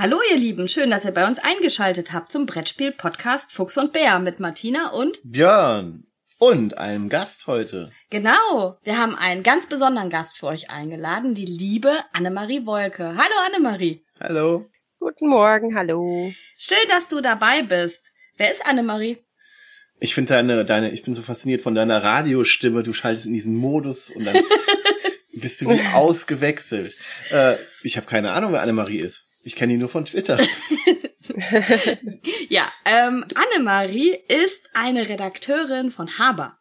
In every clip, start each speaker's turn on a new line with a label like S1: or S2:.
S1: Hallo ihr Lieben, schön, dass ihr bei uns eingeschaltet habt zum Brettspiel-Podcast Fuchs und Bär mit Martina und
S2: Björn und einem Gast heute.
S1: Genau, wir haben einen ganz besonderen Gast für euch eingeladen, die liebe Annemarie Wolke. Hallo Annemarie.
S2: Hallo.
S3: Guten Morgen, hallo.
S1: Schön, dass du dabei bist. Wer ist Annemarie?
S2: Ich finde deine, deine, ich bin so fasziniert von deiner Radiostimme. Du schaltest in diesen Modus und dann bist du wie ausgewechselt. Äh, ich habe keine Ahnung, wer Annemarie ist. Ich kenne ihn nur von Twitter.
S1: ja, ähm, Annemarie ist eine Redakteurin von Haber.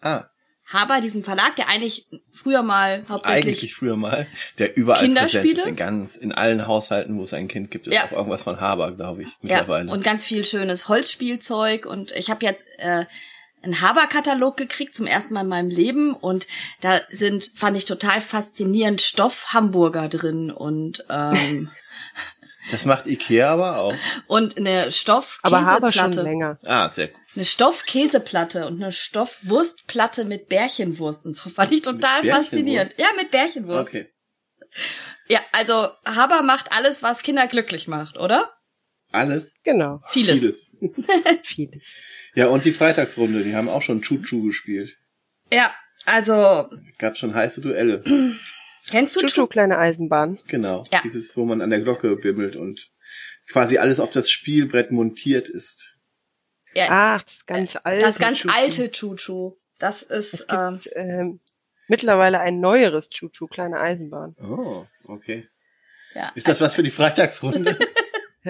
S2: Ah.
S1: Haber, diesem Verlag, der eigentlich früher mal hauptsächlich
S2: Eigentlich früher mal, der überall präsent ist in ganz, in allen Haushalten, wo es ein Kind gibt, ist ja. auch irgendwas von Haber, glaube ich,
S1: mittlerweile. Ja, und ganz viel schönes Holzspielzeug und ich habe jetzt äh, einen Haber-Katalog gekriegt zum ersten Mal in meinem Leben und da sind, fand ich total faszinierend, Stoff-Hamburger drin und ähm,
S2: Das macht Ikea aber auch.
S1: Und eine Stoffkäseplatte.
S3: Aber Haber schon länger.
S2: Ah, sehr gut.
S1: Eine Stoffkäseplatte und eine Stoffwurstplatte mit Bärchenwurst und so fand ich total faszinierend. Ja, mit Bärchenwurst. Okay. Ja, also Haber macht alles, was Kinder glücklich macht, oder?
S2: Alles?
S3: Genau.
S1: Vieles.
S2: Vieles.
S3: Vieles.
S2: Ja, und die Freitagsrunde, die haben auch schon Chuchu gespielt.
S1: Ja, also.
S2: Gab schon heiße Duelle.
S1: Kennst du
S3: Chuchu, kleine Eisenbahn?
S2: Genau. Ja. Dieses, wo man an der Glocke bimmelt und quasi alles auf das Spielbrett montiert ist.
S3: Ja. Ach, das ganz alte.
S1: Das ganz Chuchu. alte Chuchu. Das ist.
S3: Es gibt, ähm, ähm, mittlerweile ein neueres Chuchu, kleine Eisenbahn.
S2: Oh, okay. Ja. Ist das was für die Freitagsrunde?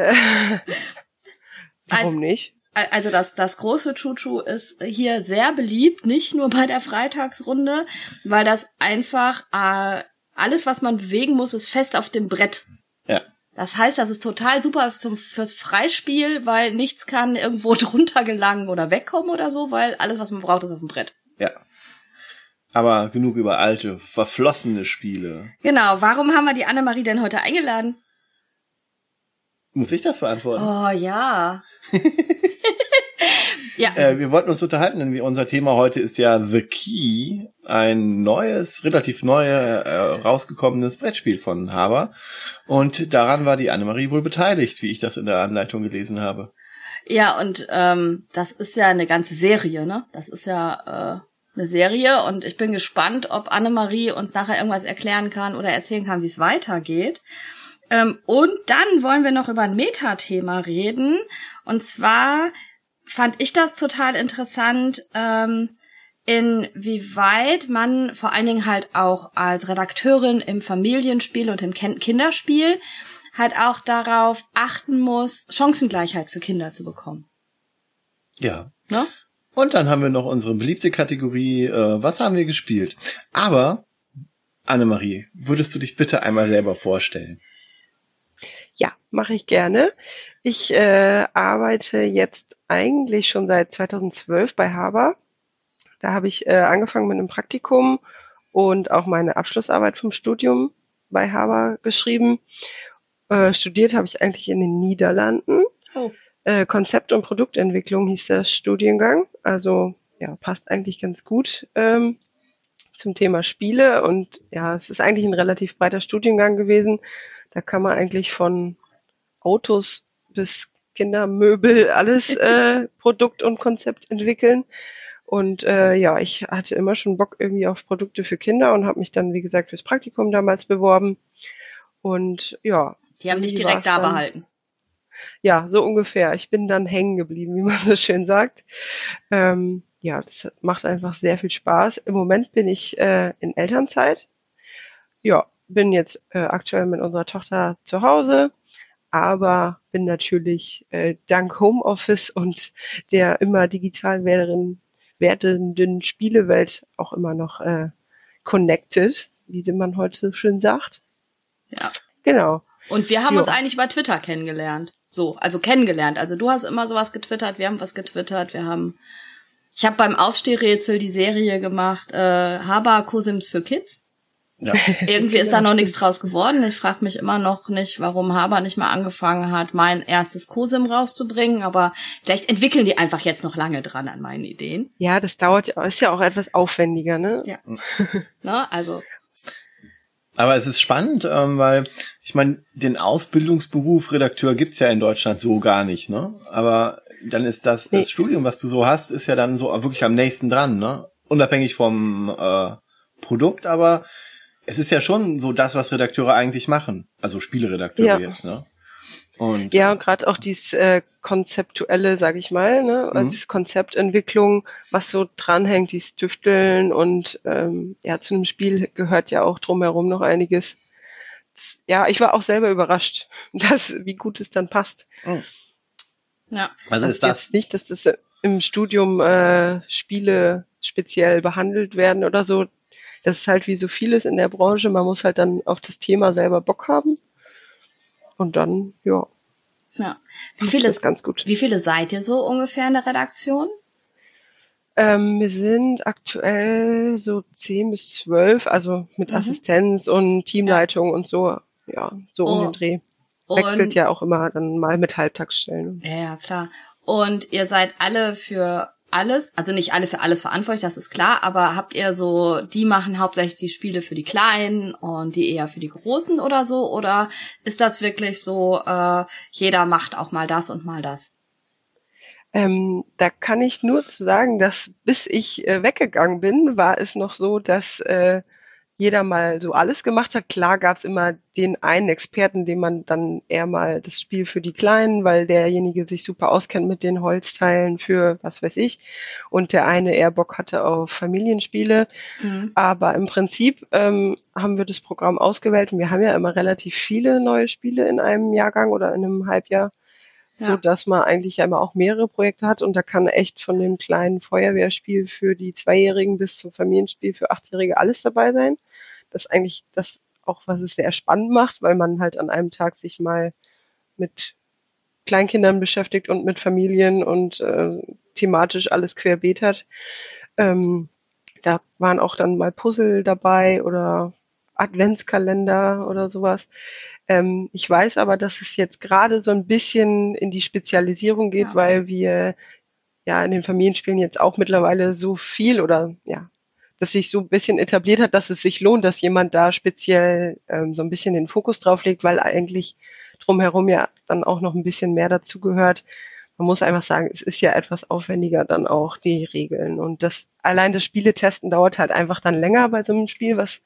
S3: Warum nicht?
S1: Also das, das große Chuchu ist hier sehr beliebt, nicht nur bei der Freitagsrunde, weil das einfach äh, alles, was man bewegen muss, ist fest auf dem Brett.
S2: Ja.
S1: Das heißt, das ist total super zum, fürs Freispiel, weil nichts kann irgendwo drunter gelangen oder wegkommen oder so, weil alles, was man braucht, ist auf dem Brett.
S2: Ja. Aber genug über alte, verflossene Spiele.
S1: Genau. Warum haben wir die Annemarie denn heute eingeladen?
S2: Muss ich das beantworten?
S1: Oh ja.
S2: Ja. Äh, wir wollten uns unterhalten, denn unser Thema heute ist ja The Key, ein neues, relativ neu äh, rausgekommenes Brettspiel von Haber. Und daran war die Annemarie wohl beteiligt, wie ich das in der Anleitung gelesen habe.
S1: Ja, und ähm, das ist ja eine ganze Serie, ne? Das ist ja äh, eine Serie und ich bin gespannt, ob Annemarie uns nachher irgendwas erklären kann oder erzählen kann, wie es weitergeht. Ähm, und dann wollen wir noch über ein Metathema reden. Und zwar fand ich das total interessant, ähm, inwieweit man vor allen Dingen halt auch als Redakteurin im Familienspiel und im Kinderspiel halt auch darauf achten muss, Chancengleichheit für Kinder zu bekommen.
S2: Ja. Ne? Und dann haben wir noch unsere beliebte Kategorie, äh, was haben wir gespielt? Aber, Annemarie, würdest du dich bitte einmal selber vorstellen?
S3: Ja, mache ich gerne. Ich äh, arbeite jetzt eigentlich schon seit 2012 bei Haber. Da habe ich äh, angefangen mit einem Praktikum und auch meine Abschlussarbeit vom Studium bei Haber geschrieben. Äh, studiert habe ich eigentlich in den Niederlanden. Oh. Äh, Konzept- und Produktentwicklung hieß der Studiengang. Also ja, passt eigentlich ganz gut ähm, zum Thema Spiele. Und ja, es ist eigentlich ein relativ breiter Studiengang gewesen. Da kann man eigentlich von Autos bis Kindermöbel alles äh, Produkt und Konzept entwickeln. Und äh, ja, ich hatte immer schon Bock irgendwie auf Produkte für Kinder und habe mich dann, wie gesagt, fürs Praktikum damals beworben. Und ja.
S1: Die haben dich direkt da behalten.
S3: Ja, so ungefähr. Ich bin dann hängen geblieben, wie man so schön sagt. Ähm, ja, das macht einfach sehr viel Spaß. Im Moment bin ich äh, in Elternzeit. Ja, bin jetzt äh, aktuell mit unserer Tochter zu Hause aber bin natürlich äh, dank Homeoffice und der immer digital werdenden, werdenden Spielewelt auch immer noch äh, connected, wie man heute so schön sagt.
S1: Ja.
S3: Genau.
S1: Und wir haben jo. uns eigentlich über Twitter kennengelernt. So, also kennengelernt. Also du hast immer sowas getwittert, wir haben was getwittert, wir haben. Ich habe beim Aufstehrätsel die Serie gemacht, äh, Haber Cosims für Kids. Ja. Irgendwie ist da noch nichts draus geworden. Ich frage mich immer noch nicht, warum Haber nicht mal angefangen hat, mein erstes COSIM rauszubringen. Aber vielleicht entwickeln die einfach jetzt noch lange dran an meinen Ideen.
S3: Ja, das dauert ja, ist ja auch etwas aufwendiger, ne?
S1: Ja. ne, also.
S2: Aber es ist spannend, ähm, weil ich meine, den Ausbildungsberuf Redakteur gibt's ja in Deutschland so gar nicht, ne? Aber dann ist das, das nee. Studium, was du so hast, ist ja dann so wirklich am nächsten dran, ne? Unabhängig vom äh, Produkt, aber es ist ja schon so das, was Redakteure eigentlich machen. Also Spieleredakteure ja. jetzt, ne?
S3: Und, ja, und gerade auch dieses äh, konzeptuelle, sag ich mal, ne? Also mhm. diese Konzeptentwicklung, was so dranhängt, dieses Tüfteln und ähm, ja, zu einem Spiel gehört ja auch drumherum noch einiges. Das, ja, ich war auch selber überrascht, dass wie gut es dann passt. Mhm. Ja. Also ist das nicht, dass das im Studium äh, Spiele speziell behandelt werden oder so. Das ist halt wie so vieles in der Branche. Man muss halt dann auf das Thema selber Bock haben. Und dann, ja.
S1: Ja. Wie viele, ist ganz gut. wie viele seid ihr so ungefähr in der Redaktion?
S3: Ähm, wir sind aktuell so zehn bis zwölf, also mit mhm. Assistenz und Teamleitung ja. und so, ja, so oh. um den Dreh. Wechselt und, ja auch immer dann mal mit Halbtagsstellen.
S1: Ja, ja, klar. Und ihr seid alle für alles, also nicht alle für alles verantwortlich, das ist klar, aber habt ihr so, die machen hauptsächlich die Spiele für die Kleinen und die eher für die Großen oder so? Oder ist das wirklich so, äh, jeder macht auch mal das und mal das?
S3: Ähm, da kann ich nur zu sagen, dass bis ich äh, weggegangen bin, war es noch so, dass äh, jeder mal so alles gemacht hat. Klar gab es immer den einen Experten, dem man dann eher mal das Spiel für die Kleinen, weil derjenige sich super auskennt mit den Holzteilen für was weiß ich. Und der eine eher Bock hatte auf Familienspiele. Mhm. Aber im Prinzip ähm, haben wir das Programm ausgewählt und wir haben ja immer relativ viele neue Spiele in einem Jahrgang oder in einem Halbjahr. Ja. so dass man eigentlich immer auch mehrere Projekte hat und da kann echt von dem kleinen Feuerwehrspiel für die Zweijährigen bis zum Familienspiel für Achtjährige alles dabei sein das eigentlich das auch, was es sehr spannend macht, weil man halt an einem Tag sich mal mit Kleinkindern beschäftigt und mit Familien und äh, thematisch alles querbeet hat. Ähm, da waren auch dann mal Puzzle dabei oder Adventskalender oder sowas. Ähm, ich weiß aber, dass es jetzt gerade so ein bisschen in die Spezialisierung geht, okay. weil wir ja in den Familienspielen jetzt auch mittlerweile so viel oder ja das sich so ein bisschen etabliert hat, dass es sich lohnt, dass jemand da speziell ähm, so ein bisschen den Fokus drauf legt, weil eigentlich drumherum ja dann auch noch ein bisschen mehr dazugehört. Man muss einfach sagen, es ist ja etwas aufwendiger dann auch die Regeln. Und das allein das Spieletesten dauert halt einfach dann länger bei so einem Spiel, was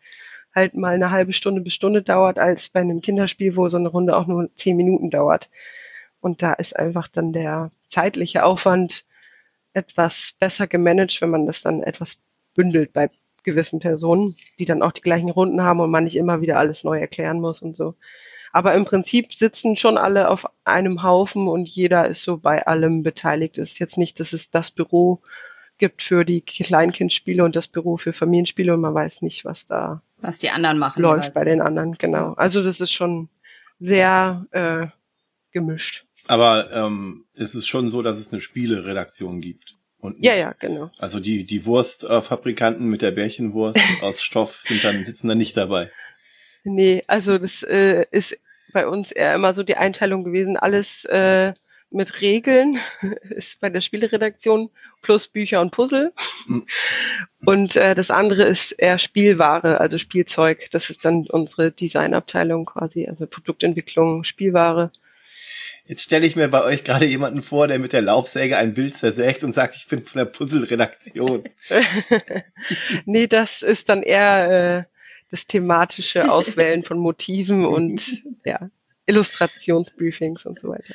S3: halt mal eine halbe Stunde bis Stunde dauert, als bei einem Kinderspiel, wo so eine Runde auch nur zehn Minuten dauert. Und da ist einfach dann der zeitliche Aufwand etwas besser gemanagt, wenn man das dann etwas bündelt bei gewissen Personen, die dann auch die gleichen Runden haben und man nicht immer wieder alles neu erklären muss und so. Aber im Prinzip sitzen schon alle auf einem Haufen und jeder ist so bei allem beteiligt. Es ist jetzt nicht, dass es das Büro gibt für die Kleinkindspiele und das Büro für Familienspiele und man weiß nicht, was da
S1: was die anderen machen
S3: läuft bei den anderen. Genau. Also das ist schon sehr äh, gemischt.
S2: Aber ähm, es ist schon so, dass es eine Spieleredaktion gibt.
S3: Und ja, ja, genau.
S2: Also die, die Wurstfabrikanten mit der Bärchenwurst aus Stoff sind dann, sitzen da nicht dabei.
S3: Nee, also das äh, ist bei uns eher immer so die Einteilung gewesen, alles äh, mit Regeln ist bei der Spieleredaktion plus Bücher und Puzzle. Mhm. Und äh, das andere ist eher Spielware, also Spielzeug. Das ist dann unsere Designabteilung quasi, also Produktentwicklung, Spielware.
S2: Jetzt stelle ich mir bei euch gerade jemanden vor, der mit der Laubsäge ein Bild zersägt und sagt, ich bin von der Puzzle-Redaktion.
S3: nee, das ist dann eher äh, das thematische Auswählen von Motiven und ja, Illustrationsbriefings und so weiter.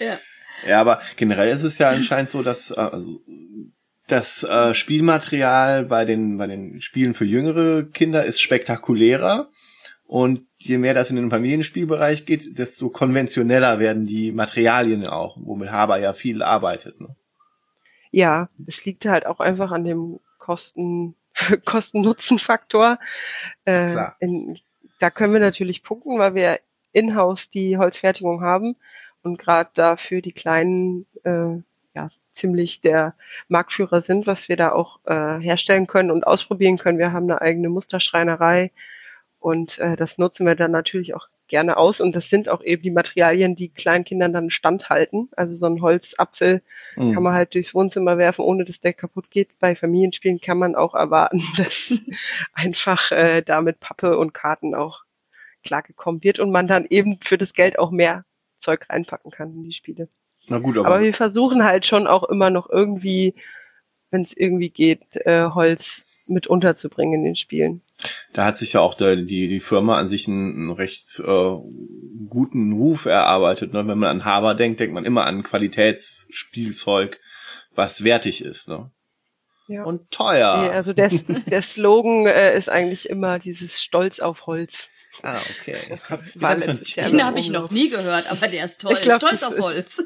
S2: Ja. Ja, aber generell ist es ja anscheinend so, dass äh, also, das äh, Spielmaterial bei den bei den Spielen für jüngere Kinder ist spektakulärer und je mehr das in den Familienspielbereich geht, desto konventioneller werden die Materialien auch, womit Haber ja viel arbeitet. Ne?
S3: Ja, es liegt halt auch einfach an dem Kosten, Kosten-Nutzen-Faktor. Äh. In, da können wir natürlich punkten, weil wir in-house die Holzfertigung haben und gerade dafür die kleinen äh, ja, ziemlich der Marktführer sind, was wir da auch äh, herstellen können und ausprobieren können. Wir haben eine eigene Musterschreinerei, und äh, das nutzen wir dann natürlich auch gerne aus und das sind auch eben die Materialien, die kleinen Kindern dann standhalten. Also so ein Holzapfel mhm. kann man halt durchs Wohnzimmer werfen, ohne dass der kaputt geht. Bei Familienspielen kann man auch erwarten, dass einfach äh, damit Pappe und Karten auch klargekommen wird und man dann eben für das Geld auch mehr Zeug reinpacken kann in die Spiele.
S2: Na gut, aber,
S3: aber wir versuchen halt schon auch immer noch irgendwie, wenn es irgendwie geht, äh, Holz mit unterzubringen in den Spielen.
S2: Da hat sich ja auch der, die, die Firma an sich einen, recht äh, guten Ruf erarbeitet. Ne? Wenn man an Haber denkt, denkt man immer an Qualitätsspielzeug, was wertig ist. Ne? Ja. Und teuer.
S3: Ja, also der, der Slogan äh, ist eigentlich immer dieses Stolz auf Holz.
S2: Ah, okay.
S1: Den habe ich noch nie gehört, aber der ist toll. Glaub, Stolz auf Holz.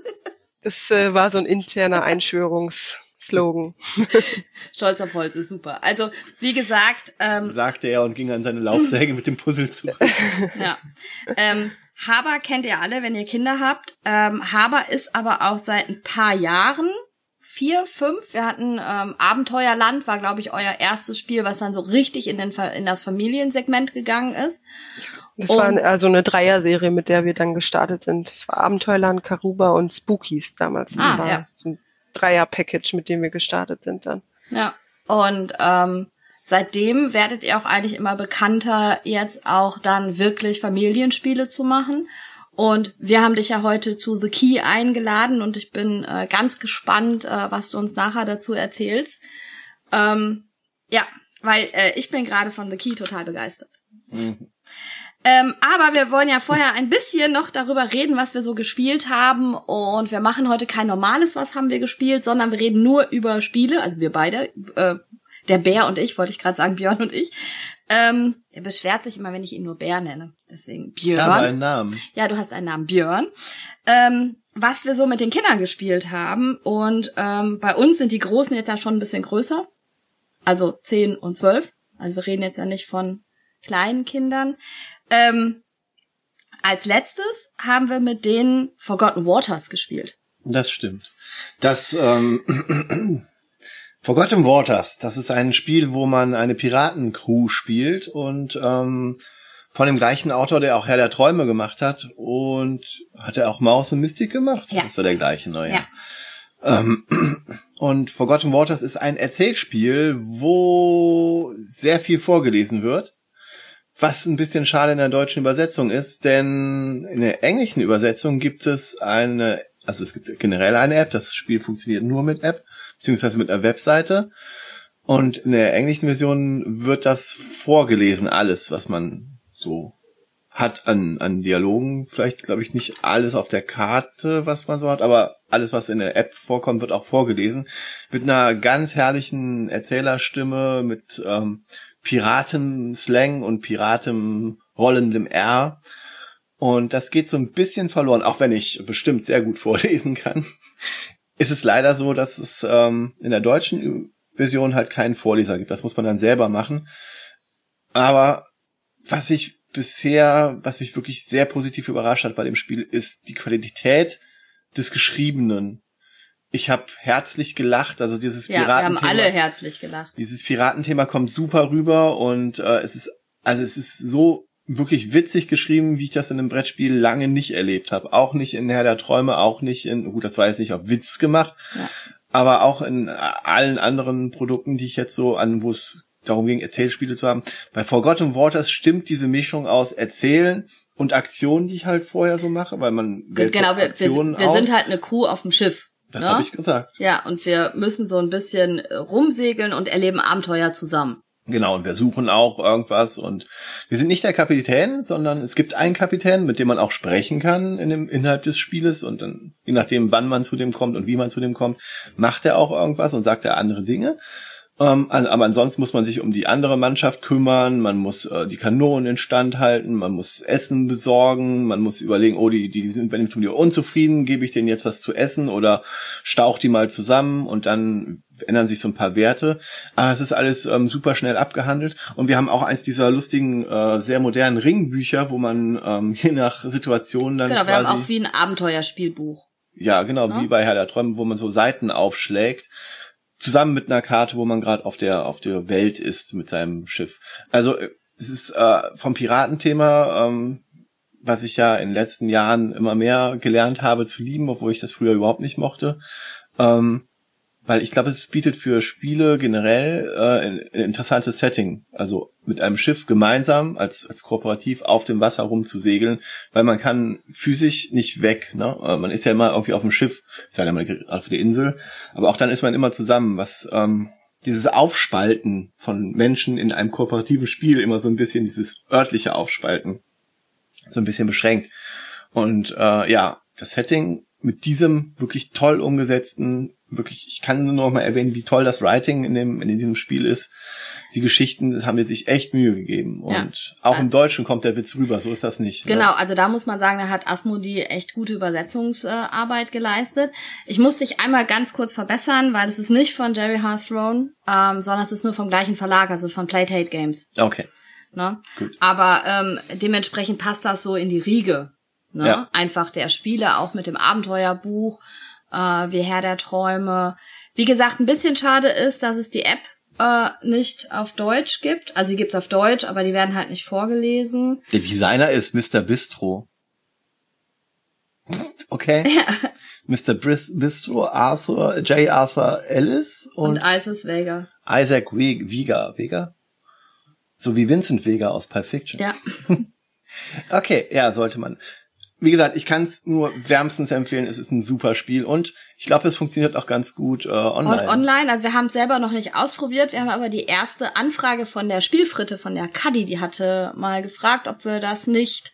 S3: Das äh, war so ein interner Einschwörungsslogan.
S1: Stolz auf Holz ist super. Also, wie gesagt. Ähm,
S2: Sagte er und ging an seine Laufsäge mit dem Puzzle zurück.
S1: ja. Ähm, Haber kennt ihr alle, wenn ihr Kinder habt. Ähm, Haber ist aber auch seit ein paar Jahren vier, fünf. Wir hatten ähm, Abenteuerland, war, glaube ich, euer erstes Spiel, was dann so richtig in, den, in das Familiensegment gegangen ist.
S3: Das und, war also eine Dreier-Serie, mit der wir dann gestartet sind. Das war Abenteuerland, Karuba und Spookies damals. Das ah, war ja. so ein Dreier-Package, mit dem wir gestartet sind dann.
S1: Ja. Und ähm, seitdem werdet ihr auch eigentlich immer bekannter, jetzt auch dann wirklich Familienspiele zu machen. Und wir haben dich ja heute zu The Key eingeladen und ich bin äh, ganz gespannt, äh, was du uns nachher dazu erzählst. Ähm, ja, weil äh, ich bin gerade von The Key total begeistert. Mhm. Ähm, aber wir wollen ja vorher ein bisschen noch darüber reden, was wir so gespielt haben. Und wir machen heute kein normales, was haben wir gespielt, sondern wir reden nur über Spiele, also wir beide, äh, der Bär und ich, wollte ich gerade sagen, Björn und ich. Ähm, er beschwert sich immer, wenn ich ihn nur Bär nenne. Deswegen Björn. Ich
S2: habe einen Namen.
S1: Ja, du hast einen Namen, Björn. Ähm, was wir so mit den Kindern gespielt haben. Und ähm, bei uns sind die Großen jetzt ja schon ein bisschen größer. Also zehn und zwölf. Also wir reden jetzt ja nicht von kleinen Kindern. Ähm, als letztes haben wir mit denen Forgotten Waters gespielt.
S2: Das stimmt. Das ähm, Forgotten Waters, das ist ein Spiel, wo man eine Piratencrew spielt und ähm, von dem gleichen Autor, der auch Herr der Träume gemacht hat und hat er auch Maus und Mystik gemacht?
S1: Ja.
S2: Das war der gleiche neue. Ja. Ähm, und Forgotten Waters ist ein Erzählspiel, wo sehr viel vorgelesen wird. Was ein bisschen schade in der deutschen Übersetzung ist, denn in der englischen Übersetzung gibt es eine, also es gibt generell eine App, das Spiel funktioniert nur mit App beziehungsweise mit einer Webseite. Und in der englischen Version wird das vorgelesen, alles, was man so hat an, an Dialogen. Vielleicht, glaube ich, nicht alles auf der Karte, was man so hat, aber alles, was in der App vorkommt, wird auch vorgelesen. Mit einer ganz herrlichen Erzählerstimme, mit ähm, Piratenslang und Piraten rollendem R. Und das geht so ein bisschen verloren, auch wenn ich bestimmt sehr gut vorlesen kann ist es leider so, dass es ähm, in der deutschen Version halt keinen Vorleser gibt. Das muss man dann selber machen. Aber was ich bisher, was mich wirklich sehr positiv überrascht hat bei dem Spiel, ist die Qualität des Geschriebenen. Ich habe herzlich gelacht, also dieses
S1: ja, Piratenthema. Wir haben alle herzlich gelacht.
S2: Dieses Piratenthema kommt super rüber und äh, es ist, also es ist so wirklich witzig geschrieben, wie ich das in einem Brettspiel lange nicht erlebt habe. Auch nicht in Herr der Träume, auch nicht in, gut, das war jetzt nicht auf Witz gemacht, ja. aber auch in allen anderen Produkten, die ich jetzt so an, wo es darum ging, Erzählspiele zu haben. Bei Forgotten Waters stimmt diese Mischung aus Erzählen und Aktionen, die ich halt vorher so mache, weil man
S1: genau, wir, wir, wir sind halt eine Crew auf dem Schiff.
S2: Das ne? habe ich gesagt.
S1: Ja, und wir müssen so ein bisschen rumsegeln und erleben Abenteuer zusammen.
S2: Genau, und wir suchen auch irgendwas und wir sind nicht der Kapitän, sondern es gibt einen Kapitän, mit dem man auch sprechen kann in dem innerhalb des Spieles und dann, je nachdem, wann man zu dem kommt und wie man zu dem kommt, macht er auch irgendwas und sagt er andere Dinge. Ähm, aber ansonsten muss man sich um die andere Mannschaft kümmern, man muss äh, die Kanonen instand halten, man muss Essen besorgen, man muss überlegen, oh, die, die sind bei dem Turnier unzufrieden, gebe ich denen jetzt was zu essen oder stauch die mal zusammen und dann ändern sich so ein paar Werte. Aber es ist alles ähm, super schnell abgehandelt. Und wir haben auch eins dieser lustigen, äh, sehr modernen Ringbücher, wo man ähm, je nach Situation dann.
S1: Genau,
S2: wir
S1: haben auch wie ein Abenteuerspielbuch.
S2: Ja, genau, ja? wie bei Herr der Träume, wo man so Seiten aufschlägt zusammen mit einer Karte, wo man gerade auf der auf der Welt ist mit seinem Schiff. Also äh, es ist äh, vom Piratenthema ähm, was ich ja in den letzten Jahren immer mehr gelernt habe zu lieben, obwohl ich das früher überhaupt nicht mochte. Ähm, weil ich glaube, es bietet für Spiele generell äh, ein, ein interessantes Setting. Also mit einem Schiff gemeinsam als, als kooperativ auf dem Wasser rumzusegeln, weil man kann physisch nicht weg. Ne? Äh, man ist ja immer irgendwie auf dem Schiff, ist ja immer für die Insel, aber auch dann ist man immer zusammen, was ähm, dieses Aufspalten von Menschen in einem kooperativen Spiel immer so ein bisschen dieses örtliche Aufspalten so ein bisschen beschränkt. Und äh, ja, das Setting mit diesem wirklich toll umgesetzten, wirklich, ich kann nur noch mal erwähnen, wie toll das Writing in dem in diesem Spiel ist. Die Geschichten, das haben wir sich echt Mühe gegeben. Und ja. auch im Deutschen kommt der Witz rüber, so ist das nicht.
S1: Ne? Genau, ne? also da muss man sagen, da hat Asmodi echt gute Übersetzungsarbeit geleistet. Ich muss dich einmal ganz kurz verbessern, weil es ist nicht von Jerry Hearthrone, ähm, sondern es ist nur vom gleichen Verlag, also von Playtate Games.
S2: Okay.
S1: Ne? Gut. Aber ähm, dementsprechend passt das so in die Riege. Ne? Ja. Einfach der Spiele, auch mit dem Abenteuerbuch, äh, wie Herr der Träume. Wie gesagt, ein bisschen schade ist, dass es die App äh, nicht auf Deutsch gibt. Also die gibt's auf Deutsch, aber die werden halt nicht vorgelesen.
S2: Der Designer ist Mr. Bistro. Okay. Ja. Mr. Bistro, Arthur, J. Arthur Ellis
S1: und, und Isaac Vega.
S2: Isaac Vega. Vega? So wie Vincent Vega aus Pulp Fiction.
S1: Ja.
S2: okay, ja, sollte man wie gesagt, ich kann es nur wärmstens empfehlen. Es ist ein super Spiel und ich glaube, es funktioniert auch ganz gut äh, online.
S1: Und online, also wir haben es selber noch nicht ausprobiert. Wir haben aber die erste Anfrage von der Spielfritte, von der Kadi, die hatte mal gefragt, ob wir das nicht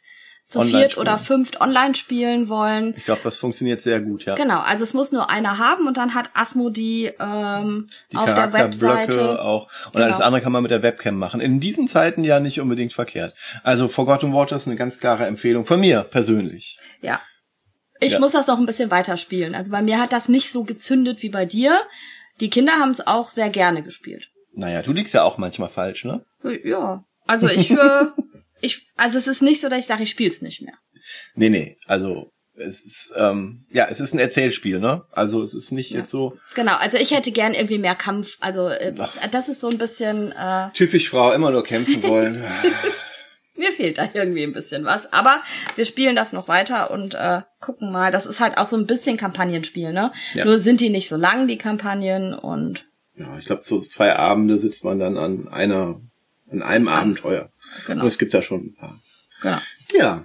S1: zu viert oder fünft online spielen wollen.
S2: Ich glaube, das funktioniert sehr gut, ja.
S1: Genau, also es muss nur einer haben und dann hat Asmo die, ähm, die auf der Webseite
S2: auch. Und genau. alles andere kann man mit der Webcam machen. In diesen Zeiten ja nicht unbedingt verkehrt. Also Forgotten Waters eine ganz klare Empfehlung von mir persönlich.
S1: Ja. Ich ja. muss das noch ein bisschen weiterspielen. Also bei mir hat das nicht so gezündet wie bei dir. Die Kinder haben es auch sehr gerne gespielt.
S2: Naja, du liegst ja auch manchmal falsch, ne?
S1: Ja. Also ich äh, ich, also es ist nicht so, dass ich sage, ich spiele es nicht mehr.
S2: Nee, nee, also es ist, ähm, ja, es ist ein Erzählspiel, ne? Also es ist nicht ja. jetzt so.
S1: Genau, also ich hätte gern irgendwie mehr Kampf. Also äh, das ist so ein bisschen. Äh,
S2: Typisch Frau, immer nur kämpfen wollen.
S1: Mir fehlt da irgendwie ein bisschen was. Aber wir spielen das noch weiter und äh, gucken mal. Das ist halt auch so ein bisschen Kampagnenspiel, ne? Ja. Nur sind die nicht so lang, die Kampagnen und.
S2: Ja, ich glaube, so zwei Abende sitzt man dann an einer, an einem Abenteuer. Genau. Und es gibt da schon ein paar.
S1: Genau.
S2: Ja.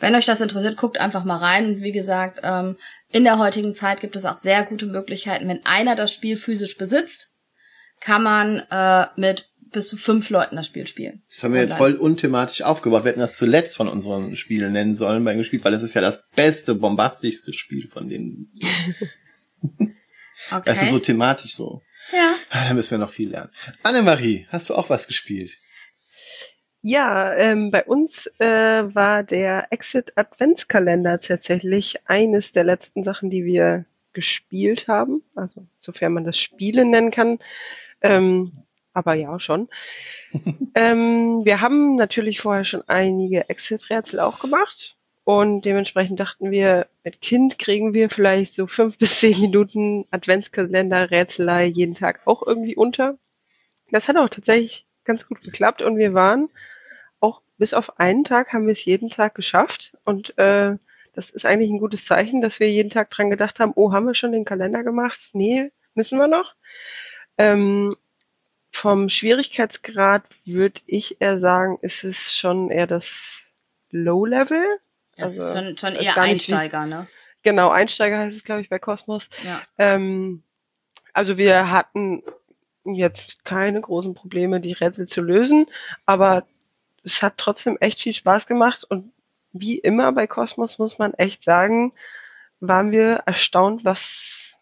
S1: Wenn euch das interessiert, guckt einfach mal rein. Und wie gesagt, ähm, in der heutigen Zeit gibt es auch sehr gute Möglichkeiten. Wenn einer das Spiel physisch besitzt, kann man äh, mit bis zu fünf Leuten das Spiel spielen.
S2: Das haben wir Online. jetzt voll unthematisch aufgebaut. Wir hätten das zuletzt von unseren Spielen nennen sollen beim Gespielt, weil es ist ja das beste, bombastischste Spiel von denen. okay. Das ist so thematisch so.
S1: Ja.
S2: Ah, da müssen wir noch viel lernen. Annemarie, hast du auch was gespielt?
S3: Ja, ähm, bei uns äh, war der Exit Adventskalender tatsächlich eines der letzten Sachen, die wir gespielt haben. Also sofern man das Spielen nennen kann. Ähm, aber ja, schon. ähm, wir haben natürlich vorher schon einige Exit-Rätsel auch gemacht. Und dementsprechend dachten wir, mit Kind kriegen wir vielleicht so fünf bis zehn Minuten Adventskalender-Rätselei jeden Tag auch irgendwie unter. Das hat auch tatsächlich ganz gut geklappt und wir waren auch bis auf einen Tag haben wir es jeden Tag geschafft. Und äh, das ist eigentlich ein gutes Zeichen, dass wir jeden Tag dran gedacht haben, oh, haben wir schon den Kalender gemacht? Nee, müssen wir noch. Ähm, vom Schwierigkeitsgrad würde ich eher sagen, ist es schon eher das Low Level.
S1: Das also, ist schon, schon eher Einsteiger, ne?
S3: Genau, Einsteiger heißt es, glaube ich, bei Cosmos.
S1: Ja.
S3: Ähm, also wir hatten jetzt keine großen Probleme, die Rätsel zu lösen, aber es hat trotzdem echt viel Spaß gemacht und wie immer bei Cosmos muss man echt sagen, waren wir erstaunt, was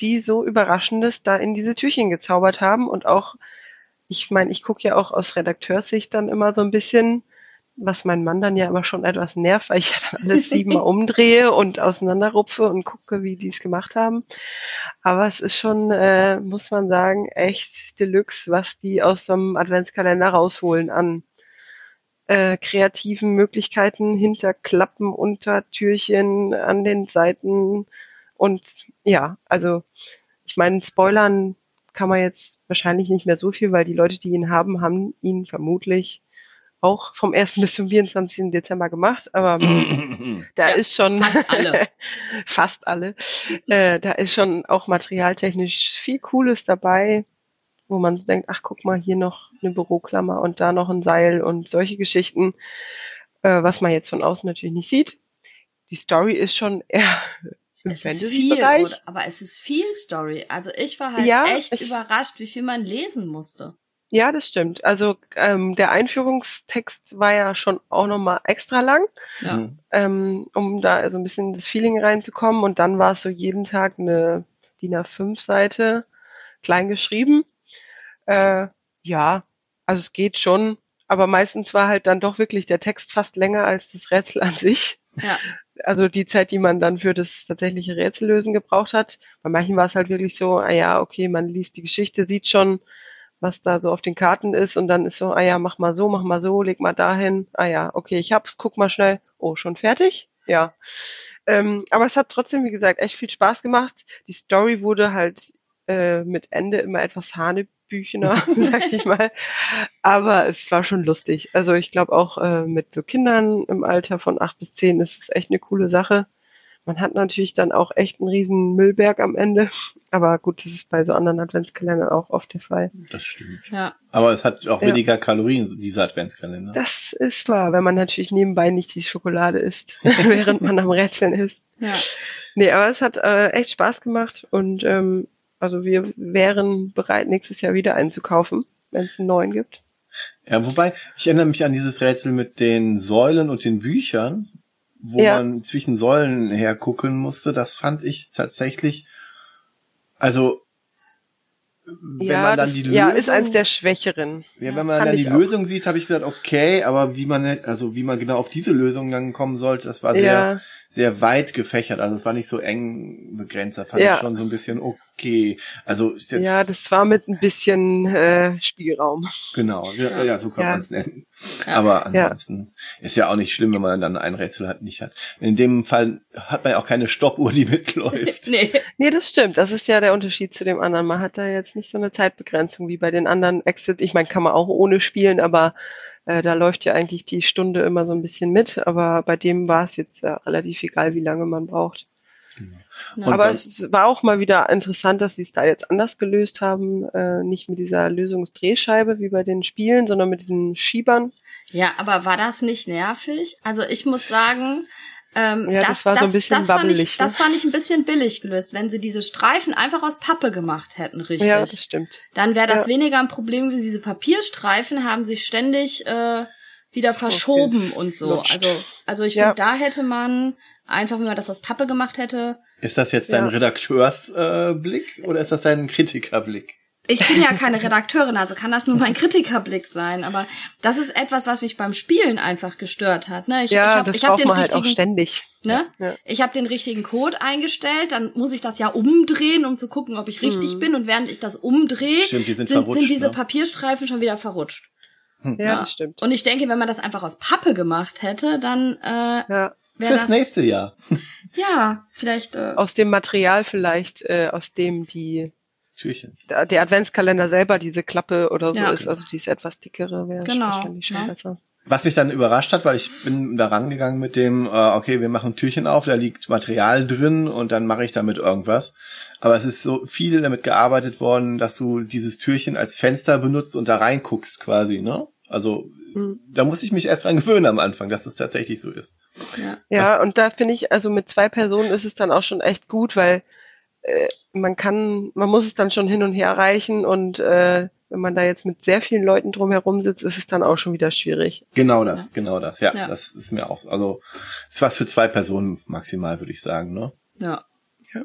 S3: die so Überraschendes da in diese Türchen gezaubert haben und auch, ich meine, ich gucke ja auch aus Redakteurssicht dann immer so ein bisschen, was mein Mann dann ja immer schon etwas nervt, weil ich ja dann alles siebenmal umdrehe und auseinanderrupfe und gucke, wie die es gemacht haben. Aber es ist schon, äh, muss man sagen, echt Deluxe, was die aus so einem Adventskalender rausholen an äh, kreativen Möglichkeiten hinter Klappen, unter Türchen, an den Seiten. Und ja, also ich meine, spoilern kann man jetzt wahrscheinlich nicht mehr so viel, weil die Leute, die ihn haben, haben ihn vermutlich. auch vom 1. bis zum 24. Dezember gemacht, aber da
S1: Ja,
S3: ist schon
S1: fast alle.
S3: fast alle. Äh, da ist schon auch materialtechnisch viel Cooles dabei, wo man so denkt, ach guck mal, hier noch eine Büroklammer und da noch ein Seil und solche Geschichten, äh, was man jetzt von außen natürlich nicht sieht. Die Story ist schon eher im
S1: Es ist viel, oder, aber es ist viel Story. Also ich war halt
S3: Ja,
S1: echt
S3: ich-
S1: überrascht, wie viel man lesen musste.
S3: Ja, das stimmt. Also ähm, der Einführungstext war ja schon auch nochmal extra lang.
S1: Ja.
S2: Mhm.
S3: ähm, um da so ein bisschen das Feeling reinzukommen. Und dann war es so jeden Tag eine DIN A5-Seite, klein geschrieben. Äh, ja, also es geht schon, aber meistens war halt dann doch wirklich der Text fast länger als das Rätsel an sich.
S1: Ja.
S3: Also die Zeit, die man dann für das tatsächliche Rätsellösen gebraucht hat. Bei manchen war es halt wirklich so, ah ja, okay, man liest die Geschichte, sieht schon, was da so auf den Karten ist und dann ist so, ah ja, mach mal so, mach mal so, leg mal dahin. Ah ja, okay, ich hab's, guck mal schnell. Oh, schon fertig? Ja. Ähm, aber es hat trotzdem, wie gesagt, echt viel Spaß gemacht. Die Story wurde halt äh, mit Ende immer etwas hanebüchener, sag ich mal. Aber es war schon lustig. Also ich glaube auch äh, mit so Kindern im Alter von acht bis zehn ist es echt eine coole Sache. Man hat natürlich dann auch echt einen riesen Müllberg am Ende. Aber gut, das ist bei so anderen Adventskalendern auch oft der Fall.
S2: Das stimmt.
S1: Ja.
S2: Aber es hat auch
S3: Ja.
S2: weniger Kalorien, dieser Adventskalender.
S3: Das ist wahr, wenn man natürlich nebenbei nicht die Schokolade isst, während man am Rätseln ist.
S1: Ja.
S3: Nee, aber es hat äh, echt Spaß gemacht und ähm, also wir wären bereit, nächstes Jahr wieder einzukaufen, wenn es einen neuen gibt.
S2: Ja, wobei, ich erinnere mich an dieses Rätsel mit den Säulen und den Büchern, wo
S3: Ja.
S2: man zwischen Säulen hergucken musste. Das fand ich tatsächlich, also, wenn man dann
S3: das,
S2: die Lösung,
S3: ja, ist eins der schwächeren.
S2: ja, wenn man dann die
S3: ich auch.
S2: Lösung sieht, habe ich gesagt, okay, aber wie man, also wie man genau auf diese Lösung dann kommen sollte, das war sehr,
S3: Ja.
S2: sehr weit gefächert. Also es war nicht so eng begrenzt. Da fand
S3: Ja.
S2: ich schon so ein bisschen okay. Also ist jetzt
S3: Ja, das war mit ein bisschen äh, Spielraum.
S2: Genau, ja, ja so kann
S3: Ja.
S2: man es nennen.
S1: Ja.
S2: Aber ansonsten ist ja auch nicht schlimm, wenn man dann ein Rätsel hat, nicht hat. In dem Fall hat man ja auch keine Stoppuhr, die mitläuft.
S1: Nee.
S3: Nee, das stimmt. Das ist ja der Unterschied zu dem anderen. Man hat da jetzt nicht so eine Zeitbegrenzung wie bei den anderen Exit. Ich meine, kann man auch ohne spielen, aber äh, da läuft ja eigentlich die Stunde immer so ein bisschen mit. Aber bei dem war es jetzt ja relativ egal, wie lange man braucht.
S2: Und
S3: aber es war auch mal wieder interessant, dass sie es da jetzt anders gelöst haben. Äh, nicht mit dieser Lösungsdrehscheibe wie bei den Spielen, sondern mit diesen Schiebern.
S1: Ja, aber war das nicht nervig? Also ich muss sagen, ähm,
S3: Ja,
S1: das,
S3: das war so ein bisschen
S1: das fand ich,
S3: wabbelig, ne?
S1: das fand ich ein bisschen billig gelöst. Wenn sie diese Streifen einfach aus Pappe gemacht hätten, richtig,
S3: Ja, das stimmt.
S1: dann wäre das
S3: Ja.
S1: weniger ein Problem. Wie diese Papierstreifen haben sich ständig äh, wieder verschoben und so.
S3: Lutscht.
S1: Also, also ich
S3: Ja.
S1: finde, da hätte man einfach, wenn man das aus Pappe gemacht hätte.
S2: Ist das jetzt dein
S3: Ja.
S2: Redakteursblick äh, oder ist das dein Kritikerblick?
S1: Ich bin ja keine Redakteurin, also kann das nur mein Kritikerblick sein. Aber das ist etwas, was mich beim Spielen einfach gestört hat. Ne? Ich,
S3: ja,
S1: ich hab,
S3: das
S1: ich hab den
S3: man halt auch
S1: richtigen
S3: ständig.
S1: Ne?
S3: Ja.
S1: Ich habe den richtigen Code eingestellt, dann muss ich das ja umdrehen, um zu gucken, ob ich richtig bin. Und während ich das umdrehe,
S2: Stimmt, die sind
S1: sind, sind diese
S2: ne?
S1: Papierstreifen schon wieder verrutscht.
S3: Ja, das stimmt.
S1: Und ich denke, wenn man das einfach aus Pappe gemacht hätte, dann äh,
S3: Ja.
S2: Fürs
S1: das
S2: nächste Jahr.
S1: ja vielleicht äh,
S3: Aus dem Material vielleicht, äh, aus dem die
S2: Türchen.
S3: der der Adventskalender selber diese Klappe oder so
S1: Ja.
S3: ist, also diese etwas dickere wäre
S1: Genau,
S3: wahrscheinlich schon
S1: ne?
S3: besser.
S2: Was mich dann überrascht hat, weil ich bin da rangegangen mit dem, äh, okay, wir machen Türchen auf, da liegt Material drin und dann mache ich damit irgendwas. Aber es ist so viel damit gearbeitet worden, dass du dieses Türchen als Fenster benutzt und da reinguckst quasi, ne? Also
S3: Mhm.
S2: da muss ich mich erst dran gewöhnen am Anfang, dass das tatsächlich so ist.
S1: ja.
S3: Ja, und da finde ich, also mit zwei Personen ist es dann auch schon echt gut, weil äh, man kann, man muss es dann schon hin und her reichen und äh, wenn man da jetzt mit sehr vielen Leuten drumherum sitzt, ist es dann auch schon wieder schwierig.
S2: Genau das, genau das. Ja,
S1: Ja.
S2: das ist mir auch. so. Also ist was für zwei Personen maximal, würde ich sagen, ne?
S1: Ja.
S3: Ja.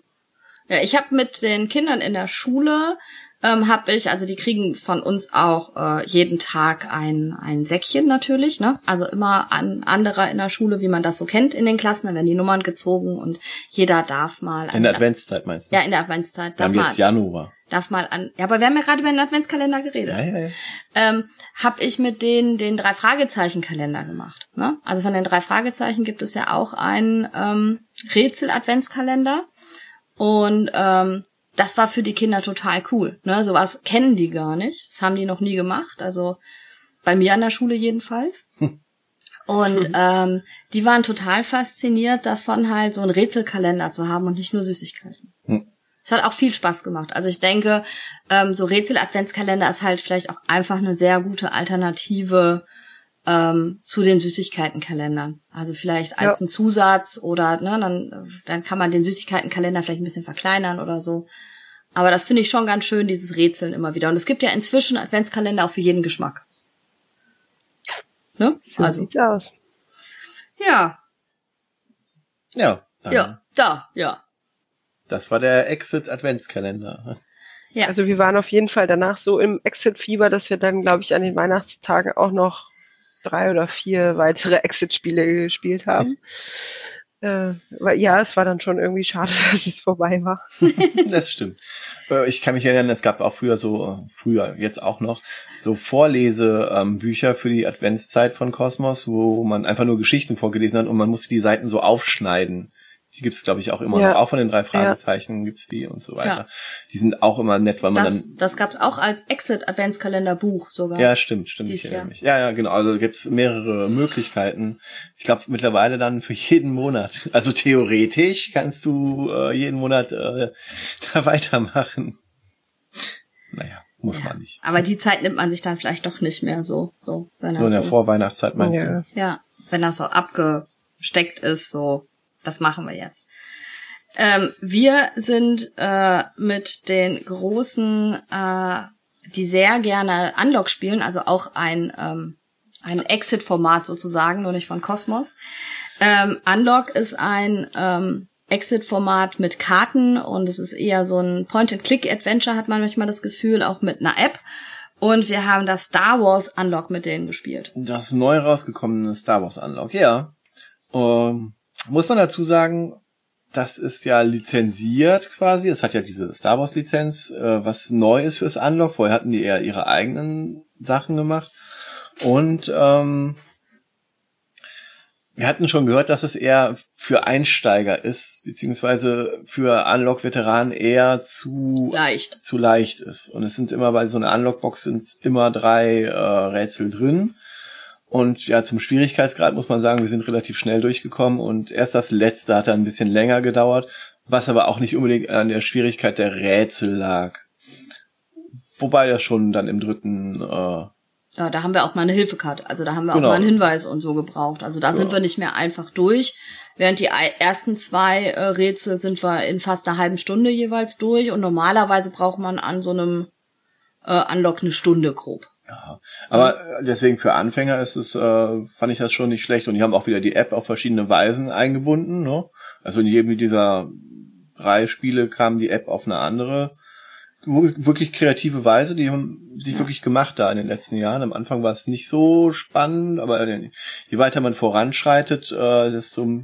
S1: Ja, ich habe mit den Kindern in der Schule ähm, habe ich, also die kriegen von uns auch äh, jeden Tag ein ein Säckchen natürlich, ne? Also immer ein anderer in der Schule, wie man das so kennt in den Klassen, dann werden die Nummern gezogen und jeder darf mal
S2: In der
S1: an-
S2: Adventszeit meinst du?
S1: ja in der Adventszeit
S2: Wir
S1: darf
S2: haben jetzt Januar.
S1: darf mal an ja, aber wir haben ja gerade über den Adventskalender geredet
S2: Ja, ja, ja.
S1: ähm, habe ich mit denen den drei Fragezeichen Kalender gemacht. Ne? Also von den drei Fragezeichen gibt es ja auch einen ähm, Rätsel Adventskalender und ähm, das war für die Kinder total cool. Ne? Sowas kennen die gar nicht, das haben die noch nie gemacht. Also bei mir an der Schule jedenfalls. Und ähm, die waren total fasziniert davon, halt so einen Rätselkalender zu haben und nicht nur Süßigkeiten.
S2: Hm.
S1: Es hat auch viel Spaß gemacht. Also ich denke, ähm, so Rätsel-Adventskalender ist halt vielleicht auch einfach eine sehr gute Alternative ähm, zu den Süßigkeitenkalendern. Also vielleicht als
S3: Ja.
S1: ein Zusatz oder ne, dann, dann kann man den Süßigkeitenkalender vielleicht ein bisschen verkleinern oder so. Aber das finde ich schon ganz schön, dieses Rätseln immer wieder. Und es gibt ja inzwischen Adventskalender auch für jeden Geschmack. Ne?
S3: So
S1: Also,
S3: sieht's aus.
S1: ja,
S2: Ja. dann-
S1: ja, da, ja.
S2: Das war der Exit Adventskalender.
S1: Ja.
S3: Also wir waren auf jeden Fall danach so im Exit-Fieber, dass wir dann, glaube ich, an den Weihnachtstagen auch noch drei oder vier weitere Exit-Spiele gespielt haben. Äh, ja, es war dann schon irgendwie schade, dass es vorbei war.
S2: Das stimmt. Äh, Ich kann mich erinnern, es gab auch früher so, äh, früher, jetzt auch noch, so Vorlesebücher für die Adventszeit von Kosmos, wo man einfach nur Geschichten vorgelesen hat und man musste die Seiten so aufschneiden. Die gibt's glaube ich, auch immer
S3: Ja.
S2: noch. Auch von den drei Fragezeichen gibt's die und so weiter.
S1: Ja.
S2: Die sind auch immer nett, weil man
S1: Das,
S2: dann
S1: das gab's auch als Exit-Adventskalender-Buch sogar.
S2: Ja, stimmt, stimmt.
S1: Dieses
S2: Ich
S1: Jahr.
S2: mich. Ja, ja, genau. Also gibt's mehrere Möglichkeiten. Ich glaube mittlerweile dann für jeden Monat. Also theoretisch kannst du äh, jeden Monat äh, da weitermachen. Naja, muss man nicht.
S1: Aber die Zeit nimmt man sich dann vielleicht doch nicht mehr so. So, wenn
S2: So in der
S1: so,
S2: Vorweihnachtszeit meinst
S3: Ja.
S1: ja, wenn das so abgesteckt ist, so, das machen wir jetzt. Ähm, wir sind äh, mit den großen, äh, die sehr gerne Unlock spielen, also auch ein, ähm, ein Exit-Format sozusagen, nur nicht von Cosmos. Ähm, Unlock ist ein ähm, Exit-Format mit Karten und es ist eher so ein Point-and-Click-Adventure, hat man manchmal das Gefühl, auch mit einer App. Und wir haben das Star Wars Unlock mit denen gespielt.
S2: Das neu rausgekommene Star Wars Unlock, ja. Ähm, muss man dazu sagen, das ist ja lizenziert quasi. Es hat ja diese Star Wars Lizenz, äh, was neu ist fürs Unlock. Vorher hatten die eher ihre eigenen Sachen gemacht. Und ähm, wir hatten schon gehört, dass es eher für Einsteiger ist, beziehungsweise für Unlock-Veteranen eher zu
S1: Leicht.
S2: zu leicht ist. Und es sind immer bei so einer Unlockbox sind immer drei äh, Rätsel drin. Und ja, zum Schwierigkeitsgrad muss man sagen, wir sind relativ schnell durchgekommen und erst das letzte hat dann ein bisschen länger gedauert, was aber auch nicht unbedingt an der Schwierigkeit der Rätsel lag. Wobei das schon dann im dritten, äh,
S1: Ja, da haben wir auch mal eine Hilfekarte. Also da haben wir
S2: Genau.
S1: auch mal einen Hinweis und so gebraucht. Also da sind
S2: Ja.
S1: wir nicht mehr einfach durch. Während die ersten zwei äh, Rätsel sind wir in fast einer halben Stunde jeweils durch. Und normalerweise braucht man an so einem äh, Unlock eine Stunde grob.
S2: Ja. Aber deswegen für Anfänger ist es, äh, fand ich das schon nicht schlecht. Und die haben auch wieder die App auf verschiedene Weisen eingebunden. Ne? Also in jedem dieser drei Spiele kam die App auf eine andere wir- wirklich kreative Weise. Die haben sich wirklich gemacht da in den letzten Jahren. Am Anfang war es nicht so spannend, aber je weiter man voranschreitet, äh, desto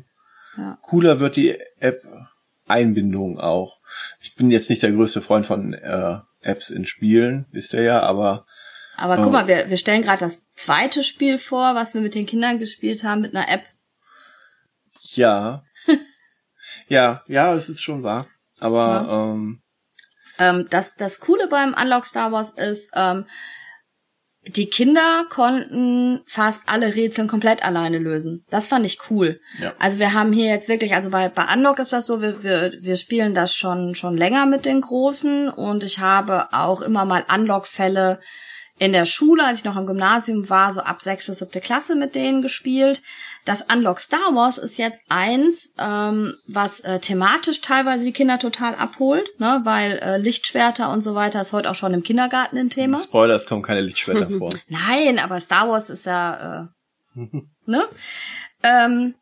S1: Ja.
S2: cooler wird die App-Einbindung auch. Ich bin jetzt nicht der größte Freund von äh, Apps in Spielen, wisst ihr ja, aber
S1: Aber guck mal, wir, wir stellen gerade das zweite Spiel vor, was wir mit den Kindern gespielt haben, mit einer App.
S2: ja. ja, ja, es ist schon wahr. Aber ähm,
S1: Ähm, das, das Coole beim Unlock Star Wars ist, ähm, die Kinder konnten fast alle Rätsel komplett alleine lösen. Das fand ich cool.
S2: Ja.
S1: Also wir haben hier jetzt wirklich, also bei, bei Unlock ist das so, wir, wir, wir spielen das schon, schon länger mit den Großen und ich habe auch immer mal Unlock-Fälle in der Schule, als ich noch im Gymnasium war, so ab sechste, siebte Klasse mit denen gespielt. Das Unlock Star Wars ist jetzt eins, ähm, was äh, thematisch teilweise die Kinder total abholt, ne, weil äh, Lichtschwerter und so weiter ist heute auch schon im Kindergarten ein Thema.
S2: Spoiler, es kommen keine Lichtschwerter vor.
S1: Nein, aber Star Wars ist ja, äh, ne? Ähm,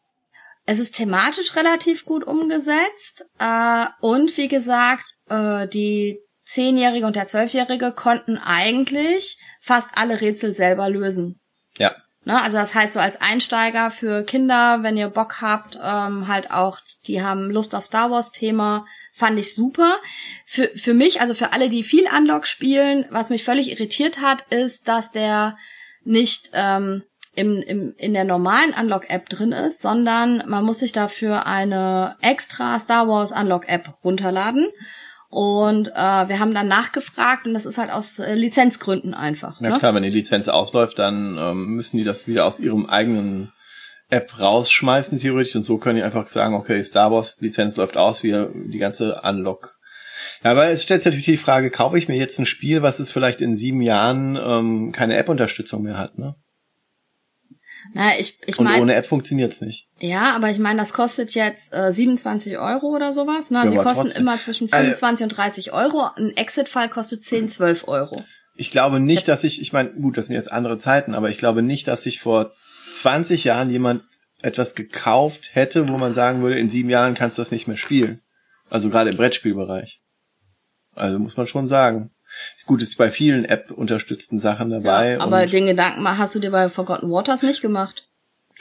S1: es ist thematisch relativ gut umgesetzt äh, und wie gesagt, äh, die Zehnjährige und der Zwölfjährige konnten eigentlich fast alle Rätsel selber lösen.
S2: Ja.
S1: Ne? Also das heißt so als Einsteiger für Kinder, wenn ihr Bock habt, ähm, halt auch, die haben Lust auf Star Wars Thema, fand ich super. Für, für mich, also für alle, die viel Unlock spielen, was mich völlig irritiert hat, ist, dass der nicht ähm, im, im, in der normalen Unlock-App drin ist, sondern man muss sich dafür eine extra Star Wars Unlock-App runterladen. Und äh, wir haben dann nachgefragt und das ist halt aus äh, Lizenzgründen einfach.
S2: Na
S1: ne?
S2: klar, wenn die Lizenz ausläuft, dann ähm, müssen die das wieder aus ihrem eigenen App rausschmeißen, theoretisch. Und so können die einfach sagen, okay, Star Wars Lizenz läuft aus, wie die ganze Unlock. Ja, aber es stellt sich natürlich die Frage, kaufe ich mir jetzt ein Spiel, was es vielleicht in sieben Jahren ähm, keine App-Unterstützung mehr hat, ne?
S1: Na, ich, ich
S2: Und
S1: meine,
S2: ohne App funktioniert's nicht.
S1: ja, aber ich meine, das kostet jetzt äh, 27 Euro oder sowas. Ne? Sie
S2: Ja, aber
S1: kosten
S2: trotzdem.
S1: immer zwischen
S2: Also-
S1: 25 und 30 Euro. Ein Exit-Fall kostet 10, 12 Euro.
S2: Ich glaube nicht, dass ich, ich meine, gut, das sind jetzt andere Zeiten, aber ich glaube nicht, dass sich vor 20 Jahren jemand etwas gekauft hätte, wo man sagen würde, in sieben Jahren kannst du das nicht mehr spielen. Also gerade im Brettspielbereich. Also muss man schon sagen. Gut, ist bei vielen App-unterstützten Sachen dabei.
S1: Ja, aber den Gedanken hast du dir bei Forgotten Waters nicht gemacht.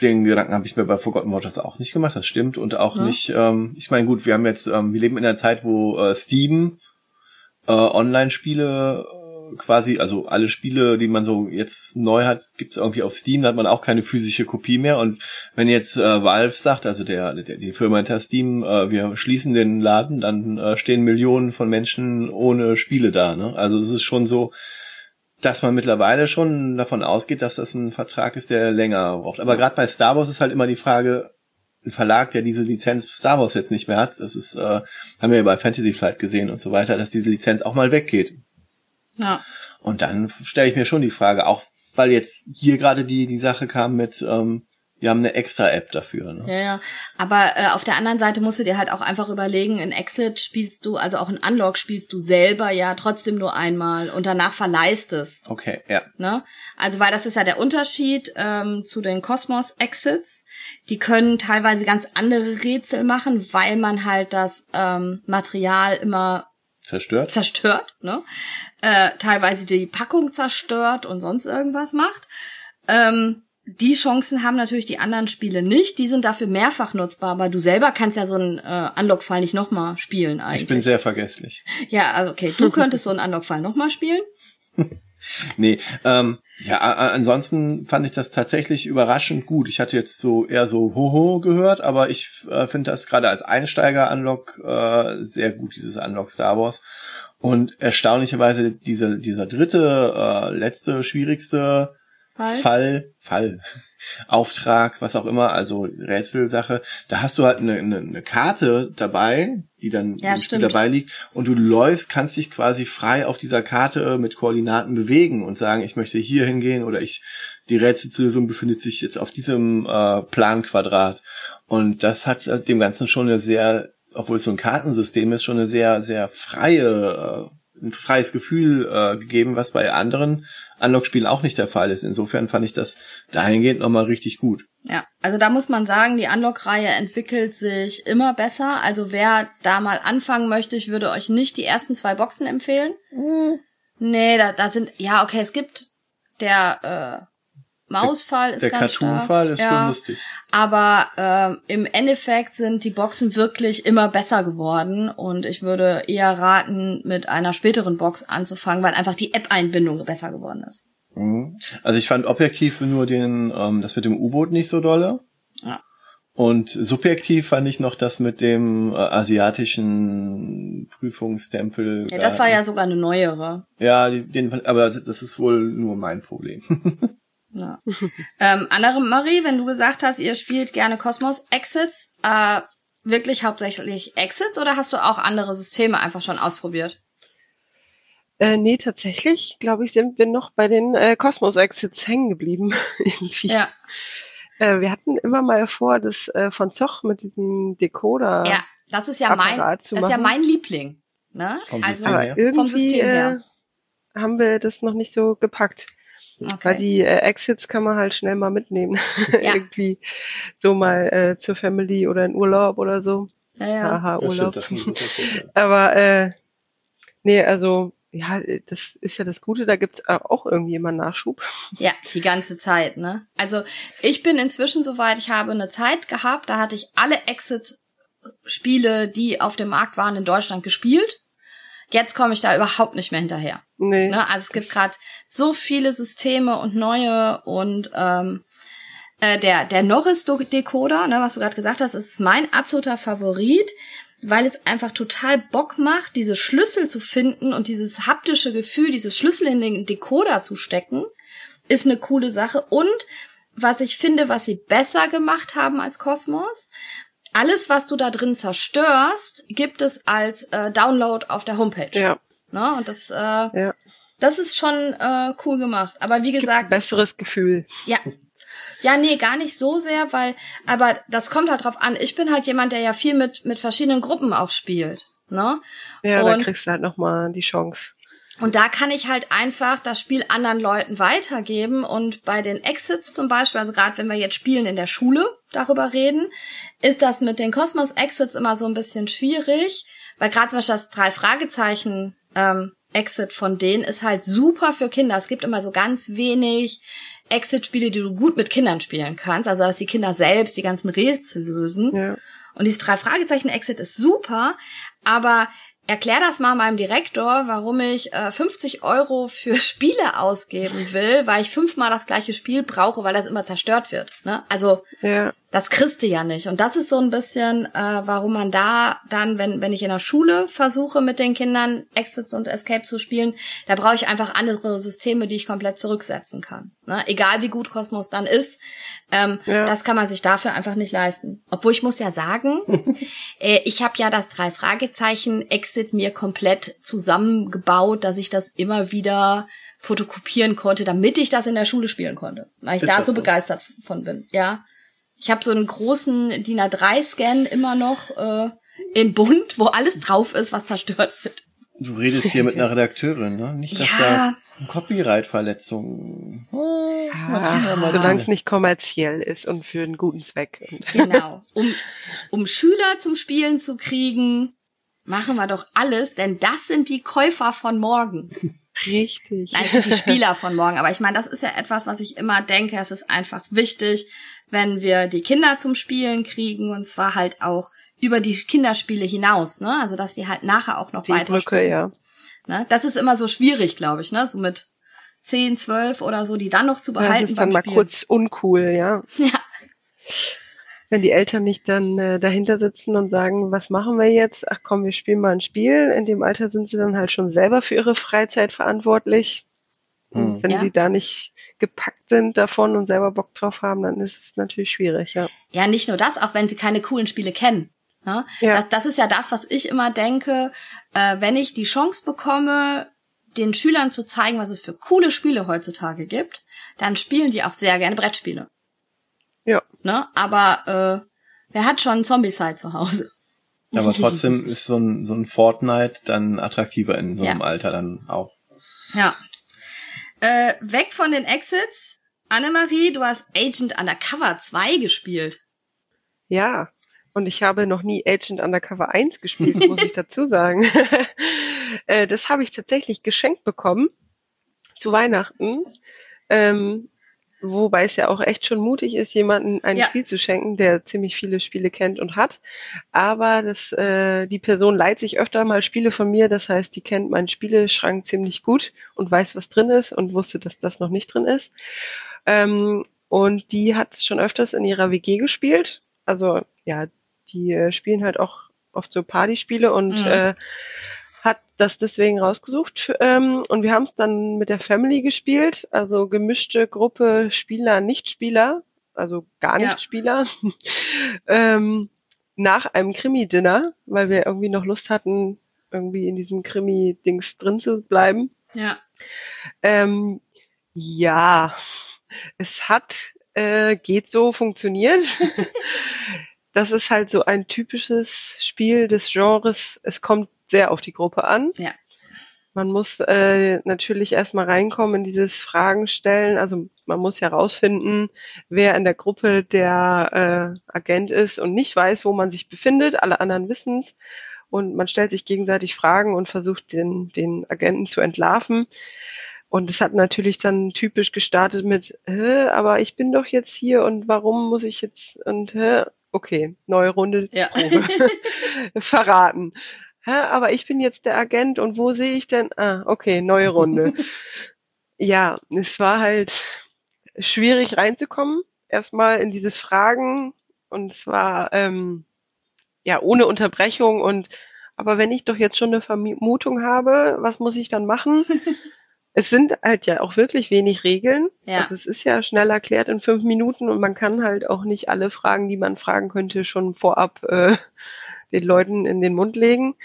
S2: den Gedanken habe ich mir bei Forgotten Waters auch nicht gemacht, das stimmt. Und auch
S1: Ja.
S2: nicht, ähm, ich meine, gut, wir haben jetzt, ähm, wir leben in einer Zeit, wo äh, Steam äh, Online-Spiele quasi, also alle Spiele, die man so jetzt neu hat, gibt's irgendwie auf Steam, da hat man auch keine physische Kopie mehr. Und wenn jetzt äh, Valve sagt, also der, der die Firma hinter Steam, äh, wir schließen den Laden, dann äh, stehen Millionen von Menschen ohne Spiele da. Ne? Also es ist schon so, dass man mittlerweile schon davon ausgeht, dass das ein Vertrag ist, der länger braucht. Aber gerade bei Star Wars ist halt immer die Frage, ein Verlag, der diese Lizenz für Star Wars jetzt nicht mehr hat, das ist, äh, haben wir ja bei Fantasy Flight gesehen und so weiter, dass diese Lizenz auch mal weggeht.
S1: Ja.
S2: Und dann stelle ich mir schon die Frage, auch weil jetzt hier gerade die, die Sache kam mit, ähm, wir haben eine extra App dafür. Ne?
S1: Ja, ja. Aber äh, auf der anderen Seite musst du dir halt auch einfach überlegen, in Exit spielst du, also auch in Unlock spielst du selber ja trotzdem nur einmal und danach verleihst es.
S2: Okay, ja.
S1: Ne? Also weil das ist ja der Unterschied ähm, zu den Cosmos Exits. Die können teilweise ganz andere Rätsel machen, weil man halt das ähm, Material immer
S2: Zerstört?
S1: zerstört, ne? Äh, teilweise die Packung zerstört und sonst irgendwas macht. Ähm, die Chancen haben natürlich die anderen Spiele nicht. Die sind dafür mehrfach nutzbar, aber du selber kannst ja so einen äh, Unlock-Fall nicht nochmal spielen eigentlich.
S2: Ich bin sehr vergesslich.
S1: ja, also okay, du könntest so einen Unlock-Fall nochmal spielen.
S2: Nee, ähm, ja, ansonsten fand ich das tatsächlich überraschend gut. Ich hatte jetzt so eher so Hoho gehört, aber ich äh, finde das gerade als Einsteiger-Unlock äh, sehr gut, dieses Unlock Star Wars. Und erstaunlicherweise dieser, dieser dritte, äh, letzte, schwierigste
S1: Fall?
S2: Fall, Fall, Auftrag, was auch immer, also Rätselsache, da hast du halt eine, eine, eine Karte dabei, die dann
S1: Ja,
S2: im Spiel
S1: stimmt.
S2: dabei liegt und du läufst, kannst dich quasi frei auf dieser Karte mit Koordinaten bewegen und sagen, ich möchte hier hingehen oder ich die Rätsellösung befindet sich jetzt auf diesem äh, Planquadrat und das hat äh, dem Ganzen schon eine sehr, obwohl es so ein Kartensystem ist, schon eine sehr sehr freie äh, ein freies Gefühl äh, gegeben, was bei anderen Unlock-Spielen auch nicht der Fall ist. Insofern fand ich das dahingehend nochmal richtig gut.
S1: Ja, also da muss man sagen, die Unlock-Reihe entwickelt sich immer besser. Also wer da mal anfangen möchte, ich würde euch nicht die ersten zwei Boxen empfehlen. Nee, da, da sind, ja, okay, es gibt der äh, Mausfall ist
S2: Der
S1: ganz.
S2: Cartoon-Fall ist
S1: ja,
S2: schon lustig.
S1: Aber ähm, im Endeffekt sind die Boxen wirklich immer besser geworden und ich würde eher raten, mit einer späteren Box anzufangen, weil einfach die App-Einbindung besser geworden ist.
S2: Mhm. Also ich fand objektiv nur den, ähm, das mit dem U-Boot nicht so dolle.
S1: Ja.
S2: Und subjektiv fand ich noch das mit dem äh, asiatischen Prüfungstempel.
S1: Ja, das war ja sogar eine neuere.
S2: Ja, den, aber das ist wohl nur mein Problem.
S1: Ja. ähm, andere Marie, wenn du gesagt hast, ihr spielt gerne Cosmos Exits, äh, wirklich hauptsächlich Exits oder hast du auch andere Systeme einfach schon ausprobiert?
S3: Äh, nee, tatsächlich, glaube ich, sind wir noch bei den äh, Cosmos Exits hängen geblieben.
S1: Ja,
S3: Äh, wir hatten immer mal vor, das äh, von Zoch mit diesem Decoder.
S1: ja, das ist ja mein,
S3: Apparat
S1: das ist ja mein Liebling. Ne?
S2: Vom
S1: also,
S2: System her.
S3: irgendwie
S1: Vom System her.
S3: Äh, haben wir das noch nicht so gepackt. Weil
S1: okay.
S3: die äh, Exits kann man halt schnell mal mitnehmen.
S1: Ja.
S3: irgendwie so mal äh, zur Family oder in Urlaub oder so.
S1: Ja, ja.
S3: Haha,
S2: Das
S3: Urlaub.
S2: stimmt, das stimmt, das stimmt.
S3: Aber äh, nee, also ja, das ist ja das Gute, da gibt's äh, auch irgendwie immer Nachschub.
S1: Ja, die ganze Zeit, ne? Also ich bin inzwischen soweit, ich habe eine Zeit gehabt, da hatte ich alle Exit-Spiele, die auf dem Markt waren, in Deutschland gespielt. Jetzt komme ich da überhaupt nicht mehr hinterher.
S3: Nee.
S1: Ne? Also es gibt gerade so viele Systeme und neue und ähm, äh, der, der Norris-Decoder, ne, was du gerade gesagt hast, ist mein absoluter Favorit, weil es einfach total Bock macht, diese Schlüssel zu finden und dieses haptische Gefühl, diese Schlüssel in den Decoder zu stecken, ist eine coole Sache. Und was ich finde, was sie besser gemacht haben als Cosmos, alles, was du da drin zerstörst, gibt es als äh, Download auf der Homepage.
S3: Ja.
S1: Ne? Und das, äh, ja. das ist schon äh, cool gemacht. Aber wie gesagt.
S3: besseres Gefühl.
S1: Ja. Ja, nee, gar nicht so sehr, weil, aber das kommt halt drauf an. Ich bin halt jemand, der ja viel mit, mit verschiedenen Gruppen auch spielt. Ne?
S3: Ja, und, da kriegst du halt nochmal die Chance.
S1: Und da kann ich halt einfach das Spiel anderen Leuten weitergeben. Und bei den Exits zum Beispiel, also gerade wenn wir jetzt spielen in der Schule darüber reden, ist das mit den Cosmos Exits immer so ein bisschen schwierig, weil gerade zum Beispiel das drei Fragezeichen ähm, Exit von denen ist halt super für Kinder. Es gibt immer so ganz wenig Exit-Spiele, die du gut mit Kindern spielen kannst. Also dass die Kinder selbst die ganzen Rätsel lösen. Ja. Und dieses drei Fragezeichen Exit ist super, aber erklär das mal meinem Direktor, warum ich äh, 50 Euro für Spiele ausgeben will, weil ich fünfmal das gleiche Spiel brauche, weil das immer zerstört wird. Ne? Also ja. Das kriegst du ja nicht. Und das ist so ein bisschen, äh, warum man da dann, wenn, wenn ich in der Schule versuche, mit den Kindern Exits und Escape zu spielen, da brauche ich einfach andere Systeme, die ich komplett zurücksetzen kann. Ne? Egal wie gut Kosmos dann ist, ähm, ja. das kann man sich dafür einfach nicht leisten. Obwohl ich muss ja sagen, äh, ich habe ja das drei Fragezeichen Exit mir komplett zusammengebaut, dass ich das immer wieder fotokopieren konnte, damit ich das in der Schule spielen konnte, weil ich ist da so, so begeistert von bin. Ja, ich habe so einen großen DIN A3-Scan immer noch äh, in bunt, wo alles drauf ist, was zerstört wird.
S2: Du redest hier mit einer Redakteurin, ne? Nicht, dass ja. da Copyright-Verletzungen.
S3: Oh, ah, solange es nicht kommerziell ist und für einen guten Zweck.
S1: Genau. Um, um Schüler zum Spielen zu kriegen, machen wir doch alles, denn das sind die Käufer von morgen.
S3: Richtig.
S1: Nein, sind die Spieler von morgen. Aber ich meine, das ist ja etwas, was ich immer denke. Es ist einfach wichtig, wenn wir die Kinder zum Spielen kriegen und zwar halt auch über die Kinderspiele hinaus, ne? Also dass sie halt nachher auch noch die weiter Brücke, ja. Ne? Das ist immer so schwierig, glaube ich, ne? So mit 10, 12 oder so, die dann noch zu behalten. Ja, das
S3: ist dann mal
S1: Spiel.
S3: kurz uncool, ja. Ja. Wenn die Eltern nicht dann äh, dahinter sitzen und sagen, was machen wir jetzt? Ach komm, wir spielen mal ein Spiel. In dem Alter sind sie dann halt schon selber für ihre Freizeit verantwortlich. Und wenn ja. die da nicht gepackt sind davon und selber Bock drauf haben, dann ist es natürlich schwierig, ja.
S1: Ja, nicht nur das, auch wenn sie keine coolen Spiele kennen. Ne? Ja. Das, das ist ja das, was ich immer denke, äh, wenn ich die Chance bekomme, den Schülern zu zeigen, was es für coole Spiele heutzutage gibt, dann spielen die auch sehr gerne Brettspiele.
S3: Ja.
S1: Ne? Aber äh, wer hat schon Zombie-Side zu Hause?
S2: Aber trotzdem ist so ein, so ein Fortnite dann attraktiver in so einem ja. Alter dann auch.
S1: Ja. Äh, weg von den Exits. Annemarie, du hast Agent Undercover 2 gespielt.
S3: Ja, und ich habe noch nie Agent Undercover 1 gespielt, muss ich dazu sagen. Äh, das habe ich tatsächlich geschenkt bekommen zu Weihnachten. Ähm, wobei es ja auch echt schon mutig ist, jemanden ein ja. Spiel zu schenken, der ziemlich viele Spiele kennt und hat. Aber das, äh, die Person leiht sich öfter mal Spiele von mir, das heißt, die kennt meinen Spieleschrank ziemlich gut und weiß, was drin ist und wusste, dass das noch nicht drin ist. Ähm, und die hat schon öfters in ihrer WG gespielt. Also ja, die äh, spielen halt auch oft so Partyspiele und mhm. äh, hat das deswegen rausgesucht. Ähm, und wir haben es dann mit der Family gespielt, also gemischte Gruppe Spieler, Nichtspieler, also gar nicht ja. Spieler. ähm, nach einem Krimi-Dinner, weil wir irgendwie noch Lust hatten, irgendwie in diesem Krimi-Dings drin zu bleiben.
S1: Ja.
S3: Ähm, ja, es hat, äh, geht so, funktioniert. das ist halt so ein typisches Spiel des Genres. Es kommt sehr auf die Gruppe an.
S1: Ja.
S3: Man muss äh, natürlich erstmal reinkommen in dieses Fragen stellen. Also man muss herausfinden, wer in der Gruppe der äh, Agent ist und nicht weiß, wo man sich befindet. Alle anderen wissen es. Und man stellt sich gegenseitig Fragen und versucht, den, den Agenten zu entlarven. Und es hat natürlich dann typisch gestartet mit, Hä, aber ich bin doch jetzt hier und warum muss ich jetzt und hä? okay, neue Runde, ja. Probe. verraten. Hä, aber ich bin jetzt der Agent und wo sehe ich denn? Ah, okay, neue Runde. ja, es war halt schwierig reinzukommen, erstmal in dieses Fragen und es war ähm, ja, ohne Unterbrechung und aber wenn ich doch jetzt schon eine Vermutung habe, was muss ich dann machen? es sind halt ja auch wirklich wenig Regeln. Ja. Also es ist ja schnell erklärt in fünf Minuten und man kann halt auch nicht alle Fragen, die man fragen könnte, schon vorab äh, den Leuten in den Mund legen.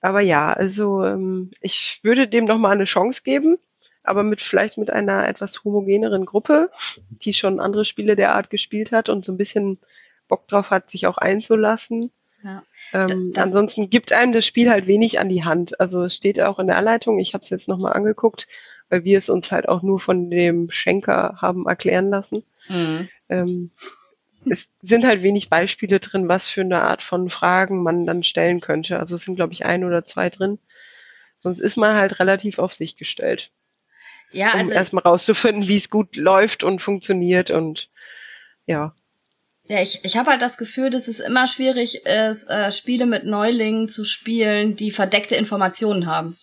S3: Aber ja, also ähm, ich würde dem noch mal eine Chance geben, aber mit vielleicht mit einer etwas homogeneren Gruppe, die schon andere Spiele der Art gespielt hat und so ein bisschen Bock drauf hat, sich auch einzulassen. Ja. Ähm, ansonsten gibt einem das Spiel halt wenig an die Hand. Also es steht auch in der Anleitung, ich habe es jetzt nochmal angeguckt, weil wir es uns halt auch nur von dem Schenker haben erklären lassen. Mhm. Ähm, es sind halt wenig Beispiele drin, was für eine Art von Fragen man dann stellen könnte. Also es sind, glaube ich, ein oder zwei drin. Sonst ist man halt relativ auf sich gestellt. Ja, um also erstmal rauszufinden, wie es gut läuft und funktioniert und ja.
S1: Ja, ich, ich habe halt das Gefühl, dass es immer schwierig ist, äh, Spiele mit Neulingen zu spielen, die verdeckte Informationen haben.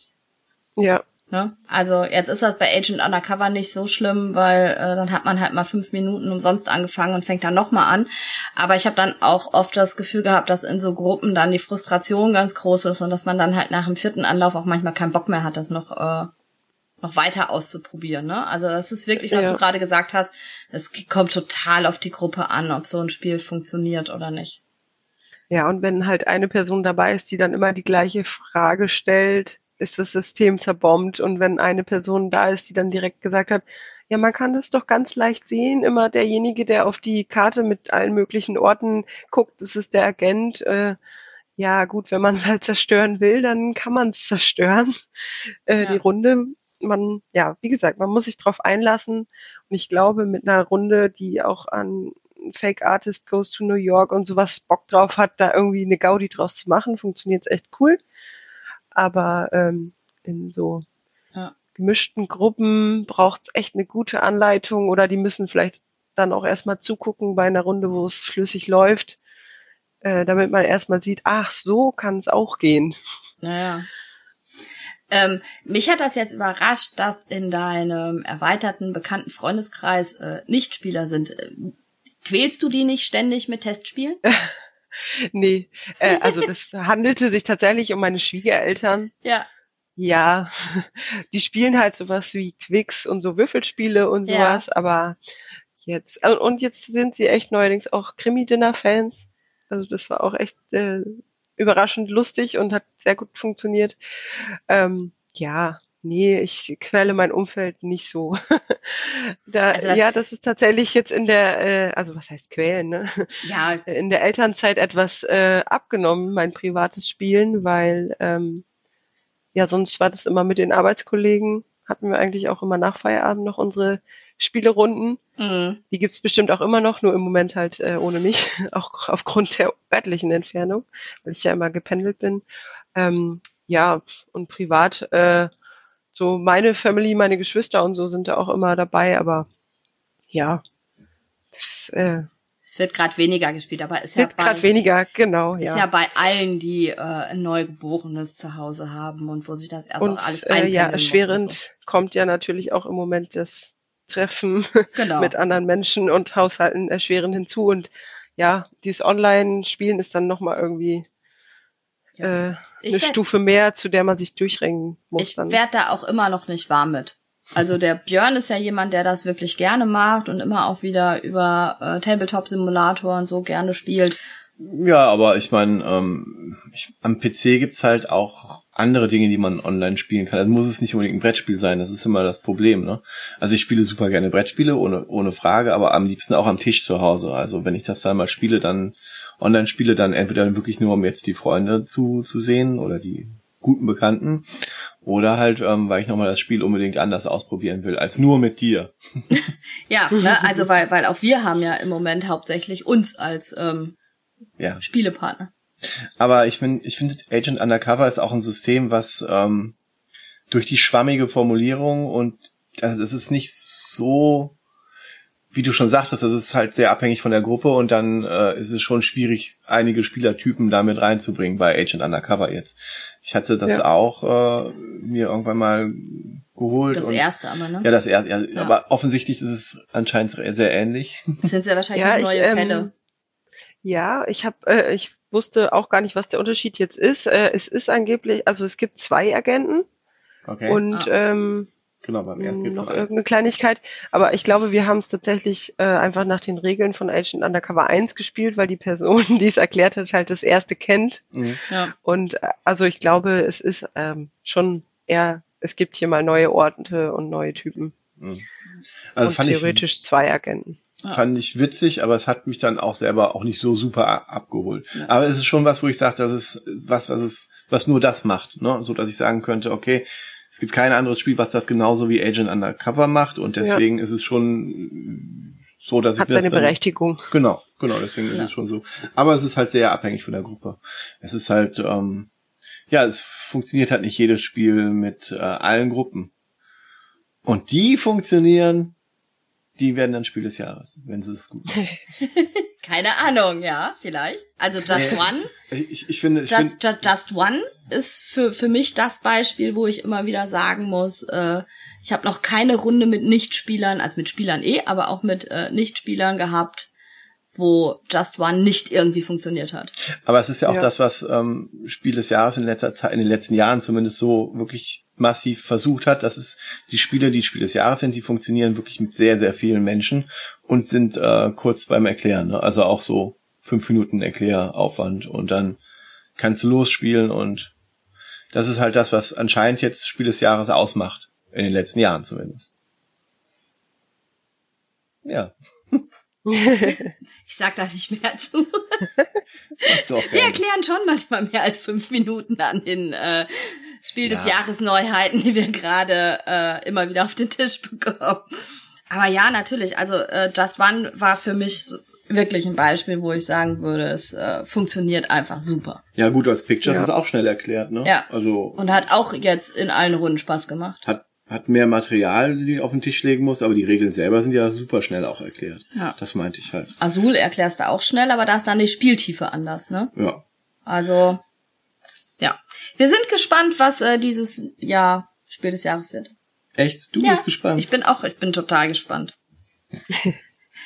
S3: Ja.
S1: Ne? Also jetzt ist das bei Agent Undercover nicht so schlimm, weil äh, dann hat man halt mal fünf Minuten umsonst angefangen und fängt dann nochmal an. Aber ich habe dann auch oft das Gefühl gehabt, dass in so Gruppen dann die Frustration ganz groß ist und dass man dann halt nach dem vierten Anlauf auch manchmal keinen Bock mehr hat, das noch äh, noch weiter auszuprobieren. Ne? Also das ist wirklich, was ja. du gerade gesagt hast, es kommt total auf die Gruppe an, ob so ein Spiel funktioniert oder nicht.
S3: Ja, und wenn halt eine Person dabei ist, die dann immer die gleiche Frage stellt, ist das System zerbombt. Und wenn eine Person da ist, die dann direkt gesagt hat, ja, man kann das doch ganz leicht sehen, immer derjenige, der auf die Karte mit allen möglichen Orten guckt, das ist der Agent. Äh, ja, gut, wenn man es halt zerstören will, dann kann man es zerstören, äh, ja. die Runde man, ja, wie gesagt, man muss sich drauf einlassen. Und ich glaube, mit einer Runde, die auch an Fake Artist Goes to New York und sowas Bock drauf hat, da irgendwie eine Gaudi draus zu machen, funktioniert es echt cool. Aber ähm, in so ja. gemischten Gruppen braucht es echt eine gute Anleitung oder die müssen vielleicht dann auch erstmal zugucken bei einer Runde, wo es flüssig läuft, äh, damit man erstmal sieht, ach, so kann es auch gehen.
S1: Naja. Ähm, mich hat das jetzt überrascht, dass in deinem erweiterten bekannten Freundeskreis äh, Nichtspieler sind. Äh, quälst du die nicht ständig mit Testspielen?
S3: nee, äh, also das handelte sich tatsächlich um meine Schwiegereltern.
S1: Ja.
S3: Ja, die spielen halt sowas wie Quicks und so Würfelspiele und sowas, ja. aber jetzt, äh, und jetzt sind sie echt neuerdings auch Krimi-Dinner-Fans. Also das war auch echt äh, überraschend lustig und hat sehr gut funktioniert. Ähm, ja, nee, ich quäle mein Umfeld nicht so. da, also das ja, das ist tatsächlich jetzt in der, äh, also was heißt quälen, ne?
S1: Ja.
S3: In der Elternzeit etwas äh, abgenommen, mein privates Spielen, weil ähm, ja, sonst war das immer mit den Arbeitskollegen, hatten wir eigentlich auch immer nach Feierabend noch unsere Spielerunden. Mhm. Die gibt's bestimmt auch immer noch, nur im Moment halt äh, ohne mich, auch aufgrund der örtlichen Entfernung, weil ich ja immer gependelt bin. Ähm, ja, und privat, äh, so meine Family, meine Geschwister und so sind da auch immer dabei, aber ja,
S1: das, äh, es wird gerade weniger gespielt, aber ist ja
S3: gerade weniger, genau.
S1: Ist ja. ja bei allen, die äh, ein Neugeborenes zu Hause haben und wo sich das erst und, auch alles äh,
S3: Ja, erschwerend so. kommt ja natürlich auch im Moment das Treffen genau. mit anderen Menschen und Haushalten erschweren hinzu. Und ja, dieses Online-Spielen ist dann nochmal irgendwie. Äh, eine werd, Stufe mehr, zu der man sich durchringen muss.
S1: Ich werde da auch immer noch nicht warm mit. Also der Björn ist ja jemand, der das wirklich gerne macht und immer auch wieder über äh, Tabletop-Simulator und so gerne spielt.
S2: Ja, aber ich meine, ähm, am PC gibt's halt auch andere Dinge, die man online spielen kann. Also muss es nicht unbedingt ein Brettspiel sein, das ist immer das Problem. Ne? Also ich spiele super gerne Brettspiele, ohne, ohne Frage, aber am liebsten auch am Tisch zu Hause. Also wenn ich das dann mal spiele, dann online spiele, dann entweder wirklich nur, um jetzt die Freunde zu, zu sehen oder die guten Bekannten oder halt, ähm, weil ich nochmal das Spiel unbedingt anders ausprobieren will, als nur mit dir.
S1: ja, ne? also weil, weil auch wir haben ja im Moment hauptsächlich uns als ähm, ja. Spielepartner.
S2: Aber ich finde, ich finde, Agent Undercover ist auch ein System, was ähm, durch die schwammige Formulierung und also es ist nicht so, wie du schon sagtest, es ist halt sehr abhängig von der Gruppe und dann äh, ist es schon schwierig, einige Spielertypen damit reinzubringen bei Agent Undercover jetzt. Ich hatte das ja. auch äh, mir irgendwann mal geholt.
S1: Das erste aber, ne?
S2: Ja, das erste. Ja, ja. Aber offensichtlich ist es anscheinend sehr ähnlich.
S1: Das sind ja wahrscheinlich ja, neue ich, ähm, Fälle.
S3: Ja, ich habe, äh, ich wusste auch gar nicht, was der Unterschied jetzt ist. Äh, es ist angeblich, also es gibt zwei Agenten
S2: Okay.
S3: und
S1: Ah.
S3: ähm,
S2: genau, beim ersten gibt's
S3: noch
S2: zwei.
S3: irgendeine Kleinigkeit. Aber ich glaube, wir haben es tatsächlich äh, einfach nach den Regeln von Agent Undercover 1 gespielt, weil die Person, die es erklärt hat, halt das erste kennt.
S2: Mhm.
S1: Ja.
S3: Und äh, also ich glaube, es ist ähm, schon eher, es gibt hier mal neue Orte und neue Typen.
S2: Mhm. Also
S3: und
S2: fand ich,
S3: theoretisch zwei Agenten.
S2: fand ich witzig, aber es hat mich dann auch selber auch nicht so super abgeholt. Aber es ist schon was, wo ich sage, das ist was, was es, was nur das macht, ne? So dass ich sagen könnte, okay, es gibt kein anderes Spiel, was das genauso wie Agent Undercover macht und deswegen ist es schon so, dass
S3: Hat
S2: ich das
S3: seine
S2: dann,
S3: Berechtigung.
S2: Genau, genau, deswegen ist es schon so. Aber es ist halt sehr abhängig von der Gruppe. Es ist halt, ähm, ja, es funktioniert halt nicht jedes Spiel mit äh, allen Gruppen. Und die funktionieren, die werden dann Spiel des Jahres, wenn sie es gut machen.
S1: Keine Ahnung, ja, vielleicht. Also Just
S2: Nee.
S1: One.
S2: Ich, ich finde, ich
S1: Just, just, just One ist für, für mich das Beispiel, wo ich immer wieder sagen muss, äh, ich habe noch keine Runde mit Nichtspielern, also mit Spielern eh, aber auch mit äh, Nichtspielern gehabt, wo Just One nicht irgendwie funktioniert hat.
S2: aber es ist ja auch
S3: Ja.
S2: das, was ähm, Spiel des Jahres in letzter Zeit, in den letzten Jahren zumindest so wirklich massiv versucht hat. Das ist die Spiele, die Spiel des Jahres sind, die funktionieren wirklich mit sehr, sehr vielen Menschen und sind äh, kurz beim Erklären. Ne? Also auch so fünf Minuten Erkläraufwand und dann kannst du losspielen und das ist halt das, was anscheinend jetzt Spiel des Jahres ausmacht. In den letzten Jahren zumindest. Ja,
S1: Ich sag da nicht mehr zu. Wir erklären schon manchmal mehr als fünf Minuten an den äh, Spiel des
S2: Ja.
S1: Jahres Neuheiten, die wir gerade äh, immer wieder auf den Tisch bekommen. Aber ja, natürlich. Also äh, Just One war für mich so- wirklich ein Beispiel, wo ich sagen würde, es äh, funktioniert einfach super.
S2: Ja gut, als Pictures
S3: Ja.
S2: ist auch schnell erklärt, ne?
S1: Ja.
S2: Also
S1: Und hat auch jetzt in allen Runden Spaß gemacht.
S2: hat, hat mehr Material, die du auf den Tisch legen musst, aber die Regeln selber sind ja super schnell auch erklärt.
S1: Ja.
S2: Das meinte ich halt.
S1: Azul erklärst du auch schnell, aber da ist dann die Spieltiefe anders, ne?
S2: Ja.
S1: Also. Wir sind gespannt, was äh, dieses Jahr Spiel des Jahres wird.
S2: Echt? Du
S1: ja,
S2: bist gespannt.
S1: Ich bin auch, ich bin total gespannt.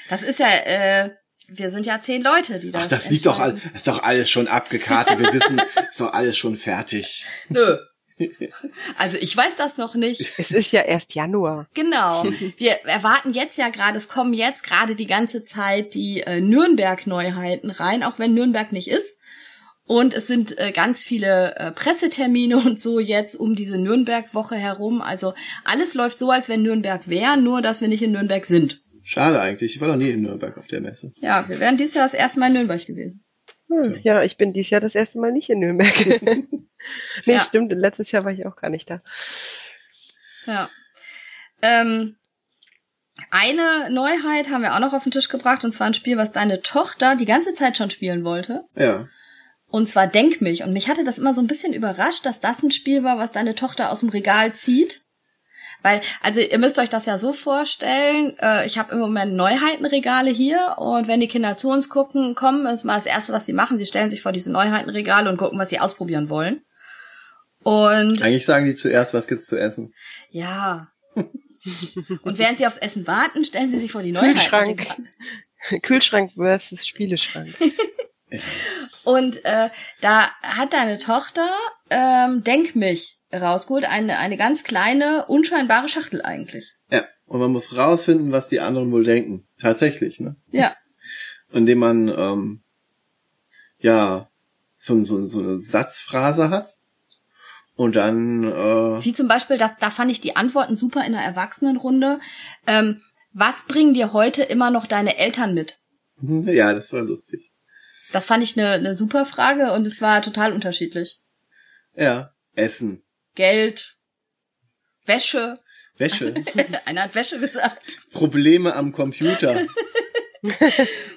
S1: Das ist ja, äh, wir sind ja zehn Leute, die das.
S2: Ach, das liegt doch, all, ist doch alles schon abgekartet. Wir wissen, ist doch alles schon fertig.
S1: Nö. Also ich weiß das noch nicht.
S3: Es ist ja erst Januar.
S1: Genau. Wir erwarten jetzt ja gerade, es kommen jetzt gerade die ganze Zeit die äh, Nürnberg-Neuheiten rein, auch wenn Nürnberg nicht ist. Und es sind äh, ganz viele äh, Pressetermine und so jetzt um diese Nürnberg-Woche herum. Also alles läuft so, als wenn Nürnberg wäre, nur dass wir nicht in Nürnberg sind.
S2: Schade eigentlich. Ich war noch nie in Nürnberg auf der Messe.
S1: Ja, wir wären dieses Jahr das erste Mal in Nürnberg gewesen.
S3: Hm, ja, ich bin dieses Jahr das erste Mal nicht in Nürnberg. nee,
S1: Ja.
S3: stimmt, letztes Jahr war ich auch gar nicht da.
S1: Ja. Ähm, eine Neuheit haben wir auch noch auf den Tisch gebracht, und zwar ein Spiel, was deine Tochter die ganze Zeit schon spielen wollte.
S2: Ja.
S1: Und zwar Denk mich. Und mich hatte das immer so ein bisschen überrascht, dass das ein Spiel war, was deine Tochter aus dem Regal zieht. Weil, also ihr müsst euch das ja so vorstellen, äh, ich habe im Moment Neuheitenregale hier und wenn die Kinder zu uns gucken, kommen, ist mal das Erste, was sie machen, sie stellen sich vor diese Neuheitenregale und gucken, was sie ausprobieren wollen. Und
S2: Eigentlich sagen die zuerst, was gibt's zu essen.
S1: ja. Und während sie aufs Essen warten, stellen sie sich vor die
S3: Kühlschrank.
S1: Neuheitenregale.
S3: Kühlschrank versus Spieleschrank.
S1: Und äh, da hat deine Tochter ähm, Denk mich rausgeholt, eine, eine ganz kleine, unscheinbare Schachtel eigentlich.
S2: Ja. Und man muss rausfinden, was die anderen wohl denken. Tatsächlich, ne?
S1: Ja.
S2: Indem man, ähm, ja, so, so, so eine Satzphrase hat. Und dann, äh,
S1: Wie zum Beispiel, das, da fand ich die Antworten super in der Erwachsenenrunde. Ähm, was bringen dir heute immer noch deine Eltern mit?
S2: ja, das war lustig.
S1: Das fand ich eine, eine super Frage und es war total unterschiedlich.
S2: Ja. Essen.
S1: Geld, Wäsche.
S2: Wäsche.
S1: Einer hat Wäsche gesagt.
S2: Probleme am Computer.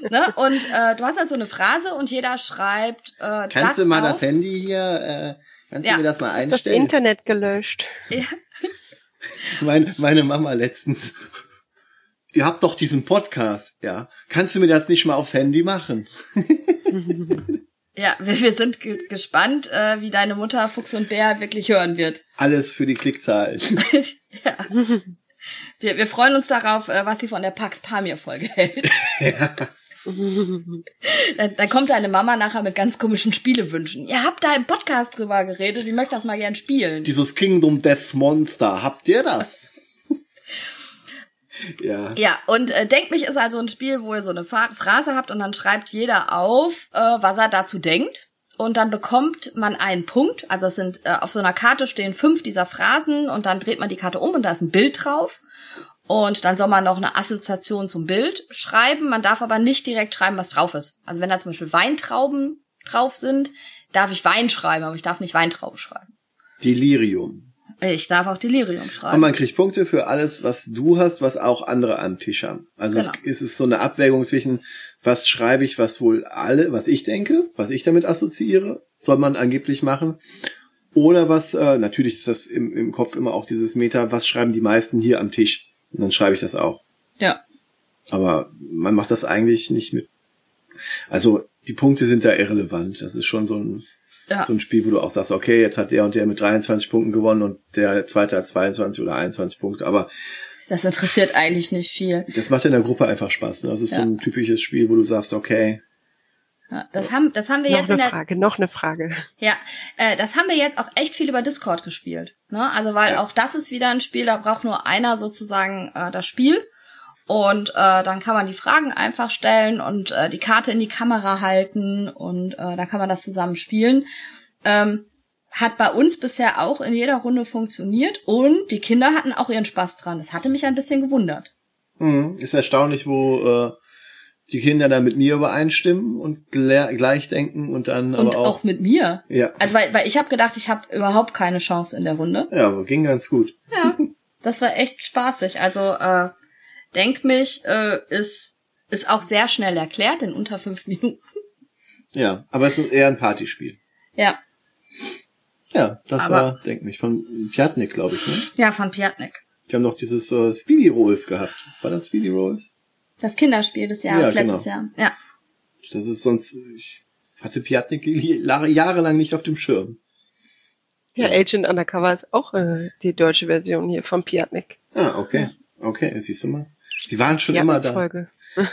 S1: Ne? Und äh, du hast halt so eine Phrase und jeder schreibt äh,
S2: Kannst
S1: das
S2: du mal
S1: auf.
S2: das Handy hier, äh, kannst
S1: Ja.
S2: du mir das mal
S3: Das
S2: einstellen?
S3: Internet gelöscht.
S2: Meine, meine Mama letztens. Ihr habt doch diesen Podcast, ja. Kannst du mir das nicht mal aufs Handy machen?
S1: Ja, wir, wir sind ge gespannt, äh, wie deine Mutter Fuchs und Bär wirklich hören wird.
S2: Alles für die Klickzahlen.
S1: Ja. Wir, wir freuen uns darauf, äh, was sie von der Pax Pamir Folge hält. da, da kommt deine Mama nachher mit ganz komischen Spielewünschen. Ihr habt da im Podcast drüber geredet, ich möchte das mal gern spielen.
S2: Dieses Kingdom Death Monster, habt ihr das?
S1: Ja. Ja, und äh, Denk mich ist also ein Spiel, wo ihr so eine Phrase habt und dann schreibt jeder auf, äh, was er dazu denkt. Und dann bekommt man einen Punkt. Also es sind äh, auf so einer Karte stehen fünf dieser Phrasen und dann dreht man die Karte um und da ist ein Bild drauf. Und dann soll man noch eine Assoziation zum Bild schreiben. Man darf aber nicht direkt schreiben, was drauf ist. Also wenn da zum Beispiel Weintrauben drauf sind, darf ich Wein schreiben, aber ich darf nicht Weintraube schreiben.
S2: Delirium.
S1: Ich darf auch Delirium schreiben.
S2: Und man kriegt Punkte für alles, was du hast, was auch andere am Tisch haben. Also genau. es, ist so eine Abwägung zwischen, was schreibe ich, was wohl alle, was ich denke, was ich damit assoziiere, soll man angeblich machen. Oder was, äh, natürlich ist das im, im Kopf immer auch dieses Meta, was schreiben die meisten hier am Tisch? Und dann schreibe ich das auch.
S1: Ja.
S2: Aber man macht das eigentlich nicht mit. Also die Punkte sind da irrelevant. Das ist schon so ein ja. So ein Spiel, wo du auch sagst, okay, jetzt hat der und der mit 23 Punkten gewonnen und der zweite hat 22 oder 21 Punkte, aber
S1: das interessiert eigentlich nicht viel.
S2: Das macht in der Gruppe einfach Spaß. Ne? Das ist ja. so ein typisches Spiel, wo du sagst, okay.
S1: Ja, das haben, das haben wir
S3: noch
S1: jetzt
S3: in der Frage, noch eine Frage.
S1: Ja, äh, das haben wir jetzt auch echt viel über Discord gespielt. Ne? Also weil ja. auch das ist wieder ein Spiel, da braucht nur einer sozusagen äh, das Spiel und äh, dann kann man die Fragen einfach stellen und äh, die Karte in die Kamera halten und äh, dann kann man das zusammen spielen. Ähm, hat bei uns bisher auch in jeder Runde funktioniert und die Kinder hatten auch ihren Spaß dran. Das hatte mich ein bisschen gewundert.
S2: Mhm. Ist erstaunlich, wo äh, die Kinder dann mit mir übereinstimmen und gleich denken und dann
S1: und
S2: aber auch,
S1: auch mit mir.
S2: Ja.
S1: Also weil, weil ich habe gedacht, ich habe überhaupt keine Chance in der Runde.
S2: Ja, aber ging ganz gut.
S1: Ja, das war echt spaßig. Also äh, Denk mich äh, ist, ist auch sehr schnell erklärt in unter fünf Minuten.
S2: Ja, aber es ist eher ein Partyspiel.
S1: Ja.
S2: Ja, das aber, war, denk mich, von Piatnik, glaube ich, ne?
S1: Ja, von Piatnik.
S2: Die haben noch dieses äh, Speedy Rolls gehabt. War das Speedy Rolls?
S1: Das Kinderspiel des Jahres, ja, letztes genau. Jahr. Ja.
S2: Das ist sonst, ich hatte Piatnik jahrelang nicht auf dem Schirm.
S3: Ja, ja. Agent Undercover ist auch äh, die deutsche Version hier von Piatnik.
S2: Ah, okay. Okay, siehst du mal. Sie waren schon immer da. Folge.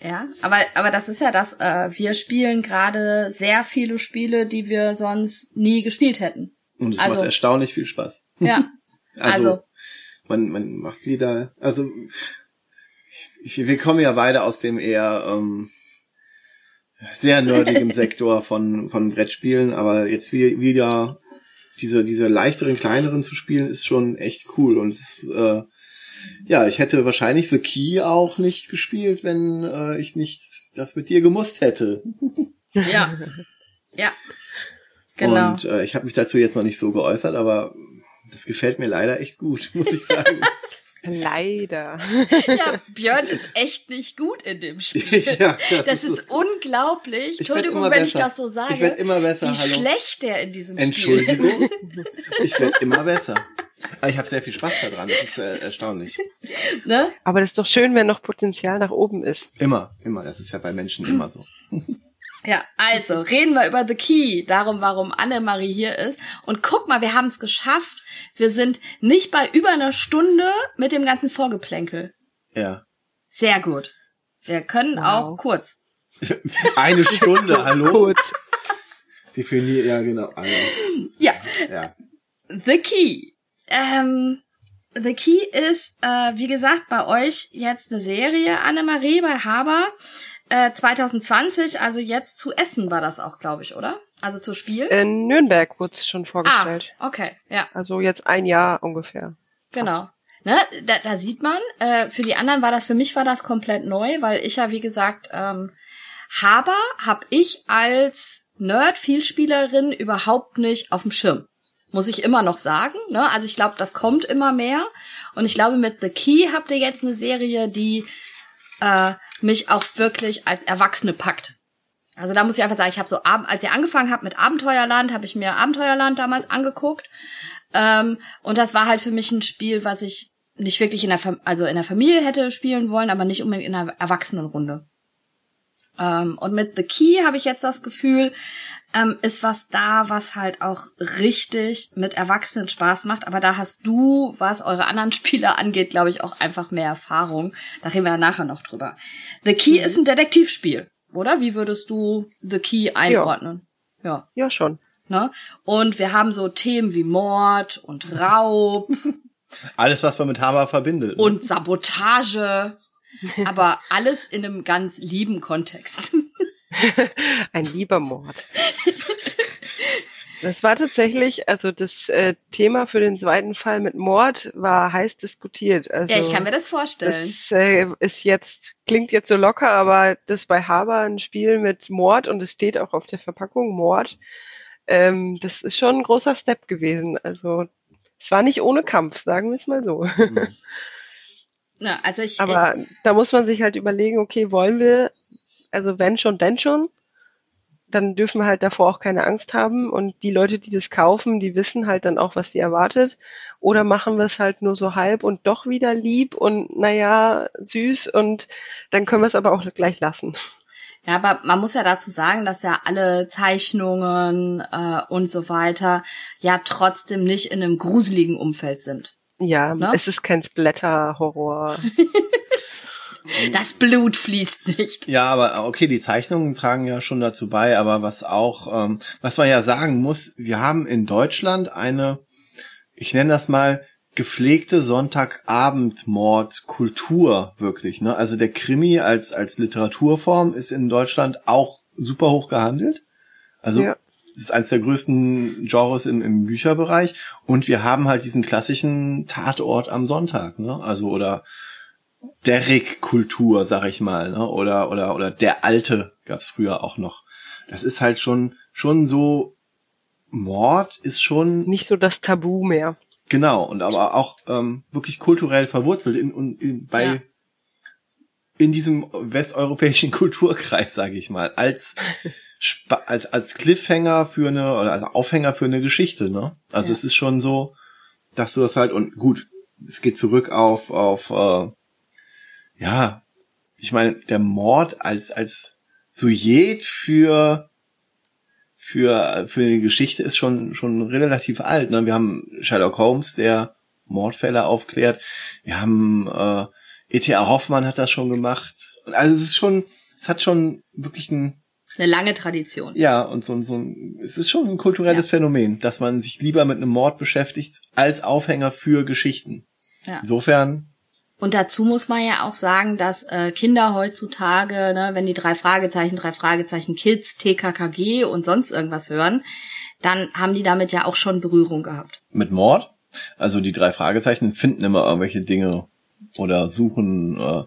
S1: ja, aber, aber das ist ja das, äh, wir spielen gerade sehr viele Spiele, die wir sonst nie gespielt hätten.
S2: Und es also, macht erstaunlich viel Spaß.
S1: Ja.
S2: also, also, man, man macht wieder, also ich, wir kommen ja beide aus dem eher ähm, sehr nerdigen Sektor von, von Brettspielen, aber jetzt wieder diese, diese leichteren, kleineren zu spielen, ist schon echt cool. Und es ist, äh, ja, ich hätte wahrscheinlich The Key auch nicht gespielt, wenn äh, ich nicht das mit dir gemusst hätte.
S1: Ja. Ja. Genau.
S2: Und äh, ich habe mich dazu jetzt noch nicht so geäußert, aber das gefällt mir leider echt gut, muss ich sagen.
S3: Leider.
S1: Ja, Björn ist echt nicht gut in dem Spiel. ja, das, das ist, ist unglaublich. Entschuldigung, wenn besser. ich das so sage.
S2: Ich werde immer besser.
S1: Wie
S2: Hallo.
S1: schlecht der in diesem
S2: Entschuldigung.
S1: Spiel
S2: ist. Ich werde immer besser. Aber ich habe sehr viel Spaß daran. Das ist äh, erstaunlich.
S3: Ne? Aber das ist doch schön, wenn noch Potenzial nach oben ist.
S2: Immer, immer. Das ist ja bei Menschen immer so.
S1: Ja, also reden wir über The Key, darum, warum Annemarie hier ist. Und guck mal, wir haben es geschafft. Wir sind nicht bei über einer Stunde mit dem ganzen Vorgeplänkel.
S2: Ja.
S1: Sehr gut. Wir können wow. auch kurz.
S2: Eine Stunde, hallo? Definier, ja, genau. Also,
S1: ja. ja. The Key. Ähm, The Key ist, äh, wie gesagt, bei euch jetzt eine Serie, Annemarie, bei Haber. 2020, äh, also jetzt zu Essen war das auch, glaube ich, oder? Also zu Spiel?
S3: In Nürnberg wurde es schon vorgestellt.
S1: Ah, okay, ja.
S3: Also jetzt ein Jahr ungefähr.
S1: Genau. Ne, da, da sieht man, äh, für die anderen war das, für mich war das komplett neu, weil ich ja, wie gesagt, ähm, Haber habe ich als Nerd-Vielspielerin überhaupt nicht auf dem Schirm. Muss ich immer noch sagen. Ne? Also ich glaube, das kommt immer mehr. Und ich glaube, mit The Key habt ihr jetzt eine Serie, die äh, mich auch wirklich als Erwachsene packt. Also da muss ich einfach sagen, ich habe so, als ihr angefangen habt mit Abenteuerland, habe ich mir Abenteuerland damals angeguckt. Ähm, und das war halt für mich ein Spiel, was ich nicht wirklich in der, Fam also in der Familie hätte spielen wollen, aber nicht unbedingt in einer Erwachsenenrunde. Ähm, und mit The Key habe ich jetzt das Gefühl, ähm, ist was da, was halt auch richtig mit Erwachsenen Spaß macht. Aber da hast du, was eure anderen Spieler angeht, glaube ich, auch einfach mehr Erfahrung. Da reden wir nachher noch drüber. The Key mhm. ist ein Detektivspiel, oder? Wie würdest du The Key einordnen?
S3: Ja, ja. ja schon.
S1: Ne? Und wir haben so Themen wie Mord und Raub.
S2: Alles, was man mit Hammer verbindet.
S1: Ne? Und Sabotage. Aber alles in einem ganz lieben Kontext.
S3: Ein lieber Mord. Das war tatsächlich, also das äh, Thema für den zweiten Fall mit Mord war heiß diskutiert. Also,
S1: ja, ich kann mir das vorstellen.
S3: Das äh, ist jetzt, klingt jetzt so locker, aber das bei Haber ein Spiel mit Mord und es steht auch auf der Verpackung Mord. Ähm, das ist schon ein großer Step gewesen. Also es war nicht ohne Kampf, sagen wir es mal so. Mhm.
S1: Ja, also ich,
S3: Aber
S1: ich,
S3: da muss man sich halt überlegen, okay, wollen wir, also wenn schon, wenn schon, dann dürfen wir halt davor auch keine Angst haben und die Leute, die das kaufen, die wissen halt dann auch, was sie erwartet. Oder machen wir es halt nur so halb und doch wieder lieb und naja, süß und dann können wir es aber auch gleich lassen.
S1: Ja, aber man muss ja dazu sagen, dass ja alle Zeichnungen äh, und so weiter ja trotzdem nicht in einem gruseligen Umfeld sind.
S3: Ja, ne? es ist kein Splatter-Horror.
S1: das Blut fließt nicht.
S2: Ja, aber okay, die Zeichnungen tragen ja schon dazu bei, aber was auch, ähm, was man ja sagen muss, wir haben in Deutschland eine, ich nenne das mal, gepflegte Sonntagabendmord-Kultur wirklich. Ne? Also der Krimi als als Literaturform ist in Deutschland auch super hoch gehandelt. Also ja das ist eines der größten Genres im, im Bücherbereich. Und wir haben halt diesen klassischen Tatort am Sonntag, ne? Also oder Derrick-Kultur, sag ich mal, ne? Oder oder oder der Alte gab's früher auch noch. Das ist halt schon schon so. Mord ist schon
S3: nicht so das Tabu mehr.
S2: Genau und aber auch ähm, wirklich kulturell verwurzelt in, in, in bei ja. in diesem westeuropäischen Kulturkreis, sage ich mal, als als, als Cliffhanger für eine, oder als Aufhänger für eine Geschichte, ne? Also ja. es ist schon so, dass du das halt, und gut, es geht zurück auf, auf, äh, ja, ich meine, der Mord als, als Sujet für, für, für eine Geschichte ist schon, schon relativ alt, ne? Wir haben Sherlock Holmes, der Mordfälle aufklärt. Wir haben, äh, E.T.A. Hoffmann hat das schon gemacht. Also es ist schon, es hat schon wirklich ein,
S1: eine lange Tradition.
S2: Ja, und so, so es ist schon ein kulturelles ja. Phänomen, dass man sich lieber mit einem Mord beschäftigt als Aufhänger für Geschichten. Ja. Insofern.
S1: Und dazu muss man ja auch sagen, dass äh, Kinder heutzutage, ne, wenn die drei Fragezeichen, drei Fragezeichen Kids, TKKG und sonst irgendwas hören, dann haben die damit ja auch schon Berührung gehabt.
S2: Mit Mord? Also die drei Fragezeichen finden immer irgendwelche Dinge oder suchen, äh,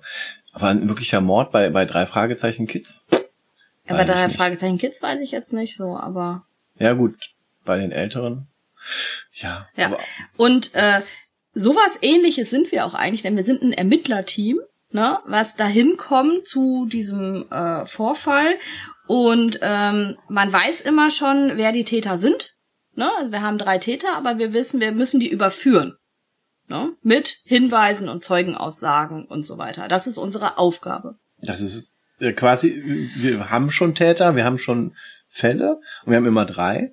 S2: aber ein wirklicher Mord bei, bei drei Fragezeichen Kids?
S1: Aber drei Fragezeichen Kids weiß ich jetzt nicht so, aber.
S2: Ja, gut. Bei den Älteren. Ja.
S1: Ja. Aber und äh, sowas ähnliches sind wir auch eigentlich, denn wir sind ein Ermittlerteam, ne, was dahin kommt zu diesem äh, Vorfall. Und ähm, man weiß immer schon, wer die Täter sind. Ne? Also wir haben drei Täter, aber wir wissen, wir müssen die überführen. Ne? Mit Hinweisen und Zeugenaussagen und so weiter. Das ist unsere Aufgabe.
S2: Das ist äh, quasi, wir haben schon Täter, wir haben schon Fälle und wir haben immer drei.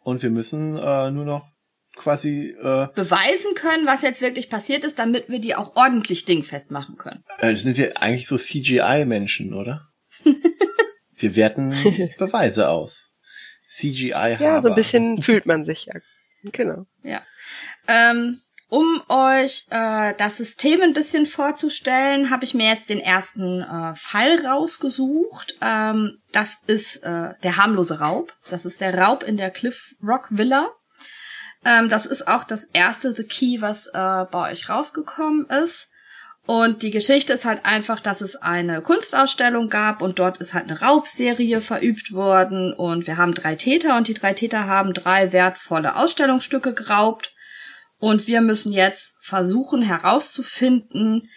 S2: Und wir müssen äh, nur noch quasi äh,
S1: beweisen können, was jetzt wirklich passiert ist, damit wir die auch ordentlich dingfest machen können.
S2: Äh, sind wir eigentlich so CGI-Menschen, oder? wir werten Beweise aus. CGI
S3: -Haber. Ja, so ein bisschen fühlt man sich ja. Genau.
S1: Ja. Ähm, um euch äh, das System ein bisschen vorzustellen, habe ich mir jetzt den ersten äh, Fall rausgesucht. Ähm, das ist äh, der harmlose Raub. Das ist der Raub in der Cliff Rock Villa. Ähm, das ist auch das erste The Key, was äh, bei euch rausgekommen ist. Und die Geschichte ist halt einfach, dass es eine Kunstausstellung gab und dort ist halt eine Raubserie verübt worden und wir haben drei Täter und die drei Täter haben drei wertvolle Ausstellungsstücke geraubt und wir müssen jetzt versuchen herauszufinden,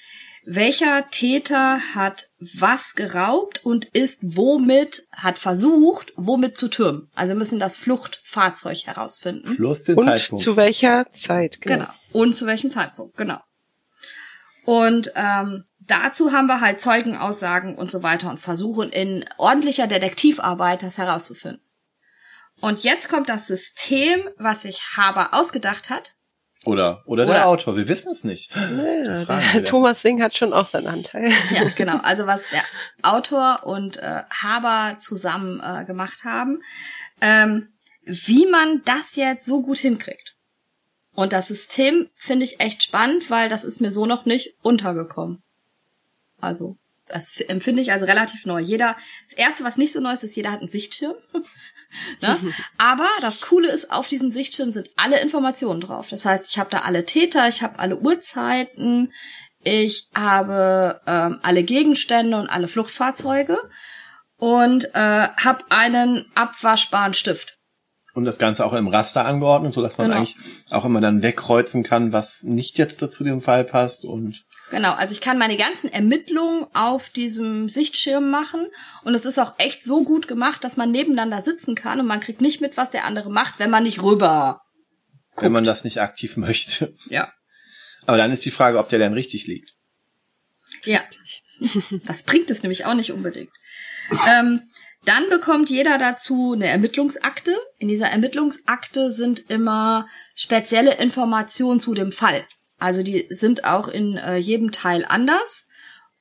S1: welcher Täter hat was geraubt und ist womit, hat versucht, womit zu türmen. Also wir müssen das Fluchtfahrzeug herausfinden.
S2: Plus den
S3: und
S2: Zeitpunkt.
S3: zu welcher Zeit,
S1: genau. genau. Und zu welchem Zeitpunkt, genau. Und ähm, dazu haben wir halt Zeugenaussagen und so weiter und versuchen in ordentlicher Detektivarbeit das herauszufinden. Und jetzt kommt das System, was sich Haber ausgedacht hat.
S2: Oder, oder,
S1: Oder-
S2: der Autor, wir wissen es nicht. Wir
S3: der. Thomas Singh hat schon auch seinen Anteil.
S1: Ja, genau. Also was der Autor und äh, Haber zusammen äh, gemacht haben. Ähm, wie man das jetzt so gut hinkriegt. Und das System finde ich echt spannend, weil das ist mir so noch nicht untergekommen. Also, das empfinde ich als relativ neu. Jeder, das erste, was nicht so neu ist, ist, jeder hat einen Sichtschirm. Ne? Aber das Coole ist, auf diesem Sichtschirm sind alle Informationen drauf. Das heißt, ich habe da alle Täter, ich habe alle Uhrzeiten, ich habe ähm, alle Gegenstände und alle Fluchtfahrzeuge und äh, habe einen abwaschbaren Stift.
S2: Und das Ganze auch im Raster angeordnet, so dass man
S1: Genau.
S2: eigentlich auch immer dann wegkreuzen kann, was nicht jetzt zu dem Fall passt und
S1: Genau, also ich kann meine ganzen Ermittlungen auf diesem Sichtschirm machen und es ist auch echt so gut gemacht, dass man nebeneinander sitzen kann und man kriegt nicht mit, was der andere macht, wenn man nicht rüber.
S2: wenn man das nicht aktiv möchte.
S1: Ja.
S2: Aber dann ist die Frage, ob der denn richtig liegt.
S1: Ja. Das bringt es nämlich auch nicht unbedingt. Ähm, dann bekommt jeder dazu eine Ermittlungsakte. In dieser Ermittlungsakte sind immer spezielle Informationen zu dem Fall. Also die sind auch in äh, jedem Teil anders.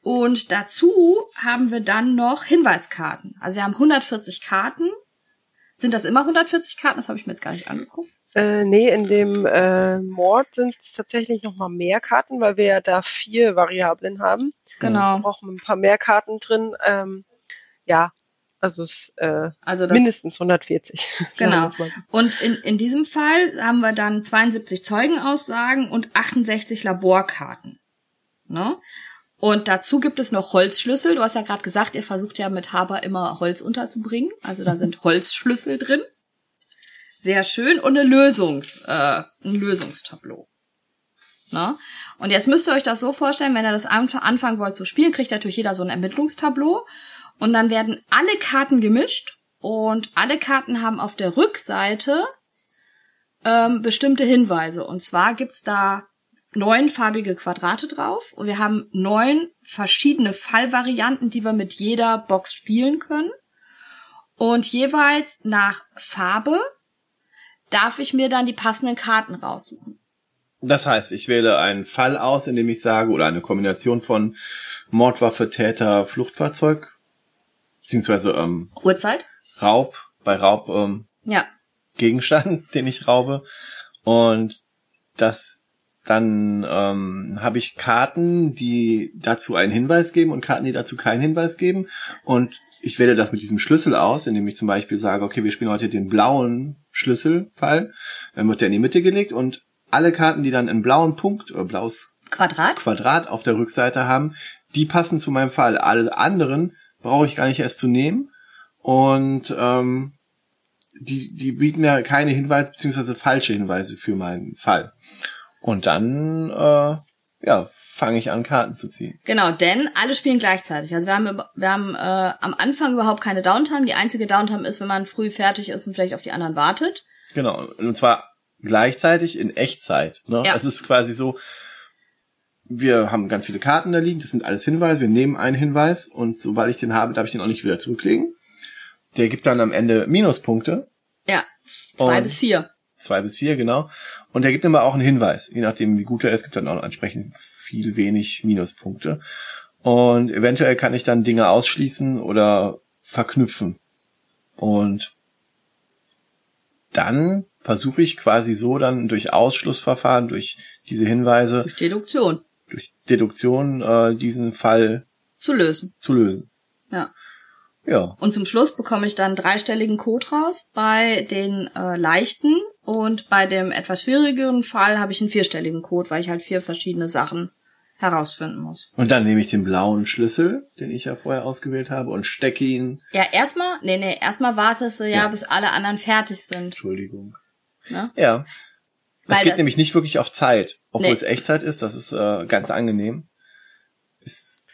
S1: Und dazu haben wir dann noch Hinweiskarten. Also wir haben 140 Karten. Sind das immer 140 Karten? Das habe ich mir jetzt gar nicht angeguckt.
S3: Äh, nee, in dem äh, Mord sind es tatsächlich noch mal mehr Karten, weil wir ja da vier Variablen haben.
S1: Genau.
S3: Wir brauchen ein paar mehr Karten drin. Ähm, ja, also es äh,
S1: Also das
S3: mindestens 140.
S1: Genau. Und in, in diesem Fall haben wir dann 72 Zeugenaussagen und 68 Laborkarten. Ne? Und dazu gibt es noch Holzschlüssel. Du hast ja gerade gesagt, ihr versucht ja mit Haber immer Holz unterzubringen. Also da sind Holzschlüssel drin. Sehr schön. Und eine Lösungs, äh, ein Lösungstableau. Ne? Und jetzt müsst ihr euch das so vorstellen, wenn ihr das anfangen wollt zu spielen, kriegt natürlich jeder so ein Ermittlungstableau. Und dann werden alle Karten gemischt und alle Karten haben auf der Rückseite ähm, bestimmte Hinweise. Und zwar gibt's da neun farbige Quadrate drauf und wir haben neun verschiedene Fallvarianten, die wir mit jeder Box spielen können. Und jeweils nach Farbe darf ich mir dann die passenden Karten raussuchen.
S2: Das heißt, ich wähle einen Fall aus, in dem ich sage, oder eine Kombination von Mordwaffe, Täter, Fluchtfahrzeug, beziehungsweise ähm,
S1: Uhrzeit?
S2: Raub, bei Raub ähm,
S1: Ja.
S2: Gegenstand, den ich raube. Und das dann ähm, habe ich Karten, die dazu einen Hinweis geben und Karten, die dazu keinen Hinweis geben. Und ich wähle das mit diesem Schlüssel aus, indem ich zum Beispiel sage, okay, wir spielen heute den blauen Schlüsselfall. Dann wird der in die Mitte gelegt und alle Karten, die dann einen blauen Punkt oder blaues
S1: Quadrat?
S2: Quadrat auf der Rückseite haben, die passen zu meinem Fall. Alle anderen brauche ich gar nicht erst zu nehmen. Und ähm, die, die bieten ja keine Hinweise beziehungsweise falsche Hinweise für meinen Fall. Und dann äh, ja, fange ich an, Karten zu ziehen.
S1: Genau, denn alle spielen gleichzeitig. Also wir haben, wir haben äh, am Anfang überhaupt keine Downtime. Die einzige Downtime ist, wenn man früh fertig ist und vielleicht auf die anderen wartet.
S2: Genau. Und zwar gleichzeitig in Echtzeit. Ne?
S1: Ja.
S2: Es ist quasi so, wir haben ganz viele Karten da liegen, das sind alles Hinweise, wir nehmen einen Hinweis und sobald ich den habe, darf ich den auch nicht wieder zurücklegen. Der gibt dann am Ende Minuspunkte,
S1: Ja, zwei
S2: Und-
S1: bis vier.
S2: zwei bis vier, genau. Und der gibt immer auch einen Hinweis, je nachdem wie gut er ist, gibt dann auch entsprechend viel wenig Minuspunkte. Und eventuell kann ich dann Dinge ausschließen oder verknüpfen. Und dann versuche ich quasi so dann durch Ausschlussverfahren, durch diese Hinweise,
S1: Durch Deduktion
S2: Deduktion äh, diesen Fall
S1: zu lösen.
S2: zu lösen.
S1: Ja.
S2: Ja.
S1: Und zum Schluss bekomme ich dann einen dreistelligen Code raus bei den äh, leichten und bei dem etwas schwierigeren Fall habe ich einen vierstelligen Code, weil ich halt vier verschiedene Sachen herausfinden muss.
S2: Und dann nehme ich den blauen Schlüssel, den ich ja vorher ausgewählt habe, und stecke ihn.
S1: Ja, erstmal, nee, nee, erstmal wartest du ja,
S2: Ja.
S1: bis alle anderen fertig sind.
S2: Entschuldigung.
S1: Ne?
S2: Ja. Es geht nämlich nicht wirklich auf Zeit, obwohl
S1: Nee.
S2: es Echtzeit ist. Das ist äh, ganz angenehm. Es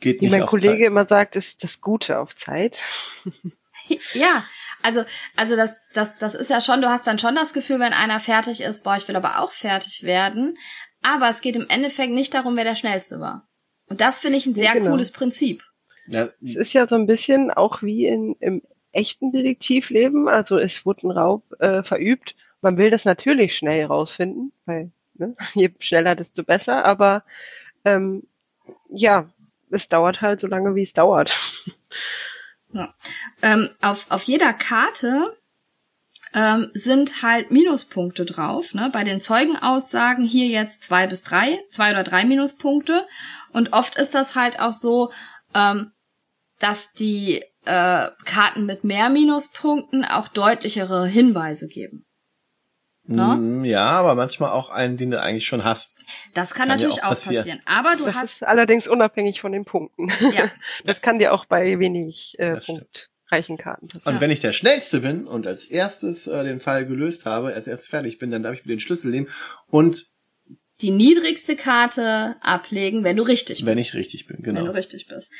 S2: geht
S3: Wie
S2: nicht
S3: mein
S2: auf
S3: Kollege
S2: Zeit.
S3: immer sagt, ist das Gute auf Zeit.
S1: Ja, also, also das, das, das ist ja schon, du hast dann schon das Gefühl, wenn einer fertig ist, boah, ich will aber auch fertig werden. Aber es geht im Endeffekt nicht darum, wer der Schnellste war. Und das finde ich ein sehr ja, genau. cooles Prinzip.
S3: Ja. Es ist ja so ein bisschen auch wie in, im echten Detektivleben. Also es wurde ein Raub äh, verübt. Man will das natürlich schnell rausfinden, weil ne, je schneller, desto besser. Aber ähm, ja, es dauert halt so lange, wie es dauert.
S1: Ja. Ähm, auf, auf jeder Karte ähm, sind halt Minuspunkte drauf. Ne? Bei den Zeugenaussagen hier jetzt zwei bis drei, zwei oder drei Minuspunkte. Und oft ist das halt auch so, ähm, dass die äh, Karten mit mehr Minuspunkten auch deutlichere Hinweise geben.
S2: Ne? Mm, ja, aber manchmal auch einen, den du eigentlich schon hast.
S1: Das kann, kann natürlich auch passieren. passieren. Aber du
S3: das
S1: hast.
S3: Ist allerdings unabhängig von den Punkten. Ja. Das kann dir auch bei wenig äh, punktreichen Karten
S2: passieren. Und wenn ich der Schnellste bin und als erstes äh, den Fall gelöst habe, als erstes fertig bin, dann darf ich mir den Schlüssel nehmen und
S1: die niedrigste Karte ablegen, wenn du richtig bist.
S2: Wenn ich richtig bin, genau.
S1: Wenn du richtig bist.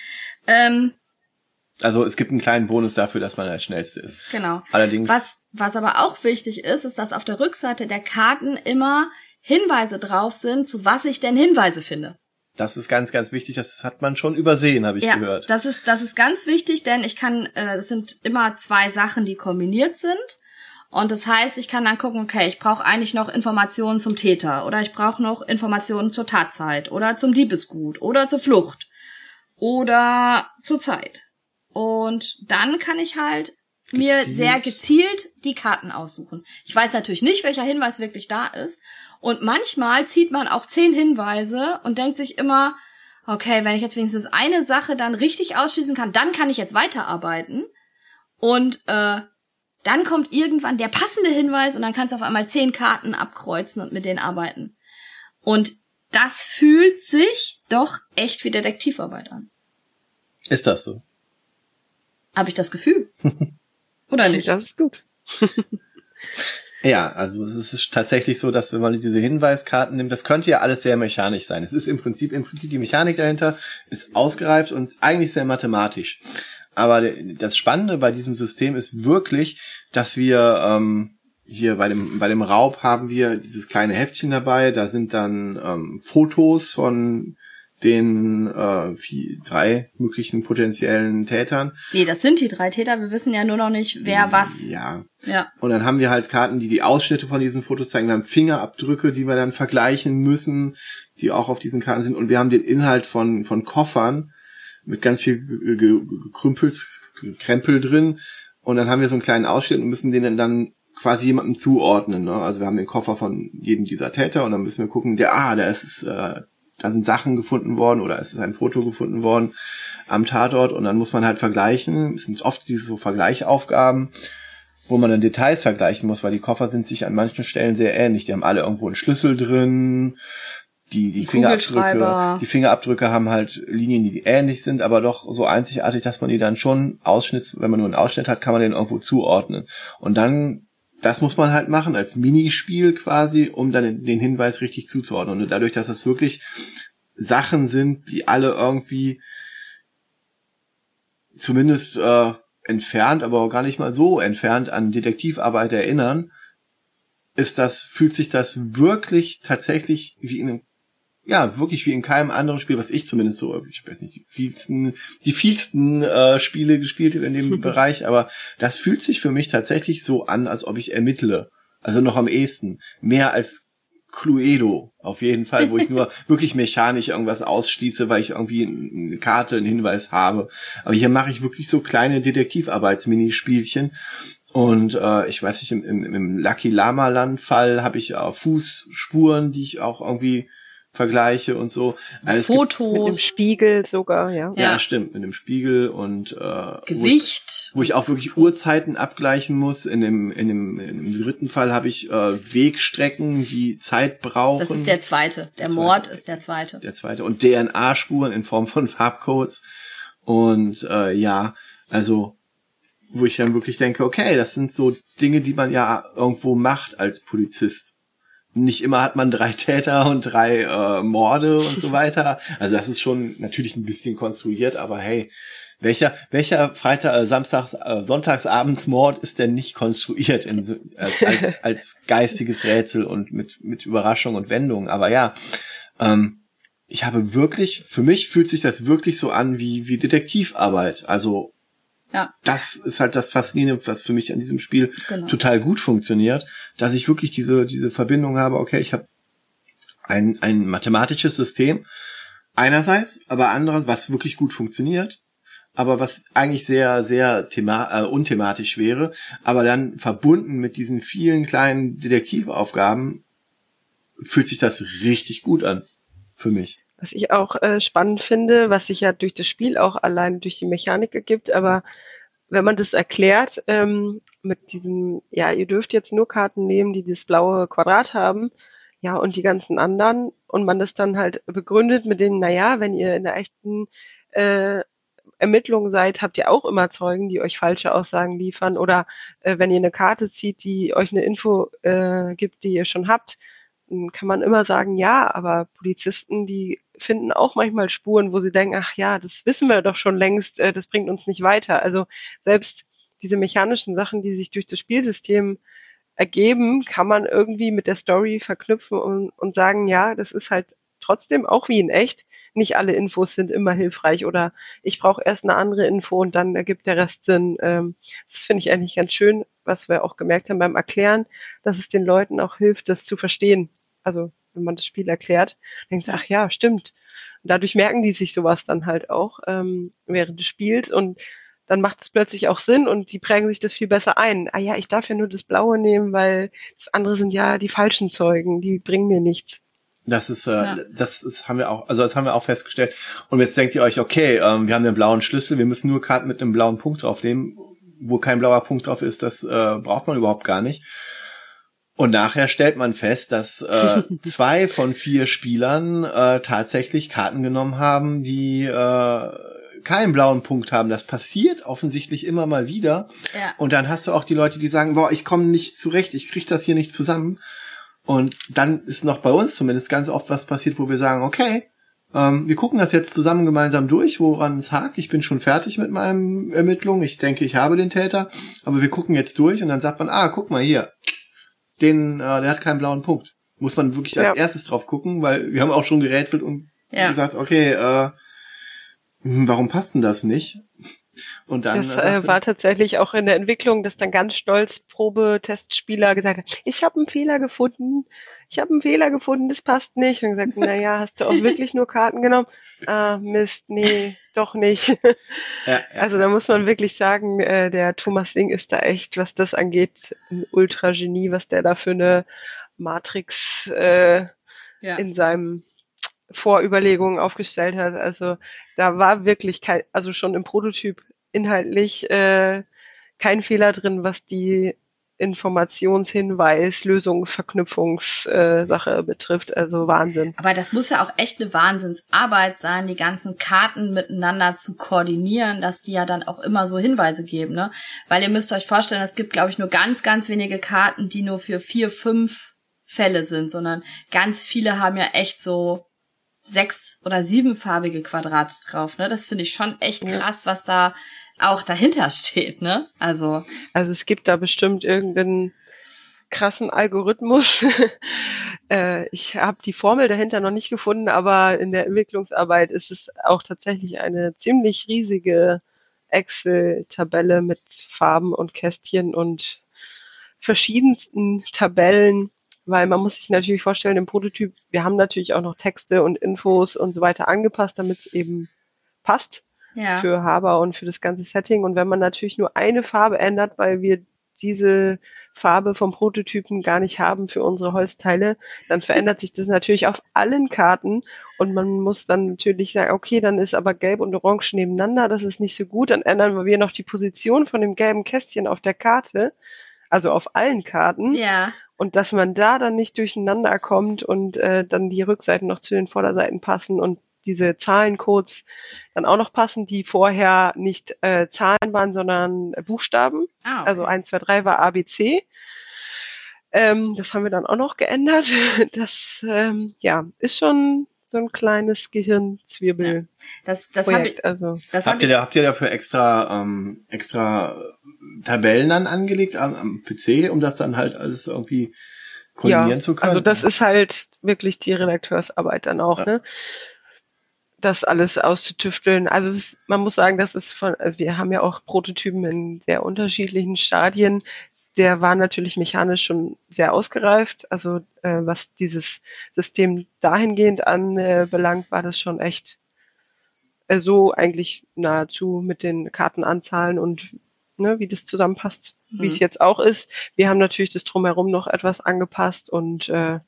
S1: Ähm,
S2: also es gibt einen kleinen Bonus dafür, dass man als schnellste ist.
S1: Genau.
S2: Allerdings.
S1: Was, was aber auch wichtig ist, ist, dass auf der Rückseite der Karten immer Hinweise drauf sind, zu was ich denn Hinweise finde.
S2: Das ist ganz, ganz wichtig. Das hat man schon übersehen, habe ich ja, gehört.
S1: Das ist, das ist ganz wichtig, denn ich kann, äh, es sind immer zwei Sachen, die kombiniert sind. Und das heißt, ich kann dann gucken, okay, ich brauche eigentlich noch Informationen zum Täter oder ich brauche noch Informationen zur Tatzeit oder zum Diebesgut oder zur Flucht oder zur Zeit. Und dann kann ich halt mir sehr gezielt die Karten aussuchen. Ich weiß natürlich nicht, welcher Hinweis wirklich da ist. Und manchmal zieht man auch zehn Hinweise und denkt sich immer, okay, wenn ich jetzt wenigstens eine Sache dann richtig ausschließen kann, dann kann ich jetzt weiterarbeiten. Und äh, dann kommt irgendwann der passende Hinweis und dann kannst du auf einmal zehn Karten abkreuzen und mit denen arbeiten. Und das fühlt sich doch echt wie Detektivarbeit an.
S2: Ist das so?
S1: Habe ich das Gefühl. Oder nicht?
S3: Das ist gut.
S2: ja, also es ist tatsächlich so, dass wenn man diese Hinweiskarten nimmt, das könnte ja alles sehr mechanisch sein. Es ist im Prinzip, im Prinzip die Mechanik dahinter ist ausgereift und eigentlich sehr mathematisch. Aber das Spannende bei diesem System ist wirklich, dass wir ähm, hier bei dem bei dem Raub haben wir dieses kleine Heftchen dabei. Da sind dann ähm, Fotos von den äh, vier, drei möglichen potenziellen Tätern.
S1: Nee, das sind die drei Täter. Wir wissen ja nur noch nicht, wer was.
S2: Ja.
S1: Ja.
S2: Und dann haben wir halt Karten, die die Ausschnitte von diesen Fotos zeigen. Wir haben Fingerabdrücke, die wir dann vergleichen müssen, die auch auf diesen Karten sind. Und wir haben den Inhalt von, von Koffern mit ganz viel Gekrümpels, Krempel drin. Und dann haben wir so einen kleinen Ausschnitt und müssen den dann quasi jemandem zuordnen. Ne? Also wir haben den Koffer von jedem dieser Täter und dann müssen wir gucken, der, ah, der ist äh, da sind Sachen gefunden worden oder es ist ein Foto gefunden worden am Tatort und dann muss man halt vergleichen. Es sind oft diese so Vergleichaufgaben, wo man dann Details vergleichen muss, weil die Koffer sind sich an manchen Stellen sehr ähnlich. Die haben alle irgendwo einen Schlüssel drin. Die, die Fingerabdrücke, die Fingerabdrücke haben halt Linien, die ähnlich sind, aber doch so einzigartig, dass man die dann schon Ausschnitt, wenn man nur einen Ausschnitt hat, kann man den irgendwo zuordnen. Und dann das muss man halt machen als Minispiel quasi, um dann den Hinweis richtig zuzuordnen. Und dadurch, dass das wirklich Sachen sind, die alle irgendwie zumindest äh, entfernt, aber auch gar nicht mal so entfernt an Detektivarbeit erinnern, ist das, fühlt sich das wirklich tatsächlich wie in einem ja, wirklich wie in keinem anderen Spiel, was ich zumindest so, ich weiß nicht, die vielsten, die vielsten äh, Spiele gespielt habe in dem Bereich, aber das fühlt sich für mich tatsächlich so an, als ob ich ermittle. Also noch am ehesten. Mehr als Cluedo, auf jeden Fall, wo ich nur wirklich mechanisch irgendwas ausschließe, weil ich irgendwie eine Karte, einen Hinweis habe. Aber hier mache ich wirklich so kleine Detektivarbeitsminispielchen. Und äh, ich weiß nicht, im, im, im Lucky Lama Land Fall habe ich äh, Fußspuren, die ich auch irgendwie Vergleiche und so.
S1: Also Fotos.
S3: Mit dem Spiegel sogar, ja.
S2: Ja, ja stimmt, mit dem Spiegel und äh,
S1: Gewicht.
S2: Wo ich, wo ich, auch wirklich Uhrzeiten abgleichen muss. In dem, in dem, in dem dritten Fall habe ich äh, Wegstrecken, die Zeit brauchen. Das
S1: ist der zweite. Der, der Mord ist der zweite.
S2: Der zweite. Und DNA-Spuren in Form von Farbcodes. Und äh, ja, also wo ich dann wirklich denke, okay, das sind so Dinge, die man ja irgendwo macht als Polizist nicht immer hat man drei Täter und drei äh, Morde und so weiter. Also das ist schon natürlich ein bisschen konstruiert, aber hey, welcher welcher Freitag, äh, Samstags, äh, Sonntagsabendsmord ist denn nicht konstruiert in, als, als, als geistiges Rätsel und mit mit Überraschung und Wendung? Aber ja, ähm, ich habe wirklich, für mich fühlt sich das wirklich so an wie, wie Detektivarbeit. Also,
S1: Ja.
S2: das ist halt das Faszinierende, was für mich an diesem Spiel
S1: Genau.
S2: total gut funktioniert, dass ich wirklich diese, diese Verbindung habe, okay, ich habe ein, ein mathematisches System einerseits, aber andererseits, was wirklich gut funktioniert, aber was eigentlich sehr, sehr thema äh, unthematisch wäre, aber dann verbunden mit diesen vielen kleinen Detektivaufgaben fühlt sich das richtig gut an für mich.
S3: Was ich auch äh, spannend finde, was sich ja durch das Spiel auch allein durch die Mechanik ergibt, aber wenn man das erklärt, ähm, mit diesem, ja, ihr dürft jetzt nur Karten nehmen, die das blaue Quadrat haben, ja, und die ganzen anderen, und man das dann halt begründet mit denen, naja, wenn ihr in der echten äh, Ermittlung seid, habt ihr auch immer Zeugen, die euch falsche Aussagen liefern, oder äh, wenn ihr eine Karte zieht, die euch eine Info äh, gibt, die ihr schon habt, kann man immer sagen, ja, aber Polizisten, die finden auch manchmal Spuren, wo sie denken, ach ja, das wissen wir doch schon längst, äh, das bringt uns nicht weiter. Also selbst diese mechanischen Sachen, die sich durch das Spielsystem ergeben, kann man irgendwie mit der Story verknüpfen und, und sagen, ja, das ist halt trotzdem auch wie in echt. Nicht alle Infos sind immer hilfreich oder ich brauche erst eine andere Info und dann ergibt der Rest Sinn. Ähm, das finde ich eigentlich ganz schön, was wir auch gemerkt haben beim Erklären, dass es den Leuten auch hilft, das zu verstehen. Also wenn man das Spiel erklärt, denkt sie, ach ja, stimmt. Und dadurch merken die sich sowas dann halt auch ähm, während des Spiels und dann macht es plötzlich auch Sinn und die prägen sich das viel besser ein. Ah ja, ich darf ja nur das Blaue nehmen, weil das andere sind ja die falschen Zeugen, die bringen mir nichts.
S2: Das ist, äh,
S1: Ja.
S2: das ist, haben wir auch, also das haben wir auch festgestellt. Und jetzt denkt ihr euch, okay, ähm, wir haben den blauen Schlüssel, wir müssen nur Karten mit einem blauen Punkt draufnehmen. Wo kein blauer Punkt drauf ist, das äh, braucht man überhaupt gar nicht. Und nachher stellt man fest, dass äh, zwei von vier Spielern äh, tatsächlich Karten genommen haben, die äh, keinen blauen Punkt haben. Das passiert offensichtlich immer mal wieder.
S1: Ja.
S2: Und dann hast du auch die Leute, die sagen, boah, ich komme nicht zurecht, ich krieg das hier nicht zusammen. Und dann ist noch bei uns zumindest ganz oft was passiert, wo wir sagen, okay, ähm, wir gucken das jetzt zusammen gemeinsam durch, woran es hakt. Ich bin schon fertig mit meinen Ermittlungen. Ich denke, ich habe den Täter. Aber wir gucken jetzt durch und dann sagt man, ah, guck mal hier, den, äh, der hat keinen blauen Punkt. Muss man wirklich als
S3: Ja.
S2: erstes drauf gucken, weil wir haben auch schon gerätselt und
S1: Ja.
S2: gesagt, okay, äh, hm, warum passt denn das nicht? Und dann
S3: Das
S2: äh,
S3: war tatsächlich auch in der Entwicklung, dass dann ganz stolz Probetestspieler gesagt haben, ich habe einen Fehler gefunden, ich habe einen Fehler gefunden, das passt nicht. Und gesagt, na ja, hast du auch wirklich nur Karten genommen? Ah, Mist, nee, doch nicht.
S2: ja, ja,
S3: Also da muss man wirklich sagen, äh, der Thomas Singh ist da echt, was das angeht, ein Ultra-Genie, was der da für eine Matrix äh,
S1: Ja.
S3: in seinem Vorüberlegungen aufgestellt hat. Also da war wirklich kein, also schon im Prototyp inhaltlich äh, kein Fehler drin, was die Informationshinweis, Lösungsverknüpfungssache äh, betrifft. Also Wahnsinn.
S1: Aber das muss ja auch echt eine Wahnsinnsarbeit sein, die ganzen Karten miteinander zu koordinieren, dass die ja dann auch immer so Hinweise geben, ne? Weil ihr müsst euch vorstellen, es gibt, glaube ich, nur ganz, ganz wenige Karten, die nur für vier, fünf Fälle sind, sondern ganz viele haben ja echt so sechs- oder siebenfarbige Quadrate drauf, ne? Das finde ich schon echt krass, was da auch dahinter steht, ne? Also,
S3: Also es gibt da bestimmt irgendeinen krassen Algorithmus. äh, ich habe die Formel dahinter noch nicht gefunden, aber in der Entwicklungsarbeit ist es auch tatsächlich eine ziemlich riesige Excel-Tabelle mit Farben und Kästchen und verschiedensten Tabellen, weil man muss sich natürlich vorstellen, im Prototyp, wir haben natürlich auch noch Texte und Infos und so weiter angepasst, damit es eben passt
S1: ja.
S3: für Haber und für das ganze Setting. Und wenn man natürlich nur eine Farbe ändert, weil wir diese Farbe vom Prototypen gar nicht haben für unsere Holzteile, dann verändert sich das natürlich auf allen Karten und man muss dann natürlich sagen, okay, dann ist aber gelb und orange nebeneinander, das ist nicht so gut, dann ändern wir noch die Position von dem gelben Kästchen auf der Karte, also auf allen Karten
S1: Ja.
S3: und dass man da dann nicht durcheinander kommt und äh, dann die Rückseiten noch zu den Vorderseiten passen und diese Zahlencodes dann auch noch passen, die vorher nicht äh, Zahlen waren, sondern Buchstaben.
S1: Ah, okay.
S3: Also 1, 2, 3 war ABC. Ähm, das haben wir dann auch noch geändert. Das ähm, ja ist schon so ein kleines Gehirnzwirbelprojekt.
S1: das, das habe ich,
S3: Also
S1: das hab
S2: Habt ihr,
S1: ich,
S2: da, habt ihr dafür extra, ähm, extra Tabellen dann angelegt am, am PC, um das dann halt alles irgendwie koordinieren
S3: ja,
S2: zu können?
S3: also das ist halt wirklich die Redakteursarbeit dann auch.
S2: Ja.
S3: Ne? Das alles auszutüfteln. Also ist, man muss sagen, das ist von, also wir haben ja auch Prototypen in sehr unterschiedlichen Stadien. Der war natürlich mechanisch schon sehr ausgereift. Also äh, was dieses System dahingehend anbelangt, äh, war das schon echt äh, so eigentlich nahezu mit den Kartenanzahlen und ne, wie das zusammenpasst, mhm. wie es jetzt auch ist. Wir haben natürlich das drumherum noch etwas angepasst und äh,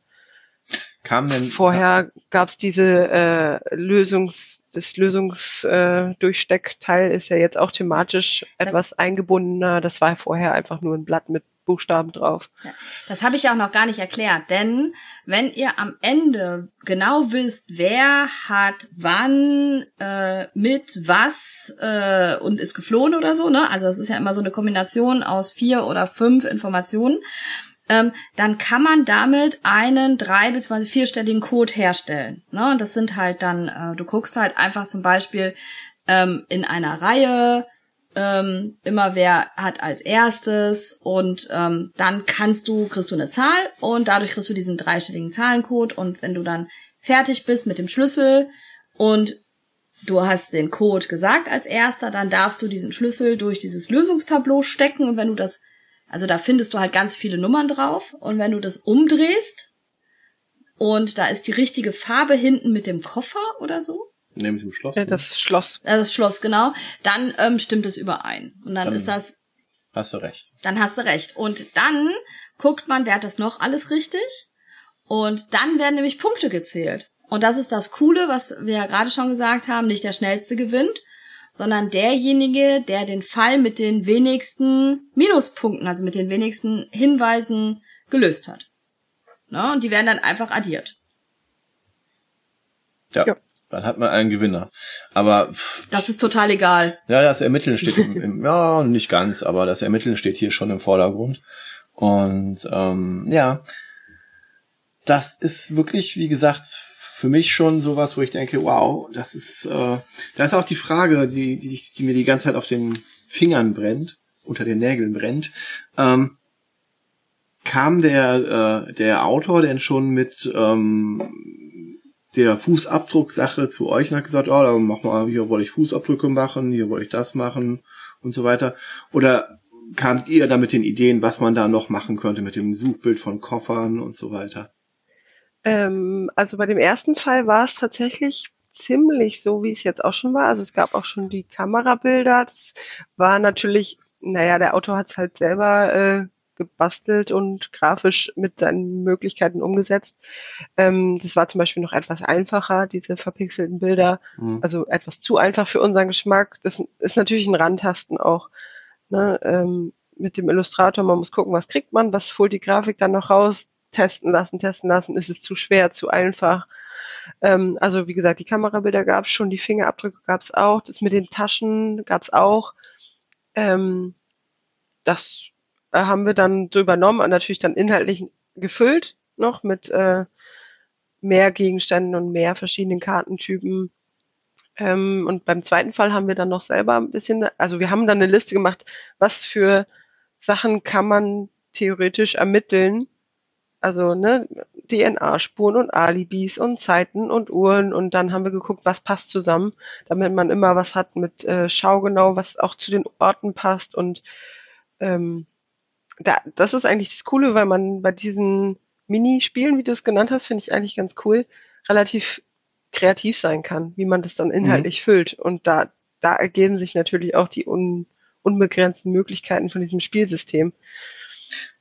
S2: Kam denn,
S3: vorher gab es diese äh, Lösungs, das Lösungsdurchsteckteil äh, ist ja jetzt auch thematisch etwas das, eingebundener. Das war vorher einfach nur ein Blatt mit Buchstaben drauf.
S1: Ja, das habe ich ja auch noch gar nicht erklärt, denn wenn ihr am Ende genau wisst, wer hat wann äh, mit was äh, und ist geflohen oder so, ne? Also das ist ja immer so eine Kombination aus vier oder fünf Informationen ähm, dann kann man damit einen drei- bzw. vierstelligen Code herstellen. Ne? Und das sind halt dann, äh, du guckst halt einfach zum Beispiel ähm, in einer Reihe ähm, immer wer hat als erstes und ähm, dann kannst du, kriegst du eine Zahl und dadurch kriegst du diesen dreistelligen Zahlencode und wenn du dann fertig bist mit dem Schlüssel und du hast den Code gesagt als erster, dann darfst du diesen Schlüssel durch dieses Lösungstableau stecken und wenn du das also da findest du halt ganz viele Nummern drauf und wenn du das umdrehst und da ist die richtige Farbe hinten mit dem Koffer oder so.
S2: Nee, mit dem Schloss.
S3: Ja, das Schloss.
S1: Also das Schloss, genau. Dann ähm, stimmt es überein. Und dann, dann ist das.
S2: Hast du recht.
S1: Dann hast du recht. Und dann guckt man, wer hat das noch alles richtig. Und dann werden nämlich Punkte gezählt. Und das ist das Coole, was wir ja gerade schon gesagt haben, nicht der schnellste gewinnt, sondern derjenige, der den Fall mit den wenigsten Minuspunkten, also mit den wenigsten Hinweisen gelöst hat. Ne? Und die werden dann einfach addiert.
S2: Ja, ja. Dann hat man einen Gewinner. Aber
S1: das ist total egal.
S2: Ja, das Ermitteln steht im, im, ja nicht ganz, aber das Ermitteln steht hier schon im Vordergrund. Und ähm, ja, das ist wirklich, wie gesagt, für mich schon sowas, wo ich denke, wow, das ist, äh, da ist auch die Frage, die, die, die mir die ganze Zeit auf den Fingern brennt, unter den Nägeln brennt. Ähm, kam der, äh, der Autor denn schon mit ähm, der Fußabdrucksache zu euch und hat gesagt, oh, da mach mal, hier wollte ich Fußabdrücke machen, hier wollte ich das machen und so weiter? Oder kamt ihr da mit den Ideen, was man da noch machen könnte mit dem Suchbild von Koffern und so weiter?
S3: Ähm, also bei dem ersten Fall war es tatsächlich ziemlich so, wie es jetzt auch schon war. Also es gab auch schon die Kamerabilder. Das war natürlich, naja, der Autor hat es halt selber äh, gebastelt und grafisch mit seinen Möglichkeiten umgesetzt. Ähm, das war zum Beispiel noch etwas einfacher, diese verpixelten Bilder. Mhm. Also etwas zu einfach für unseren Geschmack. Das ist natürlich ein Randtasten auch. Ne? Ähm, mit dem Illustrator, man muss gucken, was kriegt man, was holt die Grafik dann noch raus testen lassen, testen lassen, ist es zu schwer, zu einfach. Ähm, also wie gesagt, die Kamerabilder gab es schon, die Fingerabdrücke gab es auch, das mit den Taschen gab es auch. Ähm, das äh, haben wir dann so übernommen und natürlich dann inhaltlich gefüllt noch mit äh, mehr Gegenständen und mehr verschiedenen Kartentypen. Ähm, und beim zweiten Fall haben wir dann noch selber ein bisschen, also wir haben dann eine Liste gemacht, was für Sachen kann man theoretisch ermitteln, also ne, DNA-Spuren und Alibis und Zeiten und Uhren und dann haben wir geguckt, was passt zusammen, damit man immer was hat mit äh, Schaugenau, was auch zu den Orten passt und ähm, da, das ist eigentlich das Coole, weil man bei diesen Minispielen, wie du es genannt hast, finde ich eigentlich ganz cool, relativ kreativ sein kann, wie man das dann inhaltlich mhm. füllt und da, da ergeben sich natürlich auch die un, unbegrenzten Möglichkeiten von diesem Spielsystem.